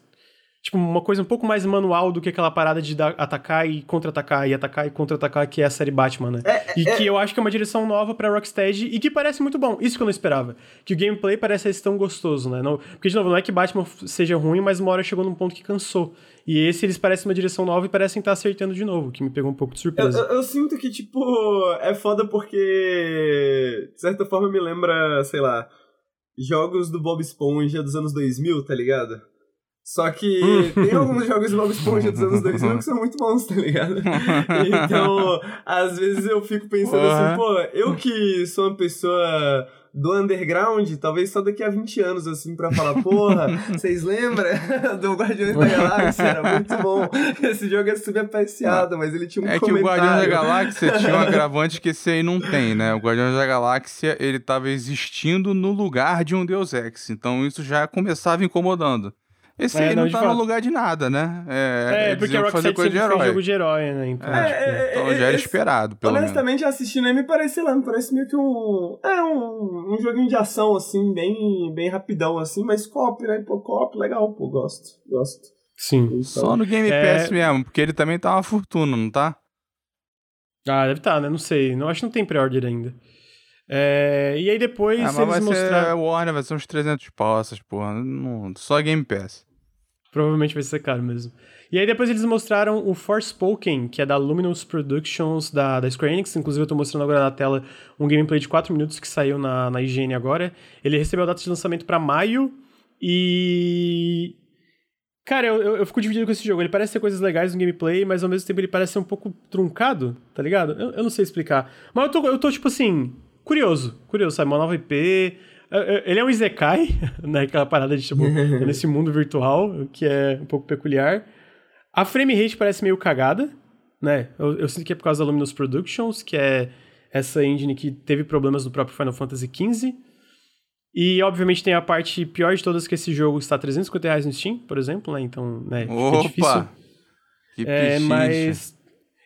tipo, uma coisa um pouco mais manual do que aquela parada de dar, atacar e contra-atacar, e atacar e contra-atacar, que é a série Batman, né? É, e é... que eu acho que é uma direção nova pra Rocksteady e que parece muito bom. Isso que eu não esperava. Que o gameplay parece ser tão gostoso, né? Não, porque, de novo, não é que Batman seja ruim, mas uma hora chegou num ponto que cansou. E esse eles parecem uma direção nova e parecem estar acertando de novo, que me pegou um pouco de surpresa. Eu, eu, eu, sinto que, tipo, é foda porque, de certa forma, me lembra, sei lá, jogos do Bob Esponja dos anos 2000, tá ligado? Só que tem alguns jogos de Bob Esponja dos anos 2000 que são muito bons, tá ligado? Então, às vezes eu fico pensando uhum. assim, pô, eu que sou uma pessoa do underground, talvez só daqui a 20 anos, assim, pra falar, porra, vocês lembram do Guardiões da Galáxia? Era muito bom. Esse jogo é super apreciado, mas ele tinha um É comentário. que o Guardiões da Galáxia tinha um agravante que esse aí não tem, né? O Guardiões da Galáxia, ele tava existindo no lugar de um Deus Ex, então isso já começava incomodando. Esse é, aí não, não tá fato. no lugar de nada, né? É, é porque a Rocksteady coisa de herói. jogo de herói, né? Então, é, tipo, é, então já era esperado, pelo honestamente, menos. assistindo aí me parece, lá, me parece meio que um... É, um, um joguinho de ação, assim, bem, bem rapidão, assim, mas cop, né? Pô, cop, legal, pô, gosto, gosto. Sim. Então, Só no Game é. Pass mesmo, porque ele também tá uma fortuna, não tá? Ah, deve estar, tá, né? Não sei. Não, acho que não tem pré-order ainda. É, e aí depois ah, mas eles vai mostraram... ser Warner, vai ser uns 300 pau essas porra. Não, só Game Pass. Provavelmente vai ser caro mesmo. E aí depois eles mostraram o Forspoken, que é da Luminous Productions da, da Square Enix. Inclusive eu tô mostrando agora na tela um gameplay de 4 minutos que saiu na, na IGN agora. Ele recebeu a data de lançamento para maio e... Cara, eu, eu, eu, fico dividido com esse jogo. Ele parece ter coisas legais no gameplay, mas ao mesmo tempo ele parece ser um pouco truncado, tá ligado? Eu, eu não sei explicar. Mas eu tô, eu tô tipo assim curioso, curioso, sabe? Uma nova IP. É, é, ele é um Izekai, né? Aquela parada de, tipo, nesse mundo virtual, que é um pouco peculiar. A frame rate parece meio cagada, né? Eu, eu, sinto que é por causa da Luminous Productions, que é essa engine que teve problemas no próprio Final Fantasy XV. E, obviamente, tem a parte pior de todas, que esse jogo está 350 reais no Steam, por exemplo, né? Então, né, Opa! difícil. Que É, mas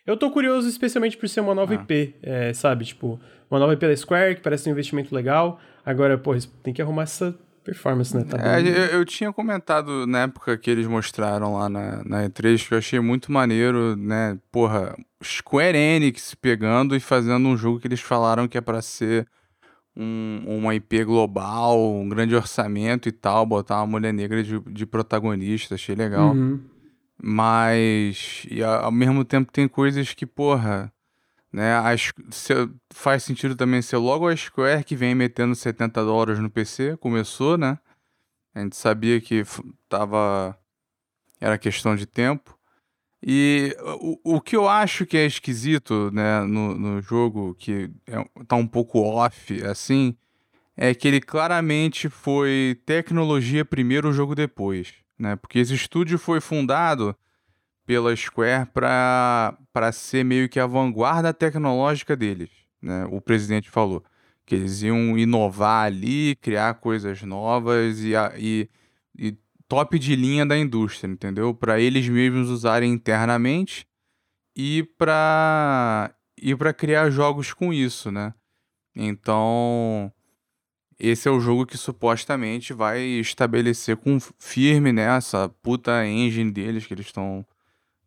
eu tô curioso especialmente por ser uma nova Ah. IP, é, sabe? Tipo, uma nova IP da Square, que parece um investimento legal. Agora, pô, tem que arrumar essa performance, né? Tá É, eu, eu tinha comentado na época que eles mostraram lá na, na E3 que eu achei muito maneiro, né? Porra, Square Enix pegando e fazendo um jogo que eles falaram que é pra ser um, uma IP global, um grande orçamento e tal, botar uma mulher negra de, de protagonista, achei legal. Uhum. Mas e ao mesmo tempo tem coisas que, porra, né? Se- faz sentido também ser logo a Square que vem metendo 70 dólares no PC, começou, né? A gente sabia que tava. Era questão de tempo. E o, o que eu acho que é esquisito, né, no, no jogo, que é, tá um pouco off, assim, é que ele claramente foi tecnologia primeiro, o jogo depois, né? Porque esse estúdio foi fundado pela Square para ser meio que a vanguarda tecnológica deles, né? O presidente falou que eles iam inovar ali, criar coisas novas e, e, e top de linha da indústria, entendeu? Para eles mesmos usarem internamente e para e para criar jogos com isso, né? Então, esse é o jogo que supostamente vai estabelecer com firme, né, puta engine deles que eles estão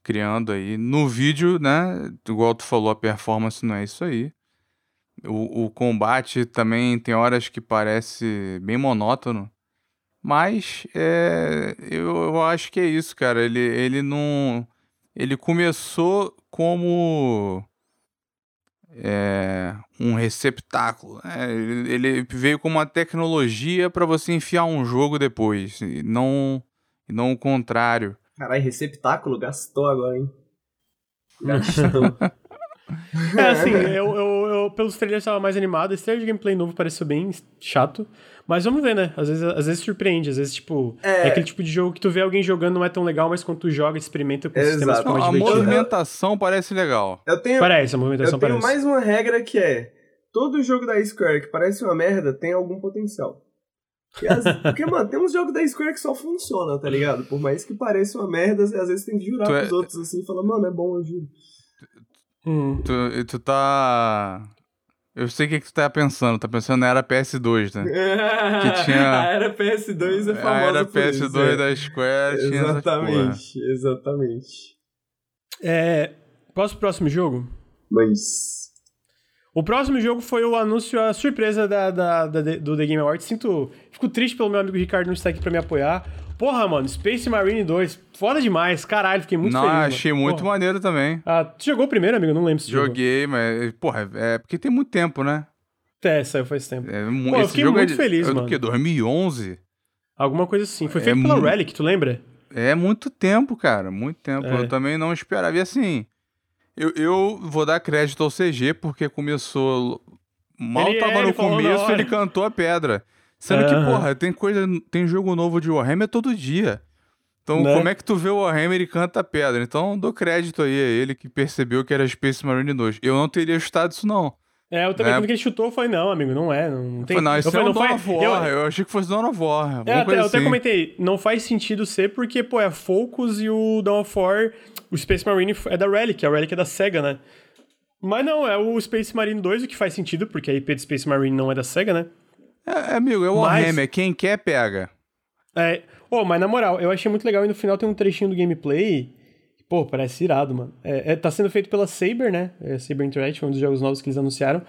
criando aí. No vídeo, né, igual tu falou, a performance não é isso aí. O, o combate também tem horas que parece bem monótono. Mas é, eu, eu acho que é isso, cara. Ele, ele não. Ele começou como é, um receptáculo. né? Ele, veio como uma tecnologia para você enfiar um jogo depois. E não, não o contrário. Caralho, receptáculo, gastou agora, hein? Gastou. É, assim, eu, eu, eu pelos trailers tava mais animado. Esse trailer de gameplay novo pareceu bem chato. Mas vamos ver, né? Às vezes, às vezes surpreende. Às vezes, tipo, é... É. aquele tipo de jogo que tu vê alguém jogando não é tão legal, mas quando tu joga, experimenta com sistemas Exato. mais a divertido. movimentação parece legal. Eu tenho, Parece, a eu movimentação tenho parece. mais uma regra que é: todo jogo da Square que parece uma merda tem algum potencial. Porque, mano, tem uns jogos da Square que só funcionam, tá ligado? Por mais que pareça uma merda, às vezes tem que jurar Tu é- pros outros assim e falar, mano, é bom, eu juro. Hum. Tu, e tu tá. Eu sei o que, que tu tá pensando. Tá pensando na era PS2, né? Que tinha- A era PS2 é A famosa era por isso, PS2 é. da Square tinha. Exatamente, exatamente. É, posso pro próximo jogo? Mas. O próximo jogo foi o anúncio, a surpresa da, da- da- do The Game Awards. Sinto. Fico triste pelo meu amigo Ricardo não estar aqui pra me apoiar. Porra, mano, Space Marine 2. Foda demais, caralho, fiquei muito Não, feliz. mano. achei muito Porra. maneiro também. Ah, tu jogou primeiro, amigo? Não lembro se tu jogou. Joguei, mas, porra, é porque tem muito tempo, né? É, saiu faz tempo. É, Pô, eu fiquei é muito de- feliz, é do mano. que? 2011? Alguma coisa assim. Foi É feito pela mu- Relic, tu lembra? É muito tempo, cara, muito tempo. É. Eu também não esperava. E assim, eu, eu vou dar crédito ao CG, porque começou. Mal Ele- é, tava ele no na começo, ele cantou a pedra. Sendo que, porra, tem coisa. Tem jogo novo de Warhammer todo dia. Então, Né? como é que tu vê o Warhammer e canta a pedra? Então, dou crédito aí a ele que percebeu que era Space Marine 2. Eu não teria chutado isso, não. É, eu também, É. quando ele chutou, eu falei, não, amigo, não é. Não, tem. Não, isso eu falei, é um não faz- War. Eu, achei que fosse Dawn of War. É, até, eu até assim. comentei, não faz sentido ser porque, pô, é Focus e o Dawn of War, o Space Marine é da Relic, a Relic é da SEGA, né? Mas não, é o Space Marine 2 o que faz sentido, porque a IP de Space Marine não é da SEGA, né? É, amigo, é o Mas- Warhammer. Quem quer, pega. É, oh, mas na moral, eu achei muito legal e no final tem um trechinho do gameplay. Pô, parece irado, mano. É, é, tá sendo feito pela Saber, né? É, Saber Interactive, um dos jogos novos que eles anunciaram.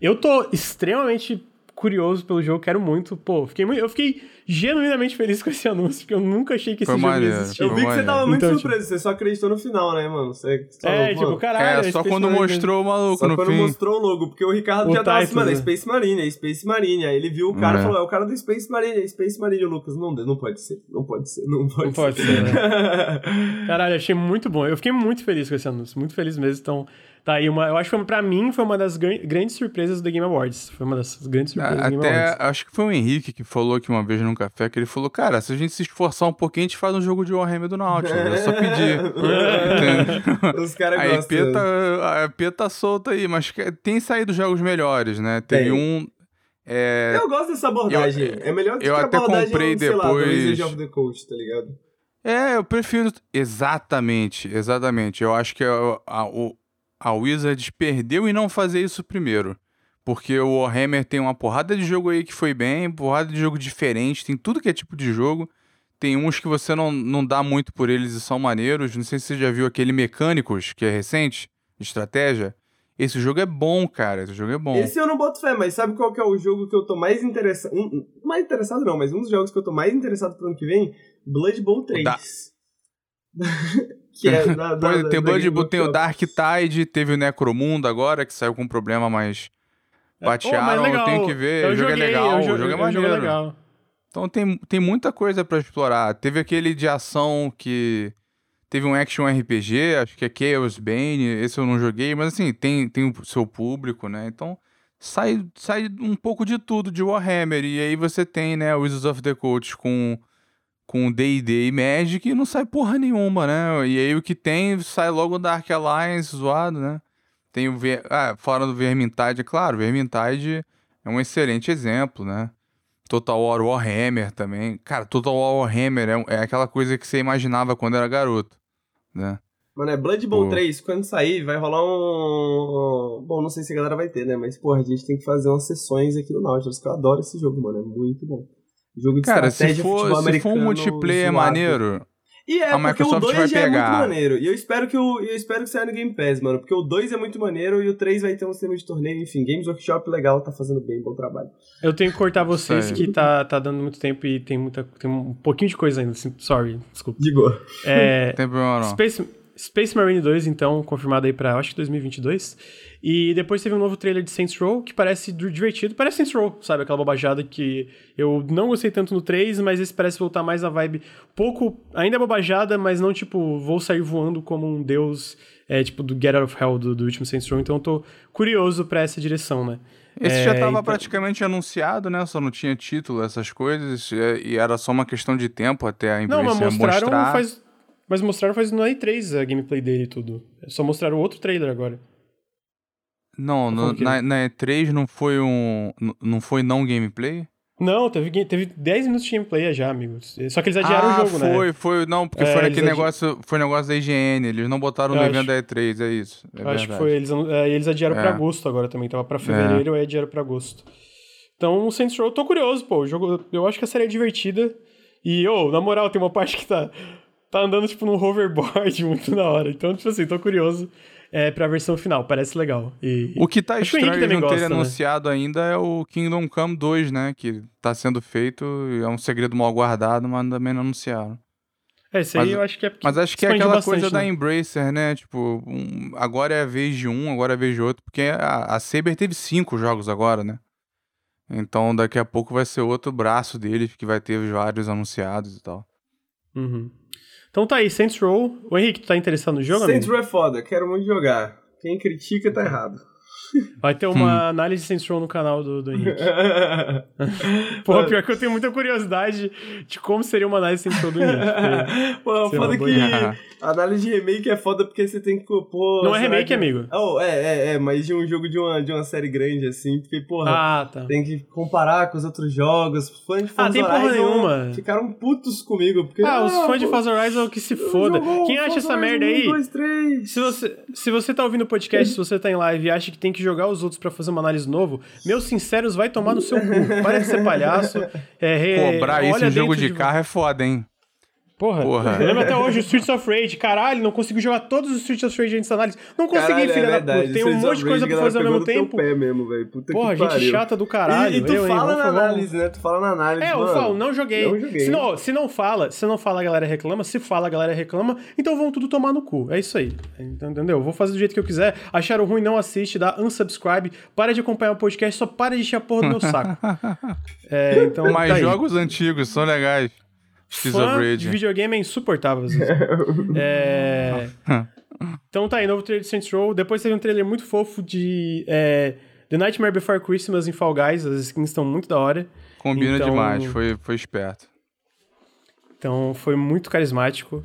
Eu tô extremamente curioso pelo jogo, quero muito. Pô, fiquei muito, eu fiquei genuinamente feliz com esse anúncio, porque eu nunca achei que esse Foi jogo maneiro, ia existir. Eu vi que você tava muito Então, tipo- surpreso, você só acreditou no final, né, mano? Você você É, falou, tipo, mano, caralho. É, só Space quando Marine- mostrou o maluco Só no quando fim. mostrou o logo, porque o Ricardo O já tava assim, mano, é né? Space Marine, é Space Marine. Aí ele viu o cara e É. falou, é o cara do Space Marine, é Space Marine, o Lucas. Não, não pode ser, não pode ser, não pode Não pode ser. ser, né? Caralho, achei muito bom. Eu fiquei muito feliz com esse anúncio, muito feliz mesmo. Então, Tá aí uma. Eu acho que foi, pra mim foi uma das grandes surpresas do Game Awards. Foi uma das grandes surpresas Até, do Game Awards. Acho que foi o Henrique que falou aqui uma vez num café que ele falou: Cara, se a gente se esforçar um pouquinho, a gente faz um jogo de Warhammer do Nautilus. É só pedir. Os caras gostam. A EP tá, a tá solta aí, mas tem saído jogos melhores, né? Teve tem. um. É... Eu gosto dessa abordagem. Eu, é melhor do eu que até a abordagem, comprei sei depois... lá, do Wizard of the Coast, tá ligado? É, eu prefiro. Exatamente, exatamente. Eu acho que a, a, a Wizards perdeu em não fazer isso primeiro. Porque o Warhammer tem uma porrada de jogo aí que foi bem, porrada de jogo diferente, tem tudo que é tipo de jogo. Tem uns que você não, não dá muito por eles e são maneiros. Não sei se você já viu aquele Mecânicos, que é recente, de estratégia. Esse jogo é bom, cara. Esse jogo é bom. Esse eu não boto fé, mas sabe qual que é o jogo que eu tô mais interessado? Um, mais interessado não, mas um dos jogos que eu tô mais interessado pro ano que vem? Blood Bowl 3. Da... que é da, da, tem Blood tem o Dark Tide, teve o Necromundo agora, que saiu com um problema, mas batearam, é, oh, tem que ver. Eu o jogo é joguei, é legal, o jogo é maneiro. Jogo legal. Então tem, tem muita coisa para explorar. Teve aquele de ação que Teve um action RPG, acho que é Chaos Bane, esse eu não joguei, mas assim, tem, tem o seu público, né? Então, sai, sai um pouco de tudo de Warhammer. E aí você tem, né, Wizards of the Coast com com D&D e Magic e não sai porra nenhuma, né? E aí o que tem sai logo Dark Alliance zoado, né? Tem o Ver... ah, fora do Vermintide, é claro, Vermintide é um excelente exemplo, né? Total War Warhammer também. Cara, Total War Warhammer é, é aquela coisa que você imaginava quando era garoto né? Mano, é Blood Bowl 3, quando sair, vai rolar um. Bom, não sei se a galera vai ter, né? Mas, porra, a gente tem que fazer umas sessões aqui no Nautilus, que eu adoro esse jogo, mano. É muito bom. Jogo de Cara, estratégia, se for, se for um multiplayer zoado. maneiro, e é, a Microsoft o 2 já pegar. é muito maneiro. E eu espero que o, eu espero que saia no Game Pass, mano. Porque o 2 é muito maneiro e o 3 vai ter um sistema de torneio. Enfim, Games Workshop legal, tá fazendo bem, bom trabalho. Eu tenho que cortar vocês que tá, tá dando muito tempo e tem, muita, tem um pouquinho de coisa ainda. Assim, sorry, desculpa. De boa. É, tem problema não. Space, Space Marine 2, então, confirmado aí pra, acho que 2022. E depois teve um novo trailer de Saints Row, que parece divertido. Parece Saints Row, sabe? Aquela bobajada que eu não gostei tanto no 3, mas esse parece voltar mais na vibe pouco... Ainda é bobajada, mas não, tipo, vou sair voando como um deus, é, tipo, do Get Out of Hell do, do último Saints Row. Então eu tô curioso pra essa direção, né? Esse é, já estava então... praticamente anunciado, né? Só não tinha título, essas coisas, e era só uma questão de tempo até a empresa não, mas mostraram mostrar. Faz mas mostraram faz no E3 a gameplay dele e tudo. Só mostraram outro trailer agora. Não, no, na, na, E3 não foi um. Não foi não gameplay? Não, teve, teve 10 minutos de gameplay já, amigos. Só que eles adiaram ah, o jogo, foi, né? Foi, foi. Não, porque é, foi aquele negócio. Foi negócio da IGN. Eles não botaram Eu no acho, evento da E3, é isso. É acho verdade. que foi. Eles, é, eles adiaram é. pra agosto agora também. Tava pra fevereiro, é. aí adiaram pra agosto. Então, o Saints Row, eu tô curioso, pô. O jogo, eu acho que a série é divertida. E, ô, oh, na moral, tem uma parte que tá tá andando, tipo, num hoverboard muito da hora. Então, tipo assim, tô curioso é, pra versão final. Parece legal. E, o que tá estranho de não gosta, ter né? anunciado ainda é o Kingdom Come 2, né? Que tá sendo feito, é um segredo mal guardado, mas também não anunciaram. É, isso aí mas, eu acho que é Mas acho que é aquela bastante, coisa né? da Embracer, né? Tipo, um, agora é a vez de um, agora é a vez de outro. Porque a, a Saber teve cinco jogos agora, né? Então daqui a pouco vai ser outro braço deles que vai ter vários anunciados e tal. Uhum. Então tá aí, Saints Row. O Henrique, tu tá interessado no jogo, Saints Row é foda, quero muito jogar. Quem critica tá errado. Vai ter uma hum. análise Saints Row no canal do, do Henrique. Pô, pior que eu tenho muita curiosidade de como seria uma análise Saints Row do Henrique. Pô, foda que a análise de remake é foda porque você tem que pôr... Não é remake, que... amigo. Oh, é, é, é, mas de um jogo de uma, de uma série grande, assim, porque, porra, ah, tá. tem que comparar com os outros jogos. Fãs de Forza ah, tem porra Horizon nenhuma. ficaram putos comigo. Porque, ah, os fãs de Forza Horizon que se foda. Quem acha essa merda aí... 1, 2, 3. Se você, se você tá ouvindo o podcast, se você tá em live e acha que tem que jogar os outros pra fazer uma análise novo, meus sinceros, vai tomar no seu cu. Para de ser palhaço. É, Cobrar isso em jogo de, de carro é foda, hein? Porra, Porra. eu lembro até hoje o Streets of Rage. Caralho, não consegui jogar todos os Streets of Rage antes da análise. Não consegui, caralho, filha é da puta. Tem um monte de coisa pra fazer ao mesmo tempo. Pé mesmo, Puta Porra, gente pariu. chata do caralho. E, e tu eu, fala na análise, né? Tu fala na análise. É, eu mano, falo, não joguei. Não joguei. Se não, se não fala, se não fala, a galera reclama. Se fala, a galera reclama. Então vão tudo tomar no cu. É isso aí. Entendeu? Vou fazer do jeito que eu quiser. Acharam ruim, não assiste, dá unsubscribe. Para de acompanhar o podcast, só para de encher a porra do meu saco. é, então. Mas tá jogos antigos são legais. Fã de videogame é insuportável. é... Então tá aí, novo trailer de Saints Row. Depois teve um trailer muito fofo de é, The Nightmare Before Christmas em Fall Guys. As skins estão muito da hora. Combina Então- demais, foi, foi esperto. Então foi muito carismático.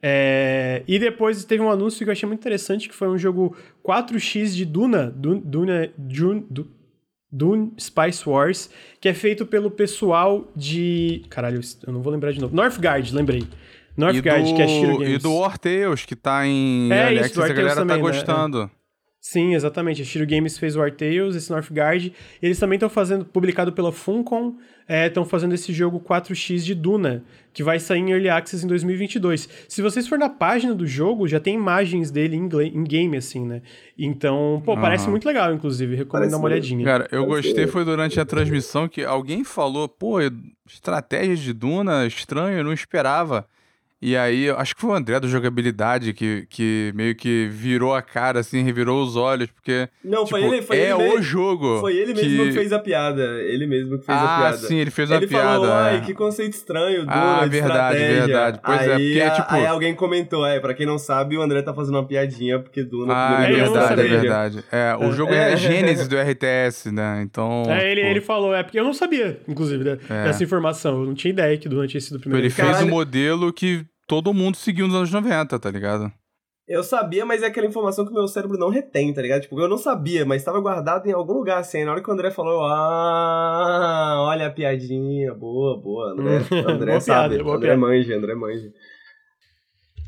É, E depois teve um anúncio que eu achei muito interessante, que foi um jogo 4x de Duna, Dun- Duna, Dune, Dune Spice Wars, que é feito pelo pessoal de... Caralho, eu não vou lembrar de novo. Northgard, lembrei. Northgard, do, que é Shiro Games. E do Tales, que tá em É, Early isso, do a War galera tá também, né? Sim, exatamente. A Shiro Games fez o Artales, esse Northgard. E eles também estão fazendo, publicado pela Funcom, estão fazendo esse jogo 4x de Duna, que vai sair em Early Access em 2022. Se vocês for na página do jogo, já tem imagens dele em, game, assim, né? Então, pô, parece Aham. muito legal, inclusive. Recomendo Parece dar uma mesmo. olhadinha. Cara, eu gostei foi durante a transmissão que alguém falou, pô, estratégia de Duna, estranho, eu não esperava. E aí, eu acho que foi o André do Jogabilidade que, que meio que virou a cara, assim, revirou os olhos, porque Não, foi tipo, ele, foi é ele o mesmo. jogo. Foi ele mesmo que... fez a piada. Ele mesmo que fez a Ah, piada. sim, ele fez ele piada. falou, ai, é. que conceito estranho, Duna, Ah, de verdade, estratégia. verdade. Pois é, aí, porque, a- tipo- Aí alguém comentou, é, pra quem não sabe, o André tá fazendo uma piadinha, porque Duna... Ah, é verdade, é verdade. É, o jogo é a gênese do RTS, né? Então. É, ele, pô, ele falou, é porque eu não sabia, inclusive, né, É. dessa informação. Eu não tinha ideia que Duna tinha sido o primeiro. Ele fez Caralho. um modelo que todo mundo seguiu nos anos 90, tá ligado? Eu sabia, mas é aquela informação que o meu cérebro não retém, tá ligado? Tipo, eu não sabia, mas tava guardado em algum lugar, assim. Aí na hora que o André falou, ah, olha a piadinha, boa, boa, André. André Boa sabe, piada, André piada. manja, André manja.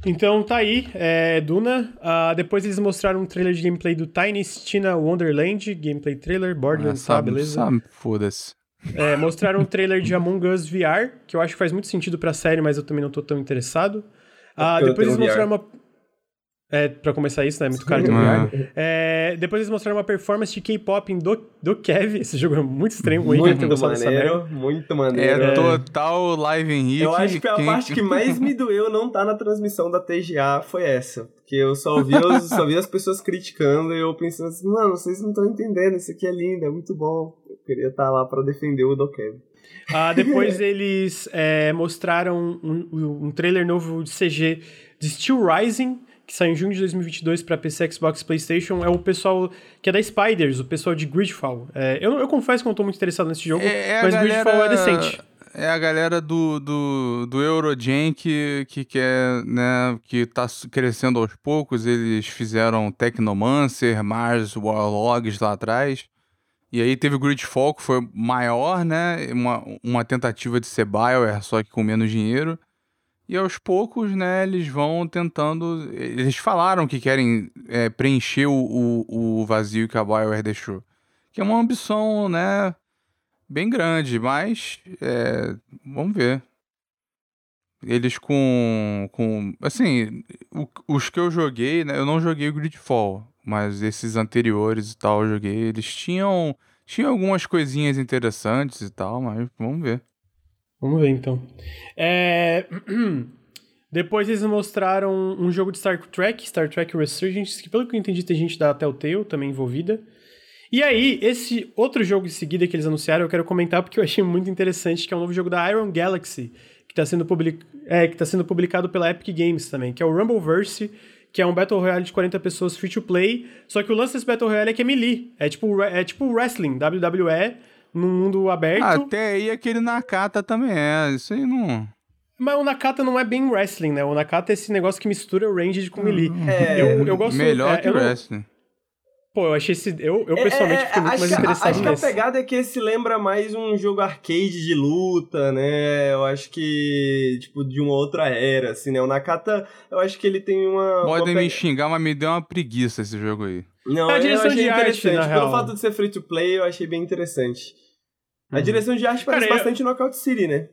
Então tá aí, é, Duna. Ah, depois eles mostraram um trailer de gameplay do Tiny Tina Wonderland, gameplay trailer, Ah, Borderlands, tá, sabe, beleza? sabe, foda-se. É, mostraram um trailer de Among Us VR, que eu acho que faz muito sentido pra série, mas eu também não tô tão interessado. Ah, depois eles mostraram uma. É, pra começar isso, né? É muito caro ter um Ah. VR. É, depois eles mostraram uma performance de K-pop em do, do Kev. Esse jogo é muito estranho, Muito merda. maneiro, muito maneiro. É total live Henrique. Eu acho que a quem- parte que mais me doeu não tá na transmissão da TGA foi essa. Porque eu só ouvi, os- só vi as pessoas criticando e eu pensando assim, mano, vocês não estão entendendo, isso aqui é lindo, é muito bom. Queria estar lá pra defender o Dokev. Ah, depois eles é, mostraram um, um trailer novo de CG de Steel Rising, que sai em junho de 2022 para PC, Xbox PlayStation. É o pessoal que é da Spiders, o pessoal de Gridfall. É, eu, eu confesso que não tô muito interessado nesse jogo, É, é a mas galera- Gridfall é decente. É a galera do, do, do Eurogen que, que quer, né, que tá crescendo aos poucos. Eles fizeram Technomancer, Mars Warlogs lá atrás. E aí teve o Gridfall, que foi maior, né? Uma, uma tentativa de ser Bioware, só que com menos dinheiro. E aos poucos, né, eles vão tentando. Eles falaram que querem é, preencher o, o, o vazio que a Bioware deixou. Que é uma ambição, né? Bem grande, mas. é, vamos ver. Eles com. com assim, o- os que eu joguei, né? Eu não joguei o Gridfall, mas esses anteriores e tal, eu joguei. Eles tinham. Tinham algumas coisinhas interessantes e tal, mas vamos ver. Vamos ver então. É, Depois eles mostraram um jogo de Star Trek, Star Trek Resurgence, que pelo que eu entendi tem gente da Telltale também envolvida. E aí, esse outro jogo em seguida que eles anunciaram, eu quero comentar porque eu achei muito interessante, que é um novo jogo da Iron Galaxy, que está sendo, public... é, tá sendo publicado pela Epic Games também, que é o Rumbleverse, que é um Battle Royale de 40 pessoas free to play, só que o lance desse Battle Royale é que é melee, é tipo, é tipo wrestling, WWE, num mundo aberto. Ah, Até aí aquele Nakata também é. Isso aí não. Mas o Nakata não é bem wrestling, né? O Nakata é esse negócio que mistura o ranged com melee. É, eu, eu gosto... Melhor é, que eu wrestling. Pô, eu achei esse... Eu, eu É, pessoalmente é, fiquei muito acho mais que a- interessado Acho que a nesse. pegada é que esse lembra mais um jogo arcade de luta, né? Eu acho que, tipo, de uma outra era, assim, né? O Nakata, eu acho que ele tem uma... uma Podem pe- me xingar, mas me deu uma preguiça esse jogo aí. Não, É a eu direção achei de arte, interessante. na Pelo real. fato de ser free to play, eu achei bem interessante. A Uhum. direção de arte parece Cara, eu- bastante Knockout City, né?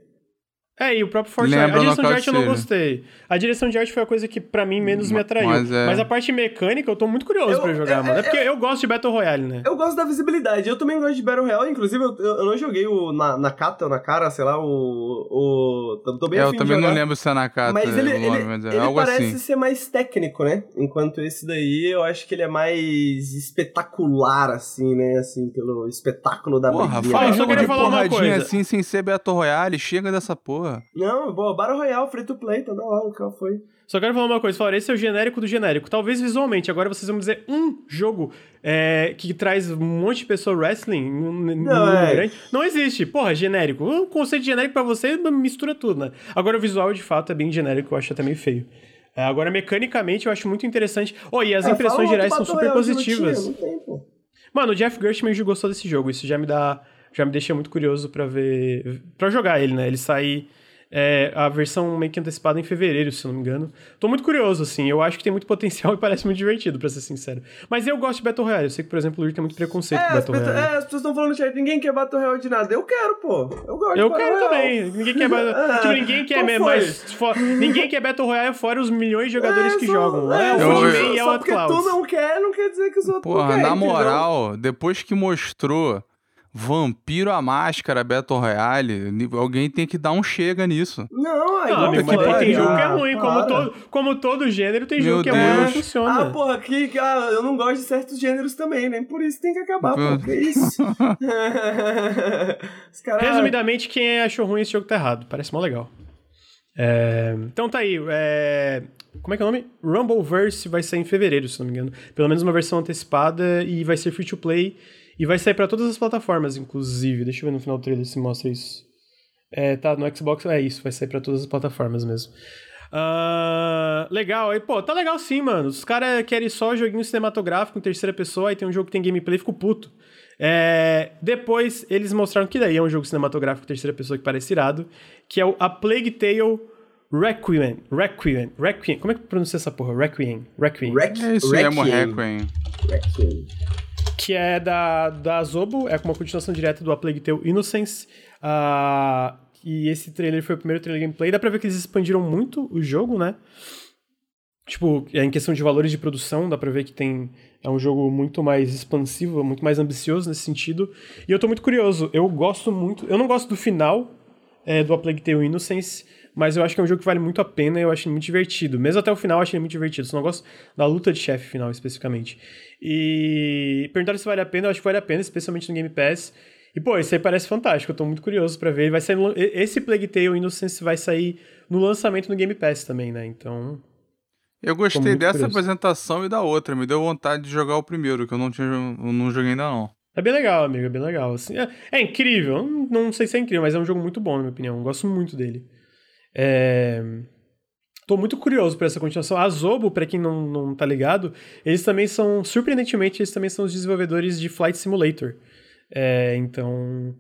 É, e o próprio Forza... Lembra a direção de arte eu não City. gostei. A direção de arte foi a coisa que pra mim menos me atraiu. mas Mas, é- a parte mecânica eu tô muito curioso Eu- pra jogar, é- mano. É é- porque eu gosto de Battle Royale, né? Eu gosto da visibilidade. Eu também gosto de Battle Royale. Inclusive, eu, eu eu não joguei o na, Nakata ou Nakara, sei lá, o. o tô, tô bem É, eu também não lembro se é Nakata Mas ele, nome, ele, mas é ele algo parece assim. ser mais técnico, né? Enquanto esse daí, eu acho que ele é mais espetacular, assim, né? Assim, pelo espetáculo da Porra, briguinha. fala eu um só jogo queria de falar uma porradinha coisa. assim, sem ser Battle Royale, chega dessa porra. Não, boa, Battle Royale, free to play, tá da hora, qual foi? Só quero falar uma coisa, falar, esse é o genérico do genérico. Talvez visualmente, agora vocês vão dizer um jogo é, que traz um monte de pessoa wrestling não, é. grande. Não existe. Porra, genérico. O conceito de genérico pra você mistura tudo, né? Agora o visual, de fato, é bem genérico, eu acho até meio feio. É, agora, mecanicamente, eu acho muito interessante. Oh, e as é, impressões gerais são super positivas. Mano, o Jeff Gershman gostou desse jogo. Isso já me dá. Já me deixa muito curioso para ver. para jogar ele, né? Ele sair é, a versão meio que antecipada em fevereiro, se não me engano. Tô muito curioso, assim. Eu acho que tem muito potencial e parece muito divertido, pra ser sincero. Mas eu gosto de Battle Royale. Eu sei que, por exemplo, o Luiz tem muito preconceito é, com Battle Royale. É, as pessoas estão falando chat, ninguém quer Battle Royale de nada. Eu quero, pô. Eu gosto Eu quero Royale. também. Ninguém quer Battle Tipo, ninguém quer mesmo, mas ninguém quer Battle Royale fora os milhões de jogadores é, que só, jogam. É, é o Footman e o Cloud. tu não quer, não quer dizer que os outros Porra, não querem. na moral, entendeu? depois que mostrou Vampiro a Máscara Battle Royale, alguém tem que dar um chega nisso. Não, aí não, amigo, mas tem jogo que é ruim, como, todo, como todo gênero tem Meu jogo que Deus. é ruim não funciona. Ah, porra, que, ah, eu não gosto de certos gêneros também, nem né? por isso tem que acabar, pô, que isso? cara... Resumidamente, quem achou ruim esse jogo tá errado, parece mó legal. É... Então tá aí, é... como é que é o nome? Rumbleverse vai sair em fevereiro, se não me engano. Pelo menos uma versão antecipada e vai ser free to play e vai sair para todas as plataformas, inclusive. Deixa eu ver no final do trailer se mostra isso. É, tá, no Xbox é isso, vai sair para todas as plataformas mesmo. Uh, legal, aí, pô, tá legal sim, mano. Os caras querem só joguinho cinematográfico em terceira pessoa, aí tem um jogo que tem gameplay, fico puto. É, depois eles mostraram que daí é um jogo cinematográfico em terceira pessoa que parece irado, que é o A Plague Tale Requiem. Requiem. Requiem. Como é que pronuncia essa porra? Requiem. Requiem. Requiem. É isso mesmo, Requiem. Requiem que é da, da Zobo, é uma continuação direta do A Plague Tale Innocence. Uh, e esse trailer foi o primeiro trailer gameplay. Dá pra ver que eles expandiram muito o jogo, né? Tipo, é em questão de valores de produção, dá pra ver que tem. É um jogo muito mais expansivo, muito mais ambicioso nesse sentido. E eu tô muito curioso. Eu gosto muito. Eu não gosto do final é, do A Plague Tale Innocence mas eu acho que é um jogo que vale muito a pena e eu acho muito divertido. Mesmo até o final eu achei ele muito divertido, só não gosto da luta de chefe final especificamente. E perguntaram se vale a pena, eu acho que vale a pena, especialmente no Game Pass. E, pô, isso aí parece fantástico, eu tô muito curioso para ver. Vai sair no... Esse Plague Tale Innocence vai sair no lançamento no Game Pass também, né? Então. Eu gostei dessa curioso. apresentação e da outra. Me deu vontade de jogar o primeiro, que eu não, tinha, eu não joguei ainda não. É bem legal, amigo, é bem legal. Assim, é, é incrível, não, não sei se é incrível, mas é um jogo muito bom, na minha opinião. Eu gosto muito dele. É... Tô muito curioso por essa continuação. A Zobo, para quem não, não tá ligado, eles também são, surpreendentemente, eles também são os desenvolvedores de Flight Simulator. É, então,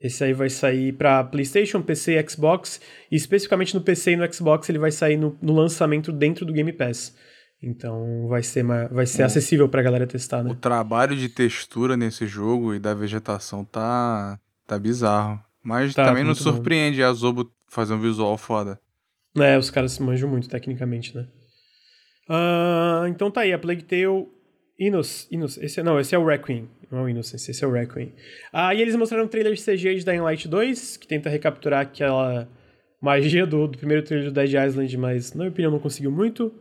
esse aí vai sair para PlayStation, PC e Xbox. E especificamente no PC e no Xbox, ele vai sair no, no lançamento dentro do Game Pass. Então vai ser, uma, vai ser acessível pra galera testar, né? O trabalho de textura nesse jogo e da vegetação tá, tá bizarro. Mas tá, também não surpreende bom. a Zobo fazer um visual foda. É, os caras se manjam muito tecnicamente, né? Uh, então tá aí, a Plague Tale Innos, Innos, esse, é, não, esse é o Requiem, não é o Innocence, esse é o Requiem. Ah, e eles mostraram um trailer de CG de Dying Light 2, que tenta recapturar aquela magia do, do primeiro trailer do Dead Island, mas na minha opinião não conseguiu muito.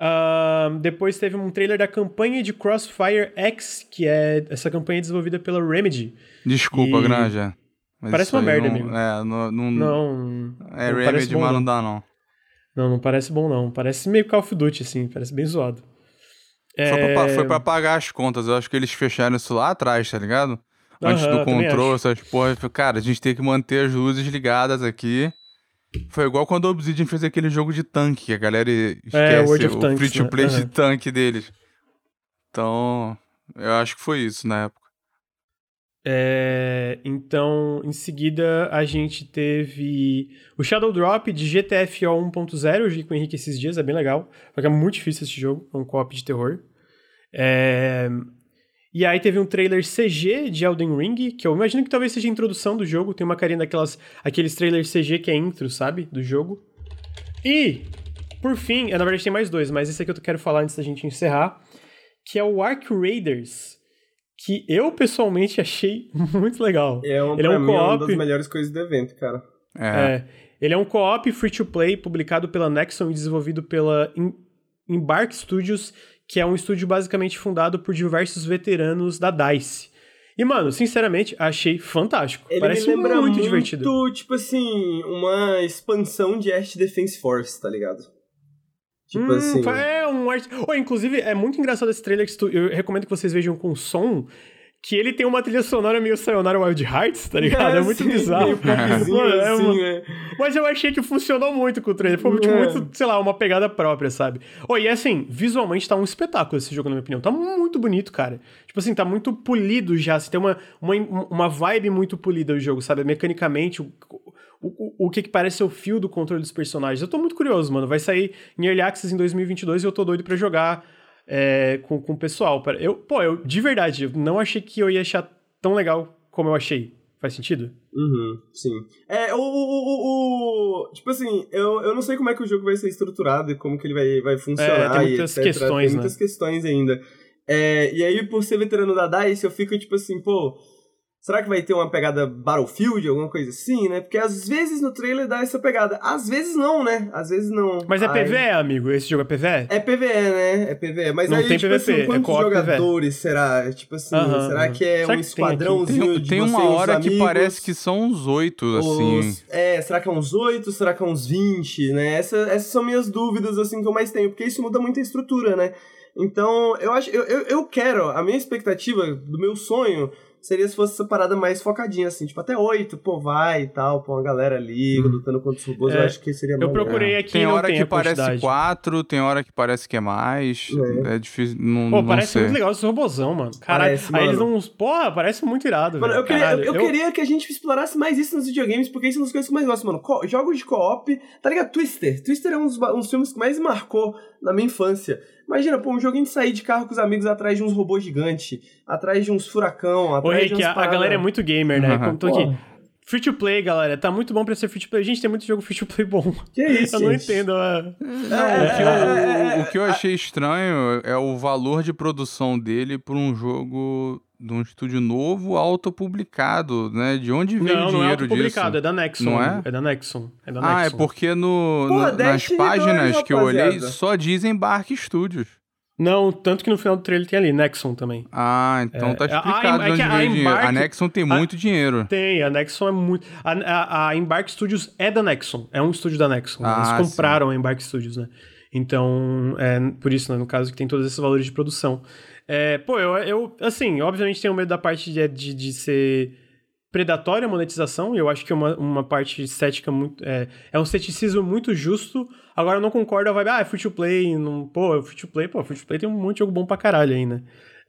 Uh, depois teve um trailer da campanha de Crossfire X, que é essa campanha desenvolvida pela Remedy. Desculpa, e... Granja. Mas parece uma merda, não, amigo. É, não. Não, não é não Remedy, mas não dá, não. Não, não parece bom, não. Parece meio Call of Duty, assim. Parece bem zoado. É... Foi, pra, foi pra pagar as contas. Eu acho que eles fecharam isso lá atrás, tá ligado? Antes do controle, essas porra. Cara, a gente tem que manter as luzes ligadas aqui. Foi igual quando o Obsidian fez aquele jogo de tanque, que a galera esquece é, o, o free-to-play né? de tanque deles. Então, eu acho que foi isso na época. É, então, em seguida, a gente teve o Shadow Drop de GTFO 1.0. Eu joguei com o Henrique esses dias, é bem legal. Só que é muito difícil esse jogo, é um co-op de terror. É, e aí teve um trailer CG de Elden Ring, que eu imagino que talvez seja a introdução do jogo. Tem uma carinha daquelas, aqueles trailers CG que é intro, sabe? Do jogo. E, por fim, na verdade tem mais dois, mas esse aqui eu quero falar antes da gente encerrar, que é o Ark Raiders que eu pessoalmente achei muito legal. É um, ele é um co-op. É uma das melhores coisas do evento, cara. É. é. Ele é um co-op free to play publicado pela Nexon e desenvolvido pela Embark Studios, que é um estúdio basicamente fundado por diversos veteranos da DICE. E, mano, sinceramente, achei fantástico. Ele Parece me lembra muito, muito divertido. tipo assim, uma expansão de Earth Defense Force, tá ligado? Tipo hum, assim. É um art... oh, inclusive, é muito engraçado esse trailer que tu... eu recomendo que vocês vejam com som. Que ele tem uma trilha sonora meio Sayonara Wild Hearts, tá ligado? É, é muito sim, bizarro. Meio é, assim, é. Mas eu achei que funcionou muito com o trailer. Foi tipo, é. muito, sei lá, uma pegada própria, sabe? Oh, e assim, visualmente tá um espetáculo esse jogo, na minha opinião. Tá muito bonito, cara. Tipo assim, tá muito polido já. Assim, tem uma, uma, uma vibe muito polida o jogo, sabe? Mecanicamente, o, o, o que, que parece ser o fio do controle dos personagens. Eu tô muito curioso, mano. Vai sair em Early Access em 2022 e eu tô doido pra jogar é, com, com o pessoal. Eu, pô, eu de verdade, eu não achei que eu ia achar tão legal como eu achei. Faz sentido? Uhum, sim. É, o, o, o, o, Tipo assim, eu, eu não sei como é que o jogo vai ser estruturado e como que ele vai, vai funcionar. É, tem muitas questões, Tem muitas né? questões ainda. É, e aí, por ser veterano da DICE, eu fico tipo assim, pô Será que vai ter uma pegada Battlefield, alguma coisa assim, né? Porque às vezes no trailer dá essa pegada. Às vezes não, né? Às vezes não. Mas é aí... PVE, amigo? Esse jogo é PVE? É PVE, né? É PVE. Mas não aí, tem tipo PVP, assim, é quantos é jogadores PVE. será? Tipo assim, uh -huh, será que é será um que esquadrãozinho tem, de Tem uma hora que parece que são uns oito, assim. Os... É, será que é uns oito? Será que é uns vinte, né? Essa, essas são minhas dúvidas, assim, que eu mais tenho. Porque isso muda muito a estrutura, né? Então, eu acho... Eu, eu, eu quero... A minha expectativa do meu sonho seria se fosse essa parada mais focadinha, assim, tipo, até oito, pô, vai e tal, pô, uma galera ali, hum. lutando contra os robôs, é, eu acho que seria Eu procurei aqui Tem hora tem que parece quatro, tem hora que parece que é mais, é, é difícil, não Pô, não parece sei. muito legal esse robôzão, mano. Caralho, parece, aí eles não... Porra, parece muito irado, mano, velho. Eu, queria, eu, eu, eu, queria que a gente explorasse mais isso nos videogames, porque isso é uma das coisas que eu mais gosto, mano. Co jogos de co-op, tá ligado? Twister. Twister é um dos, um dos filmes que mais marcou na minha infância. Imagina, pô, um joguinho de sair de carro com os amigos atrás de uns robôs gigantes, atrás de uns furacão, atrás Ô, Rick, de uns a, a galera é muito gamer, né? Uhum. Como tô aqui. Free to play, galera. Tá muito bom pra ser free to play. Gente, tem muito jogo free to play bom. Que isso, Eu gente? não entendo. É... Não, é, o, que eu, é, o que eu achei estranho é o valor de produção dele por um jogo de um estúdio novo, autopublicado, né? De onde veio não, o dinheiro não é autopublicado, é da Nexon. Não é? É da Nexon. É da ah, Nexon. é porque no, Pô, no nas páginas 2, que eu olhei só dizem Bark Studios. Não, tanto que no final do trailer tem ali, Nexon também. Ah, então é, tá explicado a, a, de onde é dinheiro. A Nexon tem muito dinheiro. Tem, a Nexon é muito... A, a, a, Embark Studios é da Nexon, é um estúdio da Nexon. Ah, Eles compraram sim. a Embark Studios, né? Então, é por isso, né, no caso, que tem todos esses valores de produção. É, pô, eu, eu, assim, obviamente tenho medo da parte de, de, de ser predatória a monetização, e eu acho que é uma, uma parte estética muito. É, é um ceticismo muito justo. Agora eu não concordo vibe, ah, é free to play, não, pô, é free to play, pô, free to play tem um monte de jogo bom pra caralho aí, né?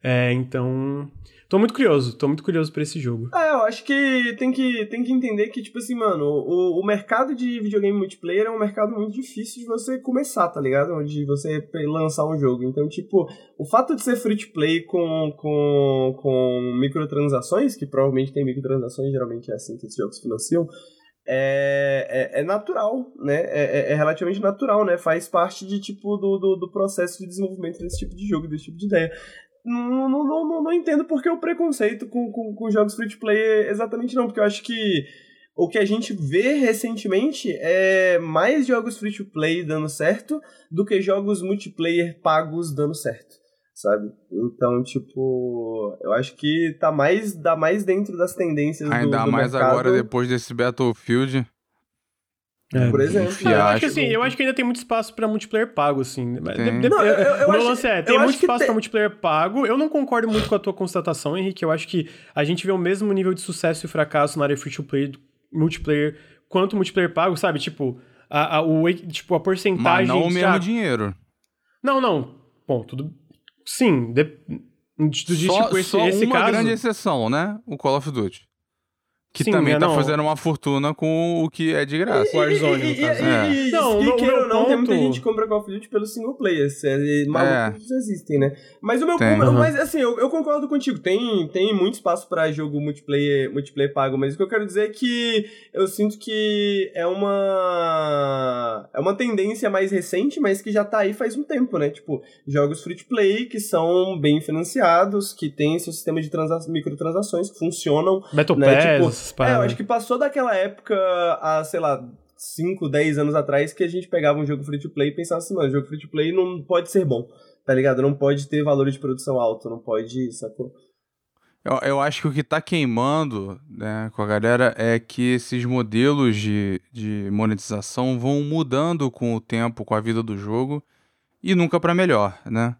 É, então. Tô muito curioso, tô muito curioso pra esse jogo. É, eu acho que tem que, tem que entender que, tipo assim, mano, o, o mercado de videogame multiplayer é um mercado muito difícil de você começar, tá ligado? De você lançar um jogo. Então, tipo, o fato de ser free to play com, com, com microtransações, que provavelmente tem microtransações, geralmente é assim que esses jogos financiam, é, é, é, natural, né? É, é, é, relativamente natural, né? Faz parte de tipo do, do, do, processo de desenvolvimento desse tipo de jogo, desse tipo de ideia não, não, não, não entendo porque o preconceito com, com, com jogos free to play exatamente não, porque eu acho que o que a gente vê recentemente é mais jogos free to play dando certo do que jogos multiplayer pagos dando certo, sabe? Então, tipo, eu acho que tá mais, dá mais dentro das tendências Ainda do, do mais mercado. agora, depois desse Battlefield. É, por exemplo. eu, acho que, assim, eu acho que ainda tem muito espaço pra multiplayer pago, assim. De, de, não, eu, eu o meu lance é, tem muito espaço tem... pra multiplayer pago. Eu não concordo muito com a tua constatação, Henrique. Eu acho que a gente vê o mesmo nível de sucesso e fracasso na área free to play multiplayer quanto multiplayer pago, sabe? Tipo, a, a, o, tipo, a porcentagem. Mas não o mesmo dinheiro. Não, não. Bom, tudo. Sim, de, de, de, só, tipo, esse, só esse uma caso... grande exceção, né? O Call of Duty. Que Sim, também é, tá não. fazendo uma fortuna com o que é de graça. Warzone, no e, caso. E, e, é. não, e, queira ou não, ponto... tem muita gente que compra Call of Duty pelo single player. É, malucos é. existem, né? Mas o meu Tem. ponto, mas assim, eu, eu concordo contigo. Tem, tem muito espaço pra jogo multiplayer, multiplayer pago, mas o que eu quero dizer é que eu sinto que é uma é uma tendência mais recente, mas que já tá aí faz um tempo, né? Tipo, jogos free to play que são bem financiados, que tem seu sistema de transa microtransações que funcionam, Battle né? Pass, tipo, é, eu acho que passou daquela época, a, sei lá, 5, 10 anos atrás, que a gente pegava um jogo free to play e pensava assim, mano, jogo free to play não pode ser bom, tá ligado? Não pode ter valor de produção alto, não pode, sacou? Eu, eu acho que o que tá queimando né, com a galera é que esses modelos de, de monetização vão mudando com o tempo, com a vida do jogo. e nunca para melhor, né?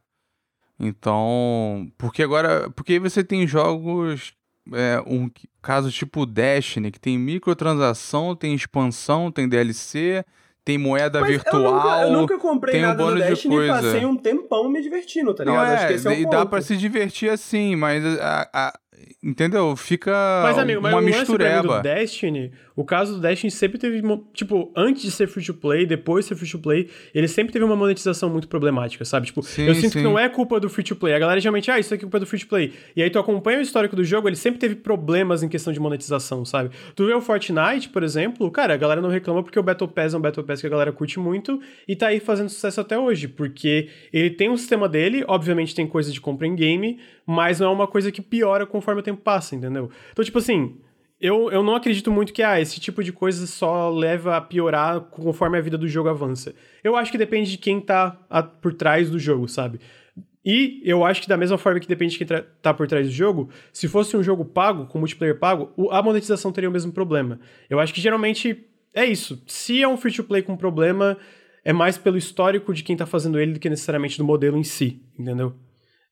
Então, porque agora, porque aí você tem jogos, é, um caso tipo Destiny, que tem microtransação, tem expansão, tem DLC, tem moeda Mas virtual. Eu nunca, eu nunca comprei tem um nada do bônus de Destiny e coisa. passei um tempão me divertindo, tá Não ligado? Acho que é, é e dá pra se divertir assim, mas a, a- entendeu? Fica Mas, amigo, mas uma o lance pra mim mistureba. do Destiny, o caso do Destiny sempre teve, tipo, antes de ser free to play, depois de ser free to play, ele sempre teve uma monetização muito problemática, sabe? Tipo, Sim, eu sinto sim. que não é culpa do free to play. A galera geralmente, ah, isso aqui é culpa do free to play. E aí tu acompanha o histórico do jogo, ele sempre teve problemas em questão de monetização, sabe? Tu vê o Fortnite, por exemplo, cara, a galera não reclama porque o Battle Pass é um Battle Pass que a galera curte muito e tá aí fazendo sucesso até hoje, porque ele tem um sistema dele, obviamente tem coisa de compra em game, mas não é uma coisa que piora conforme o tempo passa, entendeu? Então, tipo assim, eu, eu não acredito muito que ah, esse tipo de coisa só leva a piorar conforme a vida do jogo avança. Eu acho que depende de quem tá a- por trás do jogo, sabe? E eu acho que da mesma forma que depende de quem tá por trás do jogo, se fosse um jogo pago, com multiplayer pago, a monetização teria o mesmo problema. Eu acho que geralmente é isso. Se é um free to play com problema, é mais pelo histórico de quem tá fazendo ele do que necessariamente do modelo em si, entendeu?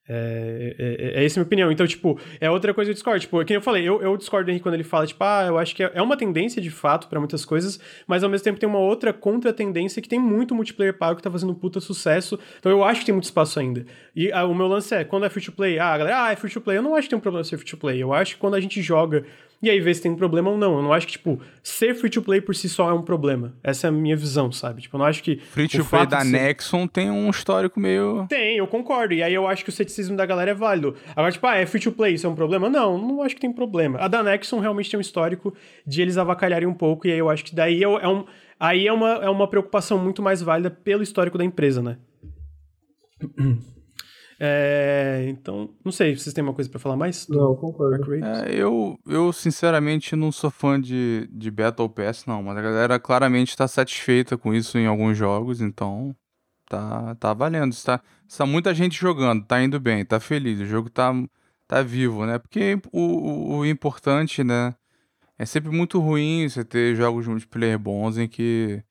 É, é, é essa a minha opinião. Então, tipo, é outra coisa que eu discordo. Tipo, que eu falei, eu, eu discordo do Henrique quando ele fala, tipo, ah, eu acho que é é uma tendência de fato pra muitas coisas, mas ao mesmo tempo tem uma outra contra-tendência que tem muito multiplayer pago que tá fazendo puta sucesso. Então eu acho que tem muito espaço ainda. E ah, o meu lance é, quando é free to play, ah, galera, ah, é free to play. Eu não acho que tem um problema ser free to play. Eu acho que quando a gente joga e aí vê se tem um problema ou não. Eu não acho que, tipo, ser free to play por si só é um problema. Essa é a minha visão, sabe? Tipo, eu não acho que. Free to play da ser- Nexon tem um histórico meio. tem, eu concordo. E aí eu acho que o ceticismo da galera é válido. Agora, tipo, ah, é free to play, isso é um problema? Não, não acho que tem problema. A da Nexon realmente tem um histórico de eles avacalharem um pouco, e aí eu acho que daí é, é um. Aí é uma, é uma preocupação muito mais válida pelo histórico da empresa, né? É, então, não sei, vocês têm uma coisa pra falar mais? do Não, concordo. É, eu, eu, sinceramente, não sou fã de, de Battle Pass, não. Mas a galera claramente tá satisfeita com isso em alguns jogos, então tá, tá valendo. Está, está muita gente jogando, tá indo bem, tá feliz. O jogo tá, tá vivo, né? Porque o, o, o importante, né? É sempre muito ruim você ter jogos multiplayer bons em que,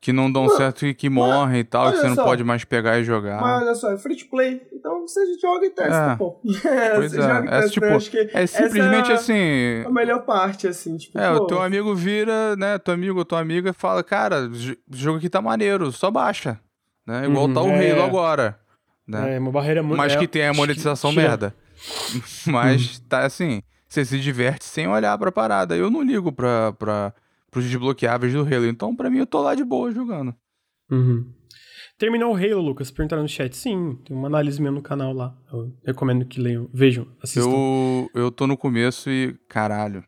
que não dão Mas- certo e que morrem e tal, que você não só. pode mais pegar e jogar. Mas olha só, é free to play. Então você joga e testa, É. pô. Pois você é, joga e é, testa. tipo, eu acho que É simplesmente essa assim. a melhor parte, assim. Tipo, É, pô, o teu amigo vira, né? Teu amigo ou tua amiga fala, cara, o jogo aqui tá maneiro, só baixa. Né? Igual Uhum, tá o é. Halo agora. Né? É uma barreira muito. Mas é, que tem a monetização tira- merda. Mas tá assim, você se diverte sem olhar pra parada. Eu não ligo pra, pra, pros desbloqueáveis do Halo. Então, pra mim, eu tô lá de boa jogando. Uhum. Terminou o Halo, Lucas? Perguntaram no chat. Sim, tem uma análise minha no canal lá. Eu recomendo que leiam. Vejam, assistam. Eu, eu tô no começo e, caralho,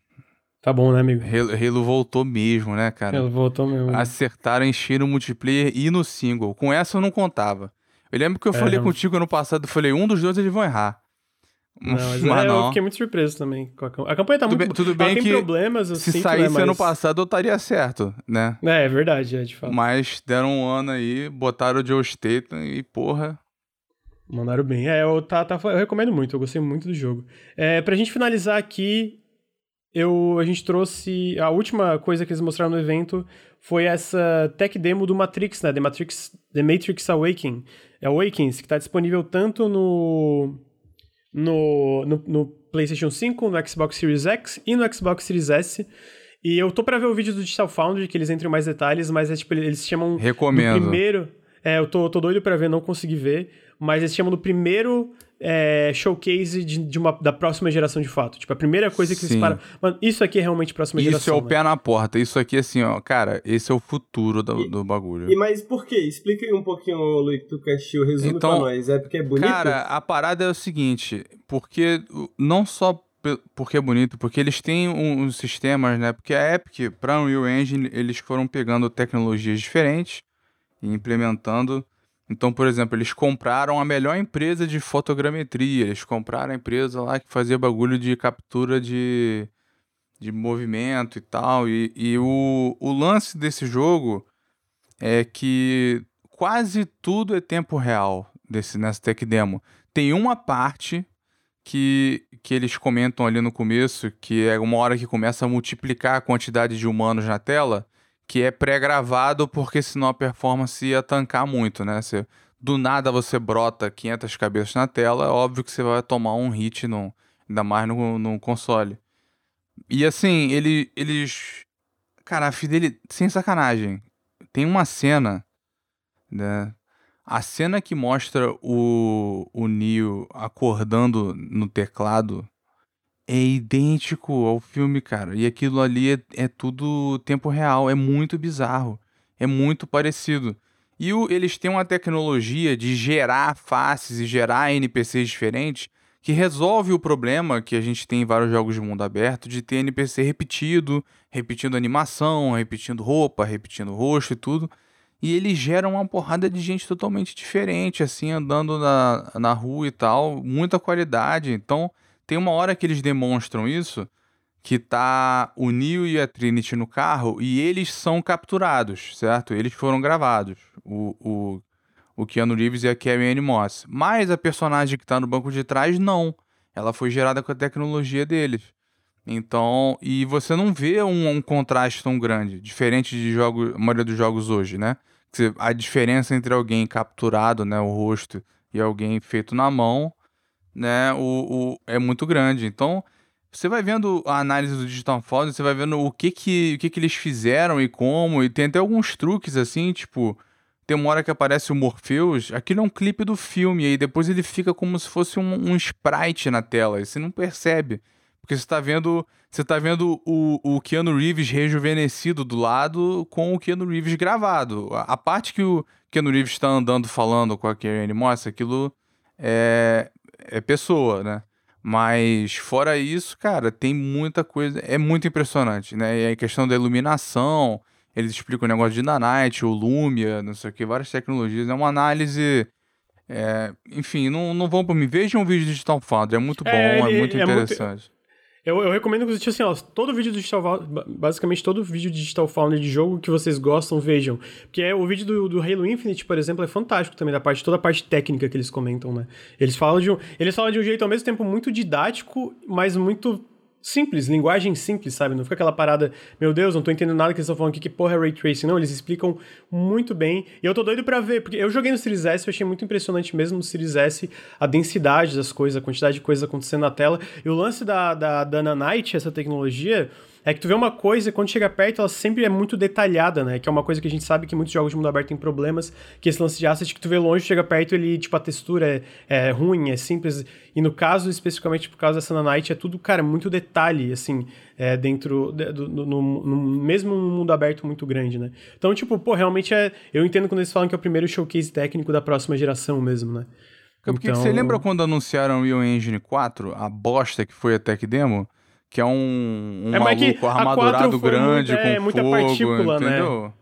Tá bom, né, amigo? Halo, Halo voltou mesmo, né, cara? Ela voltou mesmo. acertaram encher no multiplayer e no single. Com essa eu não contava. Eu lembro que eu É, falei não. contigo ano passado, eu falei, um dos dois eles vão errar. Não, mas, é, eu fiquei muito surpreso também. com a campanha. A campanha tá Tudo muito bem- tudo bem tem que problemas, eu Se sinto, saísse né, ano mas- passado, eu estaria certo, né? É, é verdade, é de fato. Mas deram um ano aí, botaram o Joe Statham e, porra... Mandaram bem. É, eu, tá, tá, eu recomendo muito, eu gostei muito do jogo. É, pra gente finalizar aqui, eu, a gente trouxe. A última coisa que eles mostraram no evento foi essa tech demo do Matrix, né? The Matrix, The Matrix Awakening. Awakens, que tá disponível tanto no, no, no, no PlayStation 5, no Xbox Series X e no Xbox Series S. E eu tô pra ver o vídeo do Digital Foundry, que eles entram em mais detalhes, mas é tipo, eles chamam do Recomendo. primeiro. É, eu tô, tô doido pra ver, não consegui ver. Mas eles chamam do primeiro é, showcase de, de uma, da próxima geração de fato. Tipo, a primeira coisa que Sim. eles param. Mano, isso aqui é realmente próxima Isso geração. é o né? pé na porta. Isso aqui, assim, ó, cara, esse é o futuro do, do bagulho. E mas por quê? Explica aí um pouquinho, Luiz, tu que assistiu, resume Então, pra nós. É porque é bonito? Cara, a parada é o seguinte, porque não só porque é bonito, porque eles têm um- uns sistemas, né? Porque a Epic, para Unreal Engine, eles foram pegando tecnologias diferentes e implementando. Então, por exemplo, eles compraram a melhor empresa de fotogrametria, eles compraram a empresa lá que fazia bagulho de captura de, de movimento e tal. E, e o, o lance desse jogo é que quase tudo é tempo real desse, nessa tech demo. Tem uma parte que, que eles comentam ali no começo, que é uma hora que começa a multiplicar a quantidade de humanos na tela, que é pré-gravado porque senão a performance ia tancar muito, né? Você do nada você brota 500 cabeças na tela, é óbvio que você vai tomar um hit, no, ainda mais no, no console. E assim, ele, eles. Cara, a fidelidade. Sem sacanagem. Tem uma cena. Né? A cena que mostra o, o Neo acordando no teclado é idêntico ao filme, cara. E aquilo ali é, é tudo tempo real. É muito bizarro. É muito parecido. E o, eles têm uma tecnologia de gerar faces e gerar NPCs diferentes que resolve o problema que a gente tem em vários jogos de mundo aberto de ter NPC repetido, repetindo animação, repetindo roupa, repetindo rosto e tudo. E eles geram uma porrada de gente totalmente diferente, assim, andando na, na rua e tal, muita qualidade. Então, tem uma hora que eles demonstram isso, que tá o Neo e a Trinity no carro e eles são capturados, certo? Eles foram gravados. O, o o Keanu Reeves e a Carrie Anne Moss. Mas a personagem que está no banco de trás, não. Ela foi gerada com a tecnologia deles. Então, e você não vê um, um contraste tão grande, diferente de jogo, a maioria dos jogos hoje, né? A diferença entre alguém capturado, né, o rosto, e alguém feito na mão, né, o, o é muito grande. Então, você vai vendo a análise do Digital Foundry, você vai vendo o que que, o que que eles fizeram e como, e tem até alguns truques assim, tipo, tem uma hora que aparece o Morpheus, aquilo é um clipe do filme, e aí depois ele fica como se fosse um, um sprite na tela, e você não percebe. Porque você está vendo, você tá vendo o, o Keanu Reeves rejuvenescido do lado com o Keanu Reeves gravado. A, a parte que o Keanu Reeves está andando falando com a Karen Moss, aquilo é, é pessoa, né? Mas fora isso, cara, tem muita coisa, é muito impressionante, né? E a questão da iluminação, eles explicam o negócio de Nanite, o Lumia, não sei o que, várias tecnologias. É uma análise. É, enfim, não, não vão para mim. Vejam o vídeo do Digital Foundry, é muito bom, é, é muito é interessante. Muito... Eu, eu, recomendo que vocês, assim, ó, todo vídeo do Digital basicamente todo vídeo de Digital Foundry de jogo que vocês gostam, vejam. Porque é, o vídeo do, do Halo Infinite, por exemplo, é fantástico também, da parte, toda a parte técnica que eles comentam, né? Eles falam de um, eles falam de um jeito ao mesmo tempo muito didático, mas muito simples, linguagem simples, sabe? Não fica aquela parada, meu Deus, não tô entendendo nada que eles estão falando aqui, que porra é Ray Tracing. Não, eles explicam muito bem. E eu tô doido para ver, porque eu joguei no Series S, eu achei muito impressionante mesmo no Series S a densidade das coisas, a quantidade de coisas acontecendo na tela. E o lance da, da, da Nanite, essa tecnologia, é que tu vê uma coisa, quando chega perto, ela sempre é muito detalhada, né? Que é uma coisa que a gente sabe que muitos jogos de mundo aberto têm problemas, que esse lance de asset que tu vê longe, chega perto, ele, tipo, a textura é, é ruim, é simples. E no caso, especificamente por causa dessa Nanite, é tudo, cara, muito detalhe, assim, é, dentro do, do no, no, mesmo mundo aberto muito grande, né? Então, tipo, pô, realmente é. Eu entendo quando eles falam que é o primeiro showcase técnico da próxima geração mesmo, né? Porque então... você lembra quando anunciaram o Unreal Engine 4, a bosta que foi a Tech Demo? Que é um, um é, maluco armadurado grande muito, é, com muita fogo, partícula, né? entendeu? Né?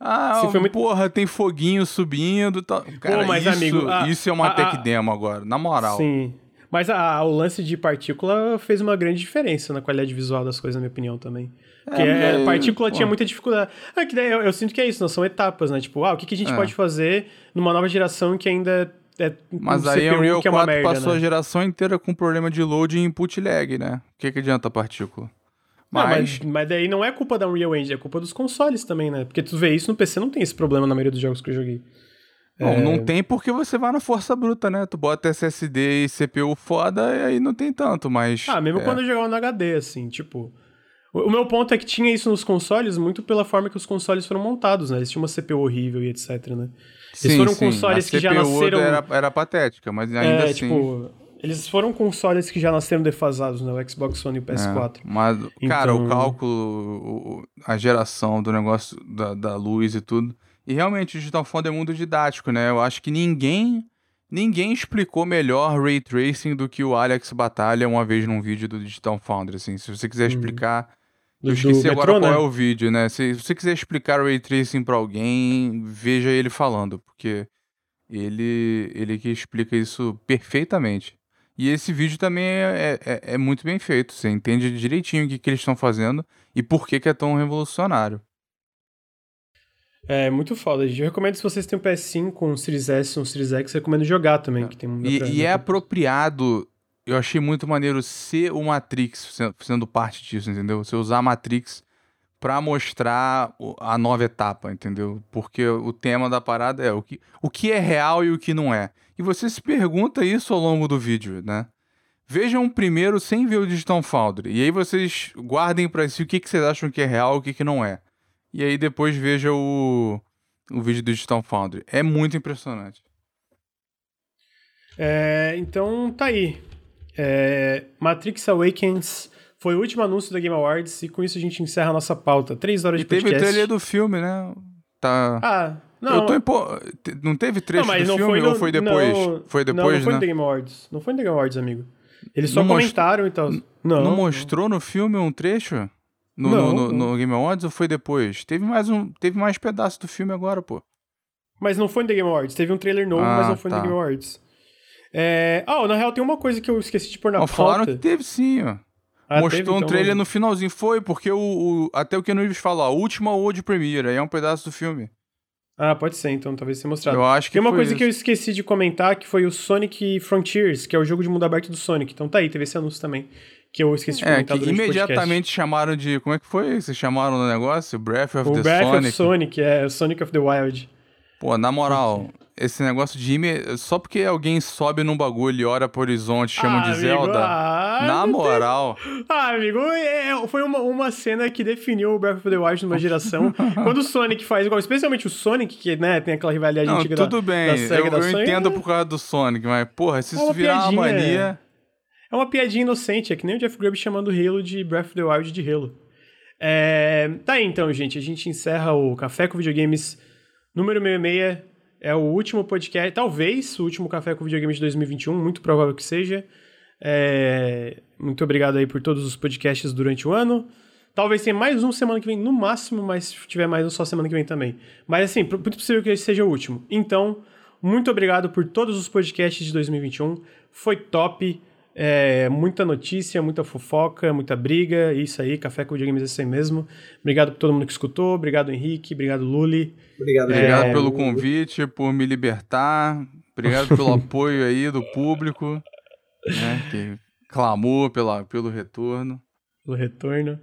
Ah, Se foi muito... porra, tem foguinho subindo. Tá... Cara, Pô, mas, isso, amigo, a, isso é uma a, tech a, demo agora, na moral. Sim. Mas a, o lance de partícula fez uma grande diferença na qualidade visual das coisas, na minha opinião, também. Porque é, mas... partícula Pô. tinha muita dificuldade. Ah, que daí eu, eu, sinto que é isso, não são etapas, né? Tipo, ah, o que, que a gente é. pode fazer numa nova geração que ainda é, Mas aí o Unreal 4 é merda, passou né? a geração inteira com problema de load e input lag, né? O que, que adianta a partícula? Mas... Não, mas... mas daí não é culpa da Unreal Engine, é culpa dos consoles também, né? Porque tu vê isso no PC, não tem esse problema na maioria dos jogos que eu joguei. Bom, é... não tem porque você vai na força bruta, né? Tu bota SSD e CPU foda e aí não tem tanto, mas... Ah, mesmo é... quando eu jogava no HD, assim, tipo... O meu ponto é que tinha isso nos consoles muito pela forma que os consoles foram montados, né? Eles tinham uma CPU horrível e etc, né? Eles sim, foram sim. consoles que já nasceram. Era, era patética, mas ainda é, assim. Tipo, eles foram consoles que já nasceram defasados, né? O Xbox One e o PS4. É, mas, então... cara, o cálculo, a geração do negócio da, da luz e tudo. E realmente o Digital Foundry é muito didático, né? Eu acho que ninguém. Ninguém explicou melhor Ray Tracing do que o Alex Batalha uma vez num vídeo do Digital Foundry, assim. Se você quiser uhum. explicar eu esqueci do agora metrô, qual né? é o vídeo, né? Se, se você quiser explicar o Ray Tracing pra alguém, veja ele falando, porque ele, ele que explica isso perfeitamente. E esse vídeo também é, é, é muito bem feito, você entende direitinho o que, que eles estão fazendo e por que, que é tão revolucionário. É muito foda. Eu recomendo se vocês têm um PS5, um Series S, um Series X, eu recomendo jogar também. É. Que tem e, e é apropriado eu achei muito maneiro ser o Matrix sendo parte disso, entendeu? Você usar a Matrix pra mostrar a nova etapa, entendeu? Porque o tema da parada é o que, o que é real e o que não é. E você se pergunta isso ao longo do vídeo, né? Vejam primeiro sem ver o Digital Foundry. E aí vocês guardem pra si o que, que vocês acham que é real e o que, que não é. E aí depois veja o, o vídeo do Digital Foundry. É muito impressionante. É, então tá aí. É, Matrix Awakens foi o último anúncio da Game Awards e com isso a gente encerra a nossa pauta. Três horas E de teve podcast. trailer do filme, né? Tá. Ah, não. Eu tô empo... te- Não teve trecho não, do não filme foi no- ou foi depois? não- foi não, depois, não foi né? no The Game Awards. Não foi no The Game Awards, amigo. Eles só Não most- comentaram e tal. Não, Não, mostrou no filme um trecho? No, Não, no, no- não. no Game Awards ou foi depois? Teve mais um. Teve mais pedaço do filme agora, pô. Mas não foi no The Game Awards. Teve um trailer novo, Ah, mas não foi no tá. The Game Awards. É... Ah, na real tem uma coisa que eu esqueci de pôr na Ó, falaram que teve sim, ó. Ah, Mostrou teve, um então, trailer no finalzinho. Foi, porque o, o- até o Keanu Reeves falou, a última World Premiere, aí é um pedaço do filme. Ah, pode ser, então talvez tenha mostrado. Eu acho que Tem uma coisa que eu isso. esqueci de comentar, que foi o Sonic Frontiers, que é o jogo de mundo aberto do Sonic. Então tá aí, teve esse anúncio também, que eu esqueci de É, comentar que o imediatamente chamaram de. Como é que foi? Vocês chamaram no negócio? Breath of O the Breath Sonic. of Sonic, é, o Sonic of the Wild. Pô, na moral, esse negócio de só porque alguém sobe num bagulho e olha pro horizonte e chama Ah, de amigo, Zelda. ah, na moral. Ah, amigo, é- foi uma, uma cena que definiu o Breath of the Wild numa geração. Quando o Sonic faz igual, especialmente o Sonic, que né, tem aquela rivalidade Não, antiga da- tudo bem, da eu, SEGA e da eu entendo é- por causa do Sonic, mas, porra, se É isso virar uma piadinha. mania. É uma piadinha inocente, é que nem o Jeff Grubb chamando o Halo de Breath of the Wild de Halo. É, tá aí então, gente. A gente encerra o Café com Videogames número 66. É o último podcast, talvez o último Café com Videogames de 2021, muito provável que seja. É, muito obrigado aí por todos os podcasts durante o ano. Talvez tenha mais um semana que vem, no máximo, mas se tiver mais um só semana que vem também. Mas assim, muito possível que esse seja o último. Então, muito obrigado por todos os podcasts de 2021. Foi top. É, muita notícia, muita fofoca, muita briga. Isso aí, Café com Videogames é aí mesmo. Obrigado por todo mundo que escutou. Obrigado, Henrique. Obrigado, Luli. Obrigado, Obrigado É, pelo convite, por me libertar. Obrigado pelo apoio aí do público, né, que clamou pela, pelo retorno. pelo retorno.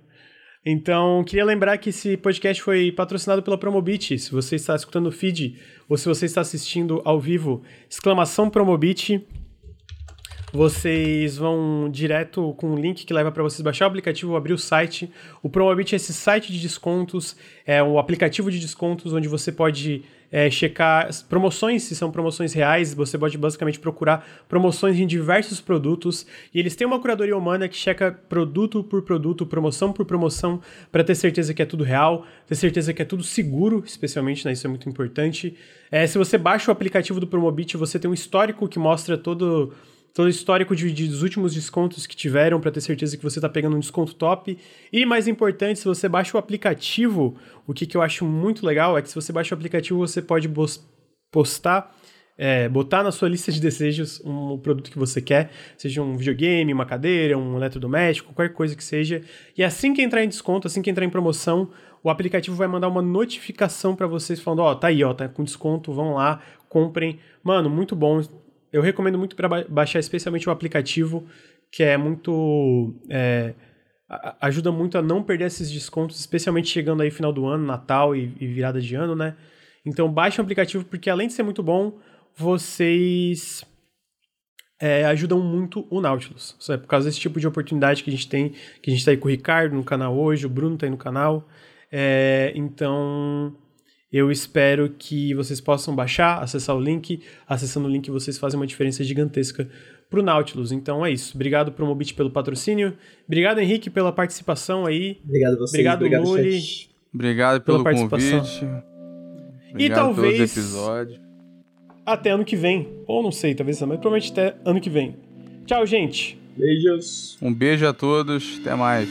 Então, queria lembrar que esse podcast foi patrocinado pela Promobit. Se você está escutando o feed ou se você está assistindo ao vivo, exclamação Promobit. Vocês vão direto com um link que leva para vocês baixar o aplicativo abrir o site. O Promobit é esse site de descontos, é um aplicativo de descontos onde você pode é, checar promoções, se são promoções reais, você pode basicamente procurar promoções em diversos produtos. E eles têm uma curadoria humana que checa produto por produto, promoção por promoção, para ter certeza que é tudo real, ter certeza que é tudo seguro, especialmente, né? Isso é muito importante. É, se você baixa o aplicativo do Promobit, você tem um histórico que mostra todo todo o histórico de, de- dos últimos descontos que tiveram para ter certeza que você está pegando um desconto top. E mais importante, se você baixa o aplicativo, o que, que eu acho muito legal é que se você baixa o aplicativo, você pode postar, é, botar na sua lista de desejos um produto que você quer, seja um videogame, uma cadeira, um eletrodoméstico, qualquer coisa que seja. E assim que entrar em desconto, assim que entrar em promoção, o aplicativo vai mandar uma notificação para vocês falando, ó, tá aí, ó, tá com desconto, vão lá, comprem. Mano, muito bom. Eu recomendo muito para baixar especialmente o aplicativo, que é muito. é, ajuda muito a não perder esses descontos, especialmente chegando aí final do ano, Natal e, e virada de ano, né? Então baixe o aplicativo, porque além de ser muito bom, vocês é, ajudam muito o Nautilus. É por causa desse tipo de oportunidade que a gente tem, que a gente tá aí com o Ricardo no canal hoje, o Bruno tá aí no canal. É, então, eu espero que vocês possam baixar, acessar o link. Acessando o link, vocês fazem uma diferença gigantesca pro Nautilus. Então é isso. Obrigado Promobit pelo patrocínio. Obrigado, Henrique, pela participação aí. Obrigado a vocês. Obrigado, obrigado Luli. Obrigado Pela pelo participação. convite. E Obrigado talvez- pelos episódios. Até ano que vem. Ou não sei, talvez não, mas provavelmente até ano que vem. Tchau, gente. Beijos. Um beijo a todos, até mais.